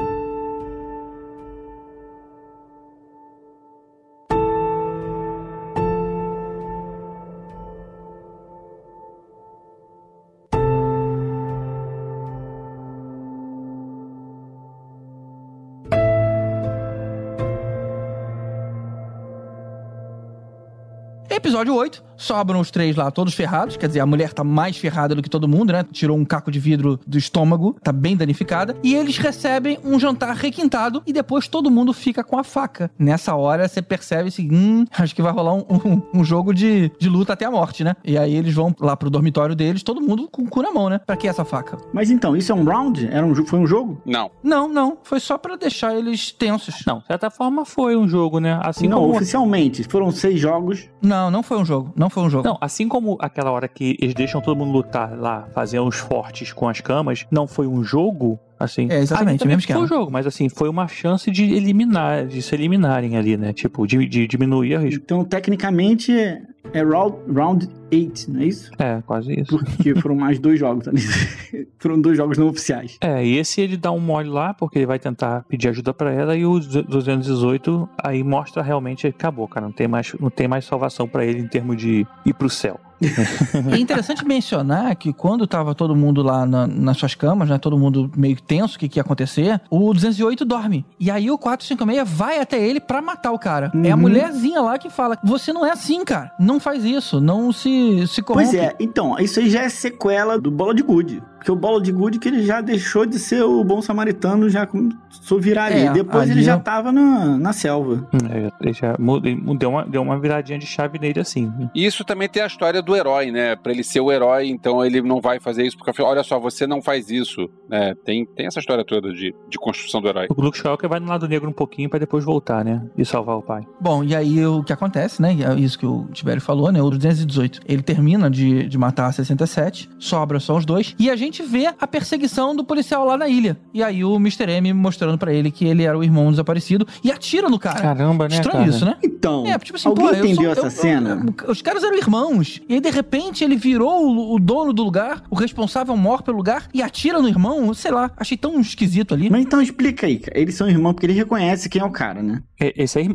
S3: Episódio 8, sobram os três lá, todos ferrados. Quer dizer, a mulher tá mais ferrada do que todo mundo, né? Tirou um caco de vidro do estômago, tá bem danificada. E eles recebem um jantar requintado e depois todo mundo fica com a faca. Nessa hora você percebe assim: hum, acho que vai rolar um, um- um jogo de, de luta até a morte, né? E aí eles vão lá pro dormitório deles, todo mundo com o cu na mão, né? Pra que essa faca?
S6: Mas então, isso é um round? Era um, foi um jogo?
S5: Não.
S3: Não, não. Foi só pra deixar eles tensos.
S4: Não, de certa forma foi um jogo, né? Assim
S6: não,
S4: como.
S6: oficialmente. Foram seis jogos.
S3: Não, não foi um jogo. Não foi um jogo.
S4: Não, assim como aquela hora que eles deixam todo mundo lutar lá, fazer uns fortes com as camas, não foi um jogo, assim.
S3: É, exatamente,
S4: também
S3: mesmo
S4: foi um
S3: esquema.
S4: jogo, mas assim, foi uma chance de eliminar, de se eliminarem ali, né? Tipo, de, de diminuir a risco.
S6: Então, tecnicamente, é, é round, round 8, não é isso?
S4: É, quase isso.
S6: Porque foram mais dois jogos ali. foram dois jogos não oficiais.
S4: É, e esse ele dá um mole lá, porque ele vai tentar pedir ajuda pra ela, e o 218 aí mostra realmente acabou, cara. Não tem mais, não tem mais salvação pra ele em termos de ir pro céu.
S3: É interessante mencionar que quando tava todo mundo lá na- nas suas camas, né? Todo mundo meio tenso, o que, que ia acontecer, o 208 dorme. E aí o 456 vai até ele pra matar o cara. É a
S6: Uhum.
S3: mulherzinha lá que fala: Você não é assim, cara. Não faz isso. Não se, se corrompe.
S6: Pois é, então, isso aí já é sequela do Bola de Gude. Porque o Bola de Gude que ele já deixou de ser o bom samaritano, já começou a virar ali.
S3: É,
S6: Depois
S3: ali
S6: ele já
S3: é-
S6: tava na, na selva.
S4: É, ele já deu uma, deu uma viradinha de chave nele assim. né?
S5: E isso também tem a história do herói, né? Pra ele ser o herói, então ele não vai fazer isso, porque olha só, você não faz isso. né? tem, tem essa história toda de, de construção do herói.
S4: O Luke Skywalker vai no lado negro um pouquinho pra depois voltar, né? E salvar o pai.
S3: Bom, e aí o que acontece, né? É isso que o Tibério falou, né? O 218. Ele termina de, de matar a 67, sobra só os dois, e a gente vê a perseguição do policial lá na ilha. E aí o Mr. M mostrando pra ele que ele era o irmão desaparecido e atira no cara.
S4: Caramba, né,
S3: Estranho
S4: cara?
S3: isso, né?
S6: Então,
S3: É, tipo assim,
S6: alguém
S3: pô, eu
S6: entendeu
S3: sou-
S6: essa
S3: eu-
S6: cena?
S3: eu- os caras eram irmãos. E aí, de repente, ele virou o, o dono do lugar, o responsável maior pelo lugar, e atira no irmão. Sei lá, achei tão esquisito ali.
S6: Mas então explica aí, cara. Eles são irmãos porque ele reconhece quem é o cara, né?
S4: É, Esse aí,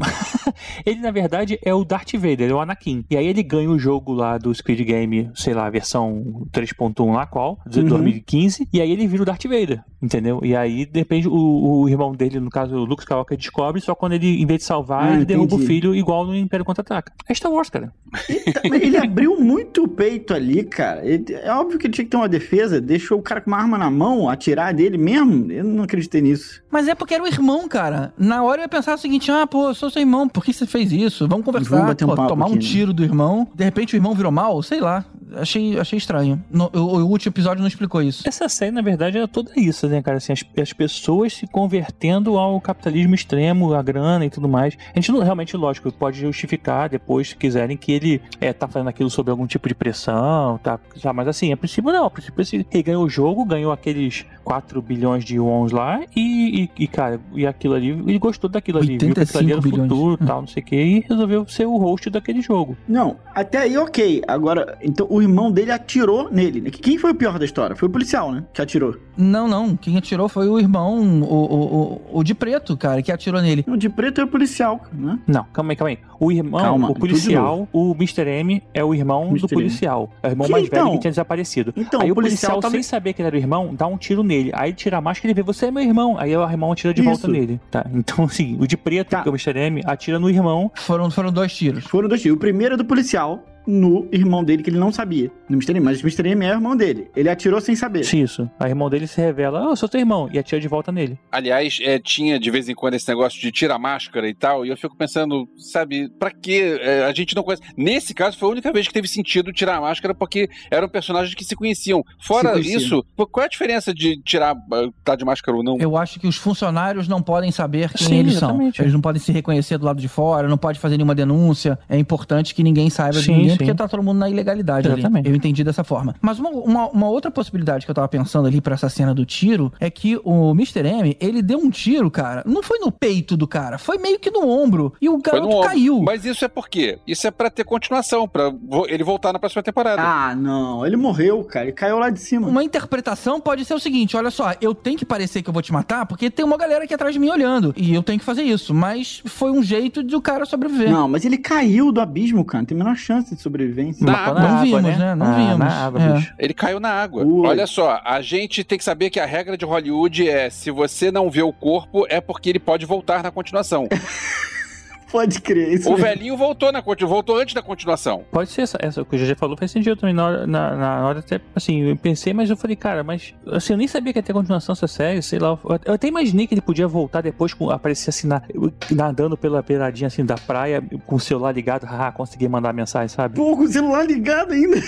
S4: ele na verdade é o Darth Vader, é o Anakin. E aí ele ganha o jogo lá do Squid Game, sei lá, a versão 3.1 lá qual, de
S6: Uhum.
S4: 2015, e aí ele vira o Darth Vader, entendeu? E aí depende o, o irmão dele, no caso o Luke Skywalker, descobre só quando ele, em vez de salvar,
S6: Ah,
S4: ele derruba o filho igual no Império Contra-Ataca. É Star Wars, cara.
S6: Eita, mas ele abriu muito o peito ali, cara. Ele- é óbvio que ele tinha que ter uma defesa. Deixou o cara com uma arma na mão, atirar dele mesmo. Eu não acreditei nisso.
S3: Mas é porque era o irmão, cara. Na hora eu ia pensar o seguinte: ah, pô, eu sou seu irmão, por que você fez isso? Vamos conversar,
S6: Vamos bater um
S3: pô,
S6: papo
S3: tomar um
S6: né?
S3: tiro do irmão. De repente o irmão virou mal, sei lá. Achei, achei estranho. No- o, o último episódio não explicou isso.
S4: Essa série, na verdade, era toda isso, né, cara? Assim, as, as pessoas se convertendo ao capitalismo extremo, a grana e tudo mais. A gente não, realmente, lógico, pode justificar depois, se quiserem, que ele é, tá fazendo aquilo sob algum tipo de pressão, tá? tá, Mas assim, a princípio não. A princípio ele ele ganhou o jogo, ganhou aqueles 4 bilhões de wons lá e, e, e, cara, e aquilo ali, ele gostou daquilo ali, viu que aquilo ali era o
S3: 85 bilhões.
S4: futuro tal, não sei o que, e resolveu ser o host daquele jogo.
S6: Não, até aí ok. Agora, então o o irmão dele atirou nele. Quem foi o pior da história? Foi o policial, né? Que atirou.
S3: Não, não. Quem atirou foi o irmão, o, o, o, o de preto, cara, que atirou nele.
S6: O de preto é o policial, né?
S4: Não, calma aí, calma aí. O irmão,
S6: Calma,
S4: o policial, o Mr. M é o irmão
S6: Mr.
S4: do
S6: M.
S4: policial. É o irmão
S6: Que
S4: mais velho
S6: então?
S4: que tinha desaparecido.
S6: Então,
S4: aí
S6: o
S4: policial,
S6: policial tava-
S4: sem saber que ele era o irmão, dá um tiro nele. Aí ele tira a máscara e vê, você é meu irmão. Aí o irmão atira de volta
S6: Isso.
S4: nele. Tá? Então, assim, o de preto,
S6: Tá.
S4: que é o Mr. M, atira no irmão.
S3: Foram, foram dois tiros.
S6: Foram dois tiros. O primeiro é do policial no irmão dele, que ele não sabia. No Mr. M. Mas o Mr. M é o irmão dele. Ele atirou sem saber.
S4: Isso. Aí o irmão dele se revela, oh, eu sou teu irmão. E atira de volta nele.
S5: Aliás, é, tinha de vez em quando esse negócio de tira a máscara e tal, e eu fico pensando, sabe, pra que a gente não conhece? Nesse caso, foi a única vez que teve sentido tirar a máscara, porque eram personagens que se conheciam. Fora
S6: Se
S5: isso, qual é a diferença de tirar, ah, tá de máscara ou não?
S3: Eu acho que os funcionários não podem saber quem
S4: Sim,
S3: eles
S4: exatamente.
S3: são. Eles não podem se reconhecer do lado de fora, não pode fazer nenhuma denúncia. É importante que ninguém saiba de ninguém,
S4: sim.
S3: porque tá todo mundo na ilegalidade
S4: Exatamente.
S3: ali. Eu entendi dessa forma. Mas uma, uma, uma outra possibilidade que eu tava pensando ali pra essa cena do tiro é que o Mr. M, ele deu um tiro, cara. Não foi no peito do cara, foi meio que no ombro. E o garoto
S5: ombro.
S3: caiu.
S5: Mas isso é por quê? Isso é pra ter continuação, pra vo- ele voltar na próxima temporada.
S6: Ah, não. Ele morreu, cara. Ele caiu lá de cima.
S3: Uma interpretação pode ser o seguinte: olha só, eu tenho que parecer que eu vou te matar porque tem uma galera aqui atrás de mim olhando. E eu tenho que fazer isso. Mas foi um jeito de o cara sobreviver.
S6: Não, mas ele caiu do abismo, cara. Tem a menor chance de sobrevivência.
S5: Na
S4: Matou
S5: água.
S3: Não vimos, né? Não
S4: Ah,
S3: vimos.
S4: Na água,
S3: É.
S4: bicho.
S5: Ele caiu na água.
S6: Ui.
S5: Olha só, a gente tem que saber que a regra de Hollywood é: se você não vê o corpo, é porque ele pode voltar na continuação.
S6: Pode crer. Isso
S5: o
S6: mesmo.
S5: velhinho voltou na voltou antes da continuação.
S4: Pode ser essa, essa que o GG falou faz sentido também. Na hora, na, na hora até, assim, eu pensei, mas eu falei, cara, mas assim, eu nem sabia que ia ter continuação dessa série, sei lá. Eu, até imaginei que ele podia voltar depois, com, aparecer assim, na- nadando pela beiradinha assim da praia, com o celular ligado, haha, consegui mandar mensagem, sabe?
S6: Pô, com o celular ligado ainda.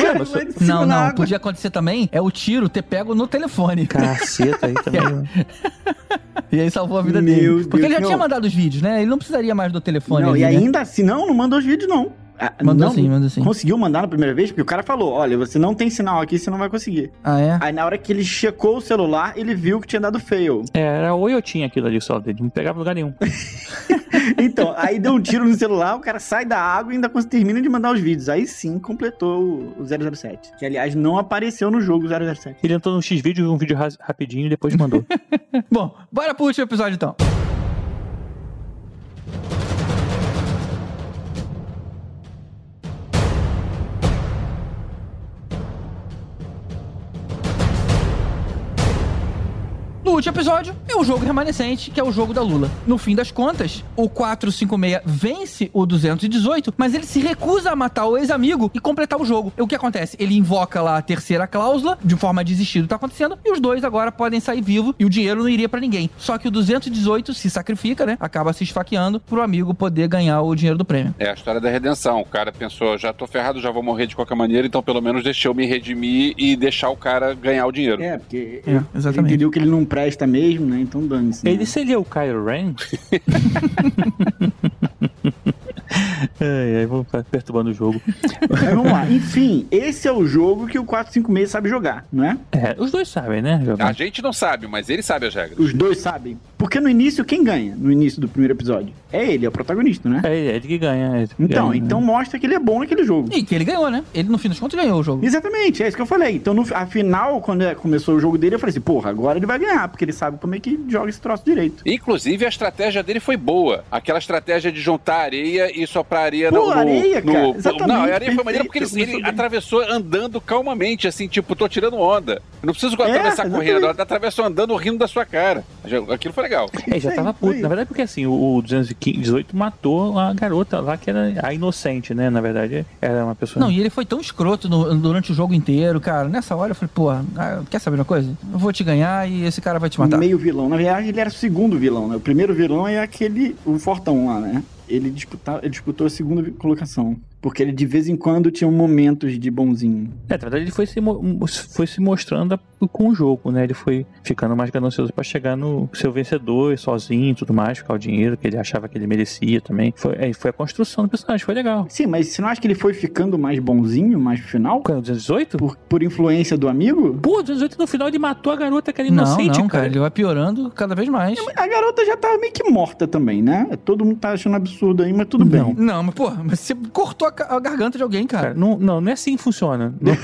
S6: Cara,
S4: mas
S3: Não, não.
S6: água.
S3: Podia acontecer também é o tiro ter pego no telefone.
S4: Caceta aí também.
S3: E aí salvou a vida
S6: Meu
S3: dele.
S6: Deus,
S3: Porque ele já tinha mandado os vídeos, né? Ele não precisaria mais do telefone
S6: Não,
S3: ali,
S6: e
S3: né?
S6: ainda assim, não, não mandou os vídeos, não. Ah,
S3: Mandou
S6: não,
S3: sim, mandou sim.
S6: Conseguiu mandar na primeira vez, porque o cara falou: olha, você não tem sinal aqui, você não vai conseguir.
S3: Ah, é?
S6: Aí na hora que ele checou o celular, ele viu que tinha dado fail.
S4: É, era ou eu tinha aquilo ali só dele, não pegava lugar nenhum.
S6: Então, aí deu um tiro no celular, o cara sai da água e ainda termina de mandar os vídeos. Aí sim completou o o 007. Que aliás não apareceu no jogo 007.
S4: Ele entrou no X-Vídeo, viu um vídeo rapidinho e depois mandou.
S3: Bom, bora pro último episódio então. Último episódio, é o jogo remanescente, que é o jogo da Lula. No fim das contas, o 456 vence o 218, mas ele se recusa a matar o ex-amigo e completar o jogo. E o que acontece? Ele invoca lá a terceira cláusula, de forma a desistir do que tá acontecendo, e os dois agora podem sair vivos e o dinheiro não iria pra ninguém. Só que o 218 se sacrifica, né? Acaba se esfaqueando pro amigo poder ganhar o dinheiro do prêmio.
S5: É a história da redenção. O cara pensou, já tô ferrado, já vou morrer de qualquer maneira, então pelo menos deixa eu me redimir e deixar o cara ganhar o dinheiro.
S6: É, porque
S3: É,
S6: ele
S3: exatamente.
S6: entendeu que ele não presta mesmo, né? Então dane-se. né?
S4: Ele seria o Kylo Ren? ai, ai, vou perturbando o jogo.
S6: Mas vamos lá. Enfim, esse é o jogo que o 456 sabe jogar, não é?
S4: É, os dois sabem, né? Jovem?
S5: A gente não sabe, mas ele sabe as regras.
S6: Os dois sabem. Porque no início, quem ganha no início do primeiro episódio? É ele, é o protagonista, né?
S4: É ele, é ele que ganha. é ele que
S6: Então,
S4: ganha,
S6: então
S4: né?
S6: mostra que ele é bom naquele jogo.
S3: E que ele ganhou, né? Ele, no fim das contas, ganhou o jogo.
S6: Exatamente, é isso que eu falei. Então, no, afinal, quando é- começou o jogo dele, eu falei assim, porra, agora ele vai ganhar, porque ele sabe como é que joga esse troço direito.
S5: Inclusive, a estratégia dele foi boa. Aquela estratégia de juntar areia e soprar areia no, no-
S6: areia,
S5: no-
S6: cara, exatamente,
S5: Não, a areia foi maneira porque ele, ele atravessou andando calmamente, assim, tipo, tô tirando onda. Eu não preciso
S6: É,
S5: atravessar
S6: exatamente.
S5: correndo, ela atravessou andando rindo da sua cara. Aquilo foi legal.
S4: É, já tava puto. Na verdade, porque assim, o, o 218 matou a garota lá, que era a inocente, né? Na verdade, era uma pessoa.
S3: Não, e ele foi tão escroto no- durante o jogo inteiro, cara. Nessa hora eu falei, pô, ah, quer saber uma coisa? Eu vou te ganhar e esse cara vai te matar.
S6: Meio vilão. Na verdade, ele era o segundo vilão, né? O primeiro vilão é aquele, o Fortão lá, né? Ele, disputa, ele disputou a segunda colocação. Porque ele de vez em quando tinha momentos de bonzinho.
S4: É, na verdade, ele foi se, foi se mostrando com o jogo, né? Ele foi ficando mais ganancioso pra chegar no seu vencedor, sozinho e tudo mais, ficar o dinheiro que ele achava que ele merecia também. Foi, é, foi a construção do personagem, foi legal.
S6: Sim, mas você não acha que ele foi ficando mais bonzinho mais pro final?
S4: Qual é o 218?
S6: Por, por influência do amigo?
S4: Pô, o 218 no final ele matou a garota que era
S3: Não,
S4: inocente,
S3: não, cara.
S4: cara.
S3: Ele vai piorando cada vez mais.
S6: A garota já tava meio que morta também, né? Todo mundo tá achando absurdo aí, mas tudo
S4: Não.
S6: bem.
S3: Não, mas, pô, mas você cortou a, a garganta de alguém, cara.
S4: Não, não, não é assim que funciona. Não-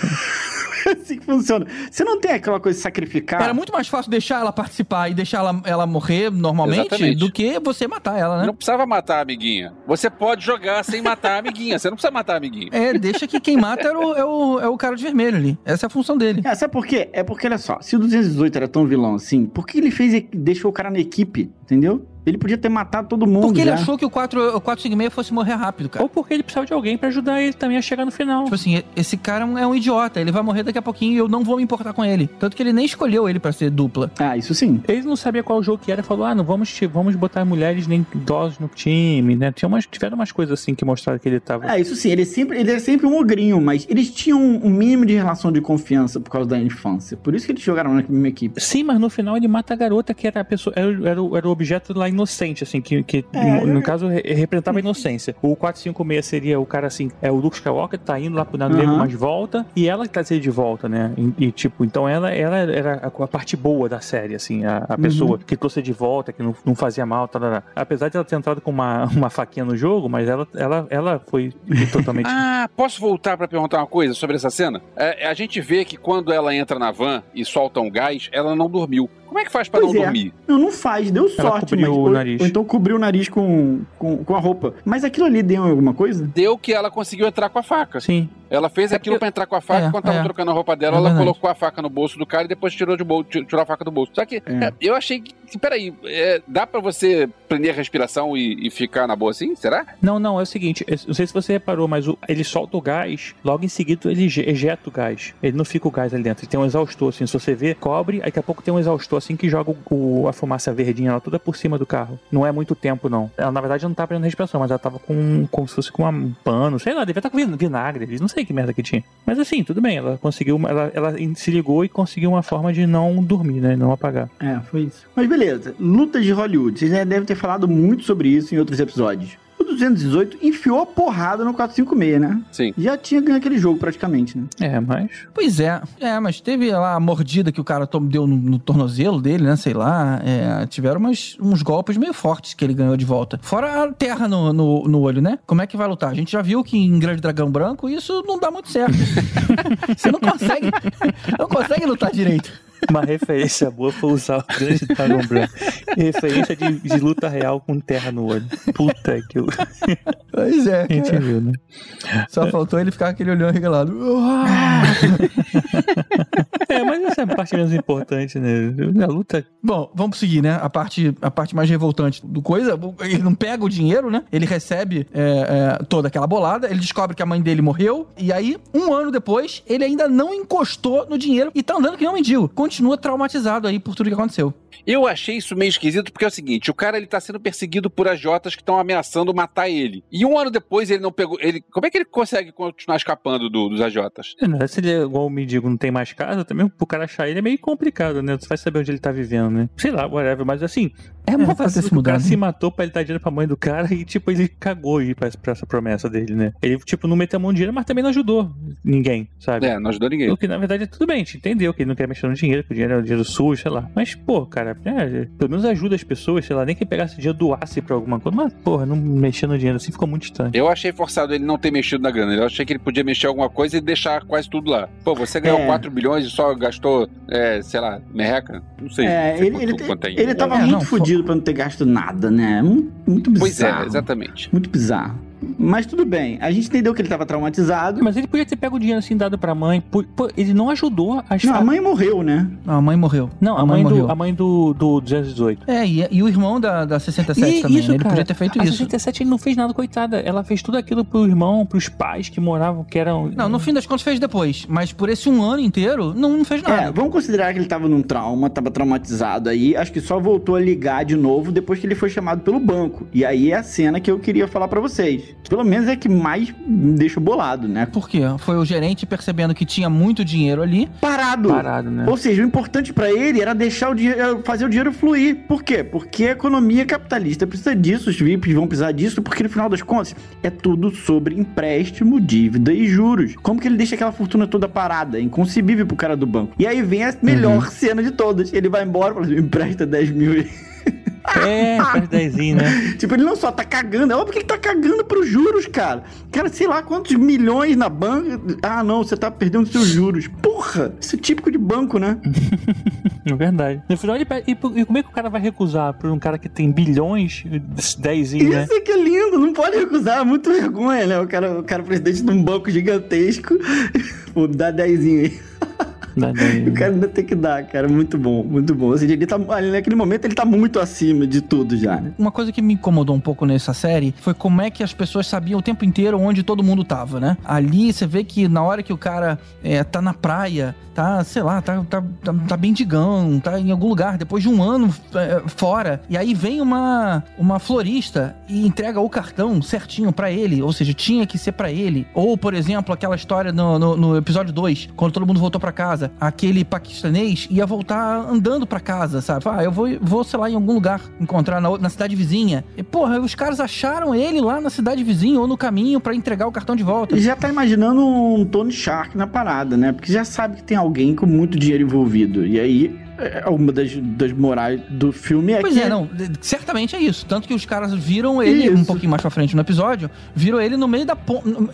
S6: É assim que funciona. Você não tem aquela coisa de sacrificar.
S3: Era muito mais fácil deixar ela participar e deixar ela, ela morrer normalmente
S5: Exatamente.
S3: do que você matar ela, né?
S5: Não precisava matar a amiguinha. Você pode jogar sem matar a amiguinha. Você não precisa matar a amiguinha.
S3: É, deixa que quem mata era o, é, o, é o cara de vermelho ali. Essa é a função dele.
S6: É, sabe por quê? É porque, olha só, se o 218 era tão vilão assim, por que ele fez e deixou o cara na equipe, entendeu? Ele podia ter matado todo mundo.
S3: Porque ele
S6: já.
S3: achou que o 4, o 456 fosse morrer rápido, cara.
S4: Ou porque ele precisava de alguém pra ajudar ele também a chegar no final.
S3: Tipo assim, esse cara é um- idiota, ele vai morrer daqui a pouquinho e eu não vou me importar com ele. Tanto que ele nem escolheu ele pra ser dupla.
S6: Ah, isso sim.
S4: Ele não sabia qual jogo que era, falou: ah, não vamos, vamos botar mulheres nem idosos no time, né? Tinha umas, tiveram umas coisas assim que mostraram que ele tava.
S6: Ah, isso sim, ele, é sempre, ele é sempre um ogrinho, mas eles tinham um mínimo de relação de confiança por causa da infância. Por isso que eles jogaram na mesma equipe.
S4: Sim, mas no final ele mata a garota que era a pessoa, era, o- era, era o objeto lá inocente, assim, que, que
S6: É,
S4: no, no caso re- representava a inocência. O 456 seria o cara assim, é o Luke Skywalker, tá indo lá pro Nano Negro,
S6: Aham.
S4: mas volta, e ela que traz ele de volta, né? E, e, tipo, então ela, ela era a, a parte boa da série, assim, a, a
S6: Uhum.
S4: pessoa que trouxe de volta, que não, não fazia mal, tal, tal, tal. apesar de ela ter entrado com uma, uma faquinha no jogo, mas ela, ela, ela foi totalmente.
S5: Ah, posso voltar pra perguntar uma coisa sobre essa cena? É, a gente vê que quando ela entra na van e solta um gás, ela não dormiu. Como é que faz pra
S6: Pois
S5: não
S6: é.
S5: dormir?
S6: Não, não faz, deu
S4: Ela
S6: sorte,
S4: cobriu o
S6: ou-
S4: nariz.
S6: Ou, então cobriu o nariz com, com, com a roupa. Mas aquilo ali deu alguma coisa?
S5: Deu que ela conseguiu entrar com a faca.
S4: Sim.
S5: Ela fez
S4: É
S5: aquilo
S4: porque-
S5: pra entrar com a faca
S3: É,
S5: quando tava
S3: é.
S5: trocando a roupa dela,
S3: É
S5: ela
S3: verdade.
S5: colocou a faca no bolso do cara e depois tirou, de bol- tirou a faca do bolso. Só que
S6: É.
S5: é, eu achei que. Peraí, é, dá pra você prender a respiração e, e ficar na boa assim? Será?
S4: Não, não, é o seguinte, eu não sei se você reparou, mas o- ele solta o gás, logo em seguida ele eje- ejeta o gás. Ele não fica o gás ali dentro, ele tem um exaustor, assim, se você vê, cobre, aí daqui a pouco tem um exaustor, assim, que joga o, a fumaça verdinha lá toda por cima do carro. Não é muito tempo, não. Ela, na verdade, não tá prendendo respiração, mas ela tava com, como se fosse com um pano, sei lá, devia estar com vin- vinagre, não sei que merda que tinha. Mas assim, tudo bem, ela conseguiu, ela, ela se ligou e conseguiu uma forma de não dormir, né, não apagar.
S6: É, foi isso. Mas beleza, lutas de Hollywood. Vocês já devem ter falado muito sobre isso em outros episódios. O 218 enfiou a porrada no 456, né?
S5: Sim.
S6: Já tinha ganho aquele jogo praticamente, né?
S4: É, mas...
S3: Pois é, é, mas teve lá a mordida que o cara tom- deu no, no tornozelo dele, né? Sei lá. é, tiveram umas- uns golpes meio fortes que ele ganhou de volta. Fora a terra no, no, no olho, né? Como é que vai lutar? A gente já viu que em Grande Dragão Branco isso não dá muito certo. Você não consegue, não consegue lutar direito.
S4: Uma referência boa foi usar o grande dragão branco. Referência de, de luta real com terra no olho. Puta que eu...
S3: Pois é,
S4: A gente viu, né?
S3: Só faltou ele ficar com aquele olhão regalado.
S4: É, mas essa é a parte menos importante, né? A luta.
S3: Bom, vamos seguir, né? A parte, a parte mais revoltante do coisa. Ele não pega o dinheiro, né? Ele recebe é, é, toda aquela bolada. Ele descobre que a mãe dele morreu. E aí, um ano depois, ele ainda não encostou no dinheiro e tá andando que nem um mendigo. Continua traumatizado aí por tudo que aconteceu.
S5: Eu achei isso meio esquisito porque é o seguinte: o cara ele tá sendo perseguido por agiotas que estão ameaçando matar ele. E um ano depois ele não pegou. Ele, como é que ele consegue continuar escapando do- dos agiotas?
S4: né, Se ele é igual o mendigo, não tem mais casa, também pro cara achar ele é meio complicado, né? Você vai saber onde ele tá vivendo, né? Sei lá, whatever, mas assim. É mó
S3: pode ter
S4: vacilo
S3: se
S4: que o cara
S3: mudado,
S4: se
S3: né?
S4: matou pra ele dar dinheiro pra mãe do cara e, tipo, ele cagou aí pra, pra essa promessa dele, né? Ele, tipo, não meteu a mão no dinheiro, mas também não ajudou ninguém, sabe?
S5: É, não ajudou ninguém.
S4: O que na verdade tudo bem, a gente entendeu que ele não quer mexer no dinheiro, que o dinheiro é o dinheiro sujo, sei lá. Mas, pô, cara, é, pelo menos ajuda as pessoas, sei lá, nem que pegasse dinheiro doasse pra alguma coisa. Mas, porra, não mexer no dinheiro assim ficou muito estranho.
S5: Eu achei forçado ele não ter mexido na grana. Eu achei que ele podia mexer alguma coisa e deixar quase tudo lá. Pô, você ganhou
S6: É.
S5: 4 bilhões e só gastou, é, sei lá, merreca? Não sei.
S6: É,
S5: não sei
S6: ele,
S5: quanto-
S6: ele,
S5: quanto é
S6: ele tava
S3: É,
S6: muito
S3: não,
S6: fudido pra não ter gasto nada, né? Muito, muito
S5: Pois
S6: bizarro.
S5: é, exatamente.
S6: Muito bizarro. Mas tudo bem, a gente entendeu que ele tava traumatizado.
S4: Mas ele podia ter pego o dinheiro assim dado pra mãe. Pô, ele não ajudou a
S6: Não, a mãe morreu, né?
S3: Não, a mãe morreu.
S4: Não, a, mãe,
S3: morreu.
S4: do, a mãe do, do 218.
S3: É, e, e o irmão da, da 67
S4: E
S3: também.
S4: isso,
S3: né? Ele
S4: cara,
S3: podia ter feito
S4: a
S3: isso.
S4: 67 ele não fez nada, coitada. Ela fez tudo aquilo pro irmão, pros pais que moravam, que eram.
S3: Não, no fim das contas fez depois. Mas por esse um ano inteiro, não, não fez
S6: É,
S3: nada.
S6: vamos considerar que ele tava num trauma, tava traumatizado aí. Acho que só voltou a ligar de novo depois que ele foi chamado pelo banco. E aí é a cena que eu queria falar pra vocês. Pelo menos é que mais me deixa bolado, né?
S3: Por quê? Foi o gerente percebendo que tinha muito dinheiro ali.
S6: Parado.
S4: Parado, né?
S6: Ou seja, o importante pra ele era deixar o dinheiro, fazer o dinheiro fluir. Por quê? Porque a economia capitalista precisa disso, os VIPs vão precisar disso, porque no final das contas é tudo sobre empréstimo, dívida e juros. Como que ele deixa aquela fortuna toda parada? É inconcebível pro cara do banco. E aí vem a melhor cena de todas. Ele vai embora e fala assim, empresta 10 mil. aí."
S4: É, faz dezinho, né?
S6: Tipo, ele não só tá cagando, é óbvio que ele tá cagando pros juros, cara. Cara, sei lá quantos milhões na banca. Ah, não, você tá perdendo seus juros. Porra, isso é típico de banco, né?
S4: É verdade. No final, ele pede, e, e como é que o cara vai recusar por um cara que tem bilhões, dezinho, né?
S6: Isso é que é lindo, não pode recusar, é muito vergonha, né? O cara, o cara presidente de um banco gigantesco, pô, dá dezinho aí.
S4: Dá.
S6: O cara ainda tem que dar, cara. Muito bom, muito bom. Ou seja, ele tá, ali naquele momento ele tá muito acima de tudo já, né?
S3: Uma coisa que me incomodou um pouco nessa série foi como é que as pessoas sabiam o tempo inteiro onde todo mundo tava, né? Ali você vê que na hora que o cara é, tá na praia, tá, sei lá, tá, tá, tá, tá bendigão, tá em algum lugar, depois de um ano é, fora, e aí vem uma, uma florista e entrega o cartão certinho pra ele, ou seja, tinha que ser pra ele. Ou, por exemplo, aquela história no, no, no episódio 2, quando todo mundo voltou pra casa, aquele paquistanês ia voltar andando pra casa, sabe? Ah, eu vou, vou sei lá, em algum lugar encontrar na, na cidade vizinha. E, porra, os caras acharam ele lá na cidade vizinha ou no caminho pra entregar o cartão de volta.
S6: Já tá imaginando um Tony Shark na parada, né? Porque já sabe que tem alguém com muito dinheiro envolvido. E aí, é, uma das, das morais do filme é
S3: Pois
S6: que...
S3: é, não, certamente é isso. Tanto que os caras viram ele
S6: Isso.
S3: um pouquinho mais pra frente no episódio, viram ele no meio da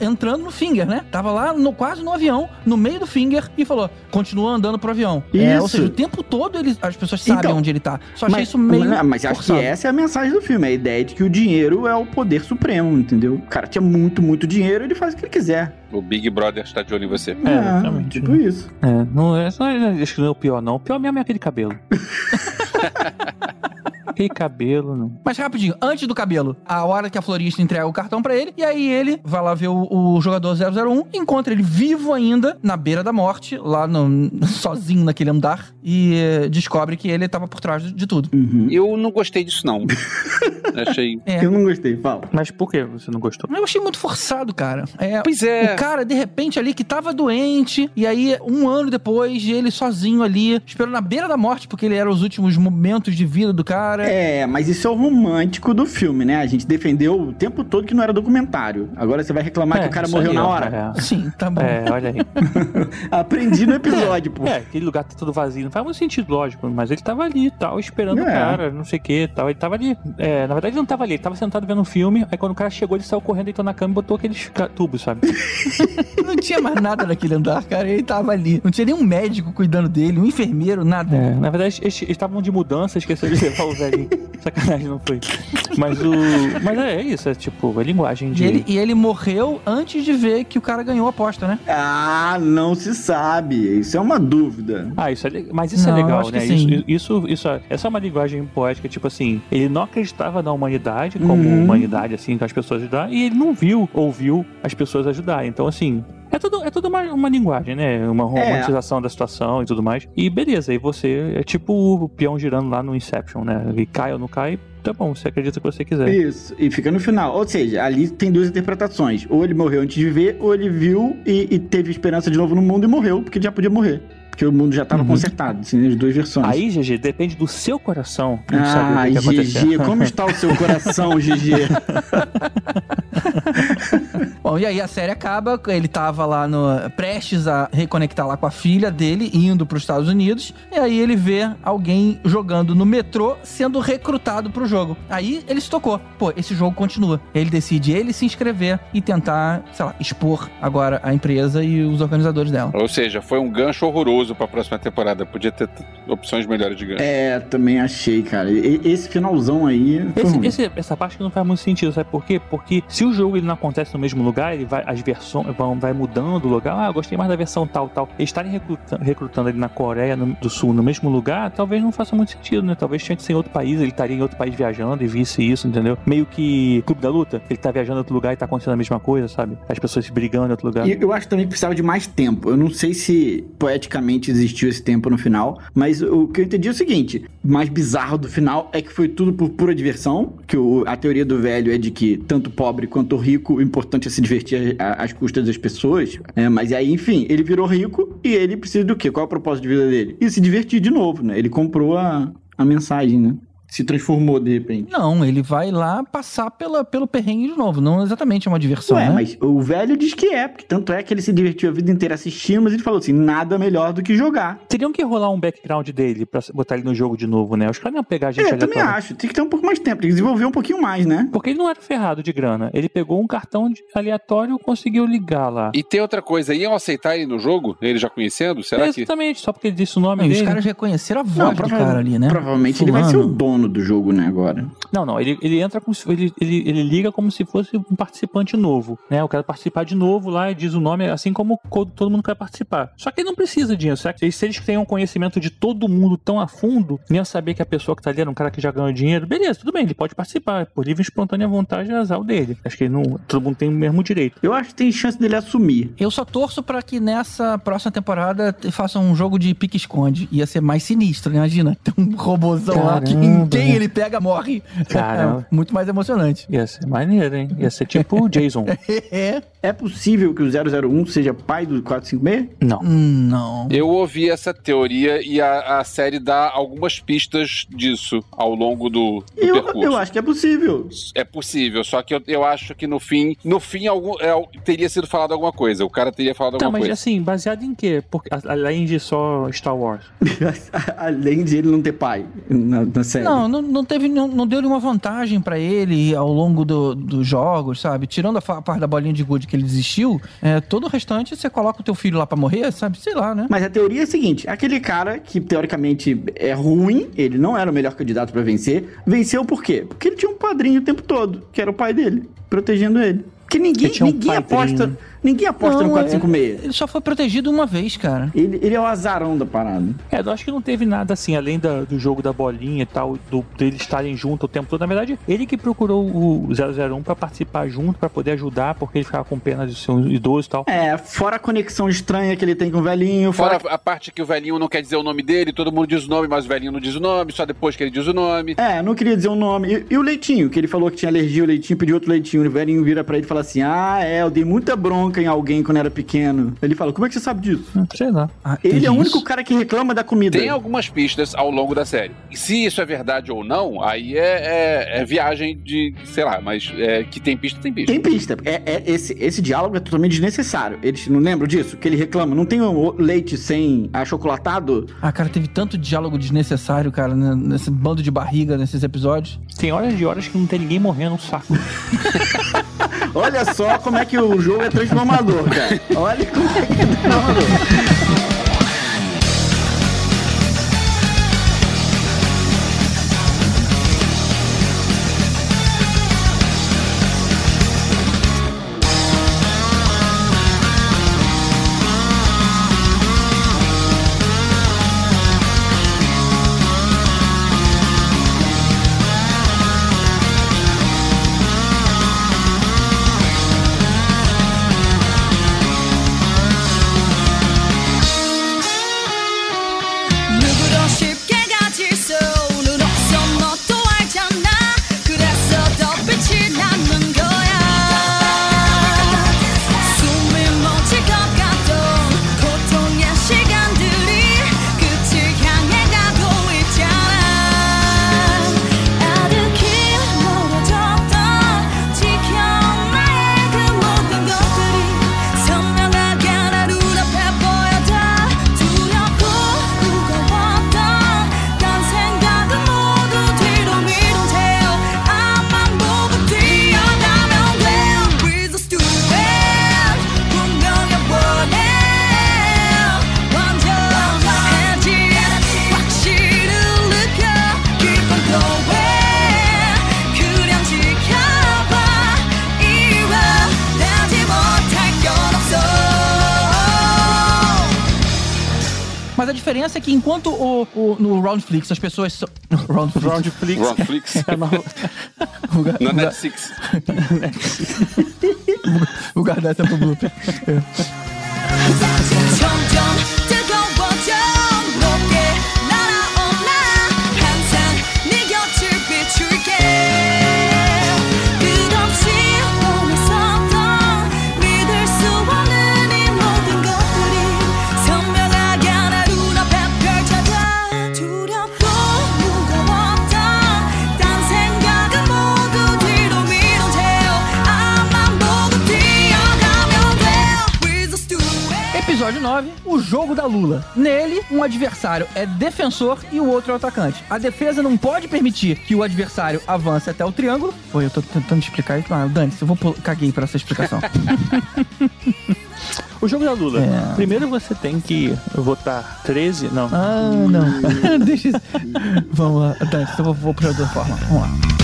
S3: entrando no finger, né? Tava lá no, quase no avião, no meio do finger e falou: continua andando pro avião. É, ou
S6: Isso.
S3: seja, o tempo todo ele, as pessoas sabem
S6: Então,
S3: onde ele tá. Só achei
S6: Mas,
S3: isso meio.
S6: mas, mas acho que essa é a mensagem do filme, a ideia de que o dinheiro é o poder supremo, entendeu? O cara tinha muito, muito dinheiro, ele faz o que ele quiser.
S5: O Big Brother está de olho em você.
S4: É, exatamente.
S6: tipo isso.
S4: É, não é, só- acho que não é o pior, não. O pior mesmo é aquele cabelo. aquele cabelo, não.
S3: Mas rapidinho, antes do cabelo, a hora que a florista entrega o cartão pra ele, e aí ele vai lá ver o, o jogador 001, encontra ele vivo ainda, na beira da morte, lá no, sozinho naquele andar, e eh, descobre que ele tava por trás de, de tudo.
S6: Uhum.
S5: Eu não gostei disso, não. Achei.
S3: É.
S6: Eu não gostei, fala.
S4: Mas por que você não gostou?
S3: Eu achei muito forçado, cara. É,
S5: Pois é.
S3: O cara, de repente, ali que tava doente, e aí, um ano depois, ele sozinho ali, esperando na beira da morte, porque ele era os últimos momentos de vida do cara.
S6: É, mas isso é o romântico do filme, né? A gente defendeu o tempo todo que não era documentário. Agora você vai reclamar
S4: É,
S6: que o cara morreu
S4: aí,
S6: na hora?
S3: Sim, tá bom.
S4: É, é, olha aí.
S6: Aprendi no episódio, pô.
S4: É, aquele lugar tá todo vazio. Não faz muito sentido, lógico. Mas ele tava ali e tal, esperando o
S6: É.
S4: cara, não sei o que tal. Ele tava ali. É, na verdade, ele não tava ali, ele tava sentado vendo um filme. Aí quando o cara chegou, ele saiu correndo, deitou na cama e botou aqueles tubos, sabe?
S3: Não tinha mais nada naquele andar, cara. Ele tava ali. Não tinha nenhum médico cuidando dele, um enfermeiro, nada.
S4: É, na verdade, eles estavam de mudança, esqueceram de levar o velhinho. Sacanagem, não foi. Mas o. Mas é, é isso, é tipo, a linguagem de.
S3: E ele, e ele morreu antes de ver que o cara ganhou a aposta, né?
S6: Ah, não se sabe. Isso é uma dúvida.
S4: Ah, isso é, le- mas isso
S3: Não,
S4: é legal,
S3: acho que
S4: né?
S3: sim.
S4: Isso, isso, isso, é- essa é uma linguagem poética, tipo assim, ele não acreditava na humanidade como
S6: Uhum.
S4: humanidade, assim, que as pessoas ajudar, e ele não viu, ouviu as pessoas ajudarem. Então, assim, é tudo, é tudo uma, uma linguagem, né? Uma romantização da situação e tudo mais. E beleza, aí você é tipo o peão girando lá no Inception, né? Ele cai ou não cai, tá bom, você acredita o que você quiser.
S6: Isso, e fica no final. Ou seja, ali tem duas interpretações. Ou ele morreu antes de ver, ou ele viu e, e teve esperança de novo no mundo e morreu, porque já podia morrer. Porque o mundo já estava
S4: Uhum.
S6: consertado, assim, as duas versões.
S4: Aí, GG, depende do seu coração
S6: ah,
S4: o aconteceu.
S6: GG, como está o seu coração, GG?
S3: Bom, e aí a série acaba, ele tava lá no prestes a reconectar lá com a filha dele, indo pros Estados Unidos, e aí ele vê alguém jogando no metrô sendo recrutado pro jogo. Aí ele se tocou. Pô, esse jogo continua. Ele decide ele se inscrever e tentar, sei lá, expor agora a empresa e os organizadores dela.
S5: Ou seja, foi um gancho horroroso pra próxima temporada. Podia ter opções melhores de gancho.
S6: é, também achei, cara. E- esse finalzão aí.
S4: Esse- esse- essa parte que não faz muito sentido, sabe por quê? Porque se o jogo ele não acontece no mesmo lugar, ele vai, as versões vão vai mudando o lugar. Ah, eu gostei mais da versão tal, tal. Eles estarem recrutando, recrutando ele na Coreia no- do Sul no mesmo lugar, talvez não faça muito sentido, né? Talvez tinha que ser em outro país, ele estaria em outro país viajando e visse isso, entendeu? Meio que Clube da Luta, ele tá viajando em outro lugar e tá acontecendo a mesma coisa, sabe? As pessoas se brigando em outro lugar.
S6: E eu acho também que precisava de mais tempo. Eu não sei se poeticamente existiu esse tempo no final, mas o que eu entendi é o seguinte: o mais bizarro do final é que foi tudo por pura diversão. Que o- a teoria do velho é de que tanto pobre quanto rico, o importante é se divertir às custas das pessoas. É, mas aí, enfim, ele virou rico e ele precisa do quê? Qual é o propósito de vida dele? E se divertir de novo, né? Ele comprou a, a mensagem, né? Se transformou de repente.
S3: Não, ele vai lá passar pela, pelo perrengue de novo. Não exatamente é uma diversão,
S6: Ué,
S3: né?
S6: mas o velho diz que é, porque tanto é que ele se divertiu a vida inteira assistindo, mas ele falou assim: nada melhor do que jogar.
S4: Teriam que rolar um background dele pra botar ele no jogo de novo, né? Os caras não iam pegar a gente
S6: É, eu também acho. Tem que ter um pouco mais de tempo, tem que desenvolver um pouquinho mais, né?
S4: Porque ele não era ferrado de grana. Ele pegou um cartão de- aleatório e conseguiu ligar lá.
S5: E tem outra coisa, iam aceitar ele no jogo? Ele já conhecendo? Será que.
S4: Exatamente, só porque ele disse o nome
S3: Não,
S4: dele.
S3: os caras reconheceram a voz
S6: Não,
S3: do cara ali, né?
S6: Provavelmente ele vai ser o
S3: Fulano.
S6: Dono do jogo, né, agora.
S4: Não, não, ele, ele entra como se ele, ele, ele liga como se fosse um participante novo, né? Eu quero participar de novo lá e diz o nome, assim como co- todo mundo quer participar. Só que ele não precisa disso. Será que- Se eles têm um conhecimento de todo mundo tão a fundo, nem saber que a pessoa que tá ali era um cara que já ganhou dinheiro, beleza, tudo bem, ele pode participar. Por livre e espontânea vontade é azar o dele. Acho que ele não, todo mundo tem o mesmo direito.
S6: Eu acho que tem chance dele assumir.
S3: Eu só torço pra que nessa próxima temporada façam um jogo de pique-esconde. Ia ser mais sinistro, né? Imagina. Tem um robôzão lá que
S4: Caramba.
S3: Quem ele pega morre.
S4: Caramba.
S3: É muito mais emocionante.
S4: Ia ser maneiro, hein? Ia ser tipo o Jason.
S3: É.
S6: É possível que o 001 seja pai do 456?
S4: Não.
S3: Hum, Não.
S5: Eu ouvi essa teoria e a, a série dá algumas pistas disso ao longo do, do
S6: Eu,
S5: percurso.
S6: eu acho que é possível.
S5: É possível, só que eu, eu acho que no fim, no fim algum, é, teria sido falado alguma coisa. O cara teria falado
S4: Tá,
S5: alguma
S4: mas
S5: coisa.
S4: assim, baseado em quê? Porque, além de só Star Wars.
S6: Além de ele não ter pai na, na série.
S3: Não, não, não teve, não, não deu nenhuma vantagem pra ele ao longo do- dos jogos, sabe? Tirando a parte da bolinha de gude que ele desistiu, é, todo o restante você coloca o teu filho lá pra morrer, sabe? Sei lá, né?
S6: Mas a teoria é a seguinte: aquele cara que teoricamente é ruim, ele não era o melhor candidato pra vencer, venceu por quê? Porque ele tinha um padrinho o tempo todo, que era o pai dele, protegendo ele. Porque ninguém,
S4: um
S6: ninguém
S4: padrinho.
S6: aposta, ninguém aposta
S3: Não,
S6: no
S3: é-
S6: 456.
S3: Ele só foi protegido uma vez, cara.
S6: Ele, ele é o azarão da parada.
S4: É, eu acho que não teve nada assim, além da- do jogo da bolinha e tal, do, deles estarem junto o tempo todo. Na verdade, ele que procurou o 001 pra participar junto, pra poder ajudar, porque ele ficava com pena de ser um idoso e tal.
S6: É, fora a conexão estranha que ele tem com o velhinho, fora.
S5: Fora a parte que o velhinho não quer dizer o nome dele, todo mundo diz o nome, mas o velhinho não diz o nome, só depois que ele diz o nome.
S6: É, não queria dizer o nome. E, e o leitinho, que ele falou que tinha alergia ao leitinho, pediu outro leitinho. O velhinho vira pra ele e fala assim: Ah, é, eu dei muita bronca em alguém quando era pequeno. Ele fala: Como é que você sabe disso?
S4: Hum, Sei lá.
S3: Ah,
S6: Ele é o único cara que reclama da comida.
S5: Tem algumas pistas ao longo da série. E se isso é verdade ou não, aí é, é- é viagem de, sei lá, mas é, que tem pista, tem pista.
S6: Tem pista. É, é- esse, esse diálogo é totalmente desnecessário. Eles não lembram disso? Que ele reclama. Não tem o leite sem achocolatado?
S3: Ah, cara, teve tanto diálogo desnecessário, cara, né, nesse bando de barriga nesses episódios.
S4: Tem horas e horas que não tem ninguém morrendo, um saco.
S6: Olha só como é que o jogo é transformador, cara. Olha como é que é transformador.
S7: 누
S3: enquanto o, o- no Roundflix as pessoas são... Roundflix.
S4: Roundflix.
S5: Roundflix.
S3: É, mas o- o, ga-
S5: Na
S3: o, ga-
S5: Netflix.
S3: o guardar essa pro blooper. Episódio 9, o jogo da Lula. Nele, um adversário é defensor e o outro é o atacante. A defesa não pode permitir que o adversário avance até o triângulo. Pô, eu tô tentando explicar isso. Ah, Dani, eu vou pul- caguei pra essa explicação.
S4: O jogo da Lula.
S3: É.
S4: Primeiro você tem que votar 13. Não.
S3: ah, não. Deixa isso. Vamos lá. Dani, eu vou, vou pra outra forma. Vamos lá.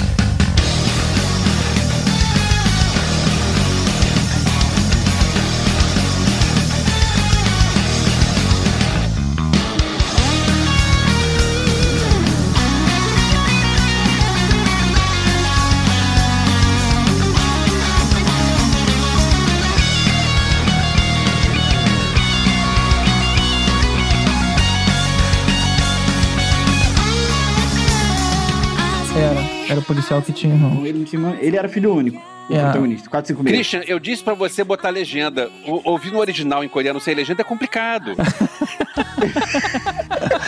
S3: policial que tinha irmão.
S6: Ele, tinha, ele era filho único.
S3: É.
S6: protagonista, 456.
S5: Christian, eu disse pra você botar legenda. O, ouvir no original em coreano sem legenda é complicado.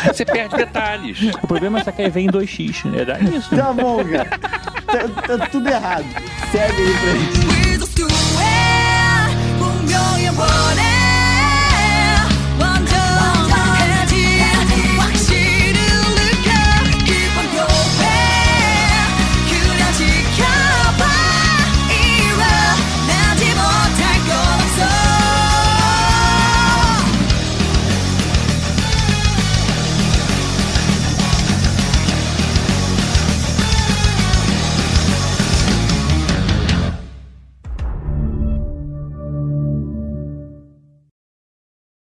S5: você perde detalhes.
S4: O problema é só que vem em 2x, né? Dá isso.
S6: Tá bom, cara. Tá, tá tudo errado. Segue aí pra gente.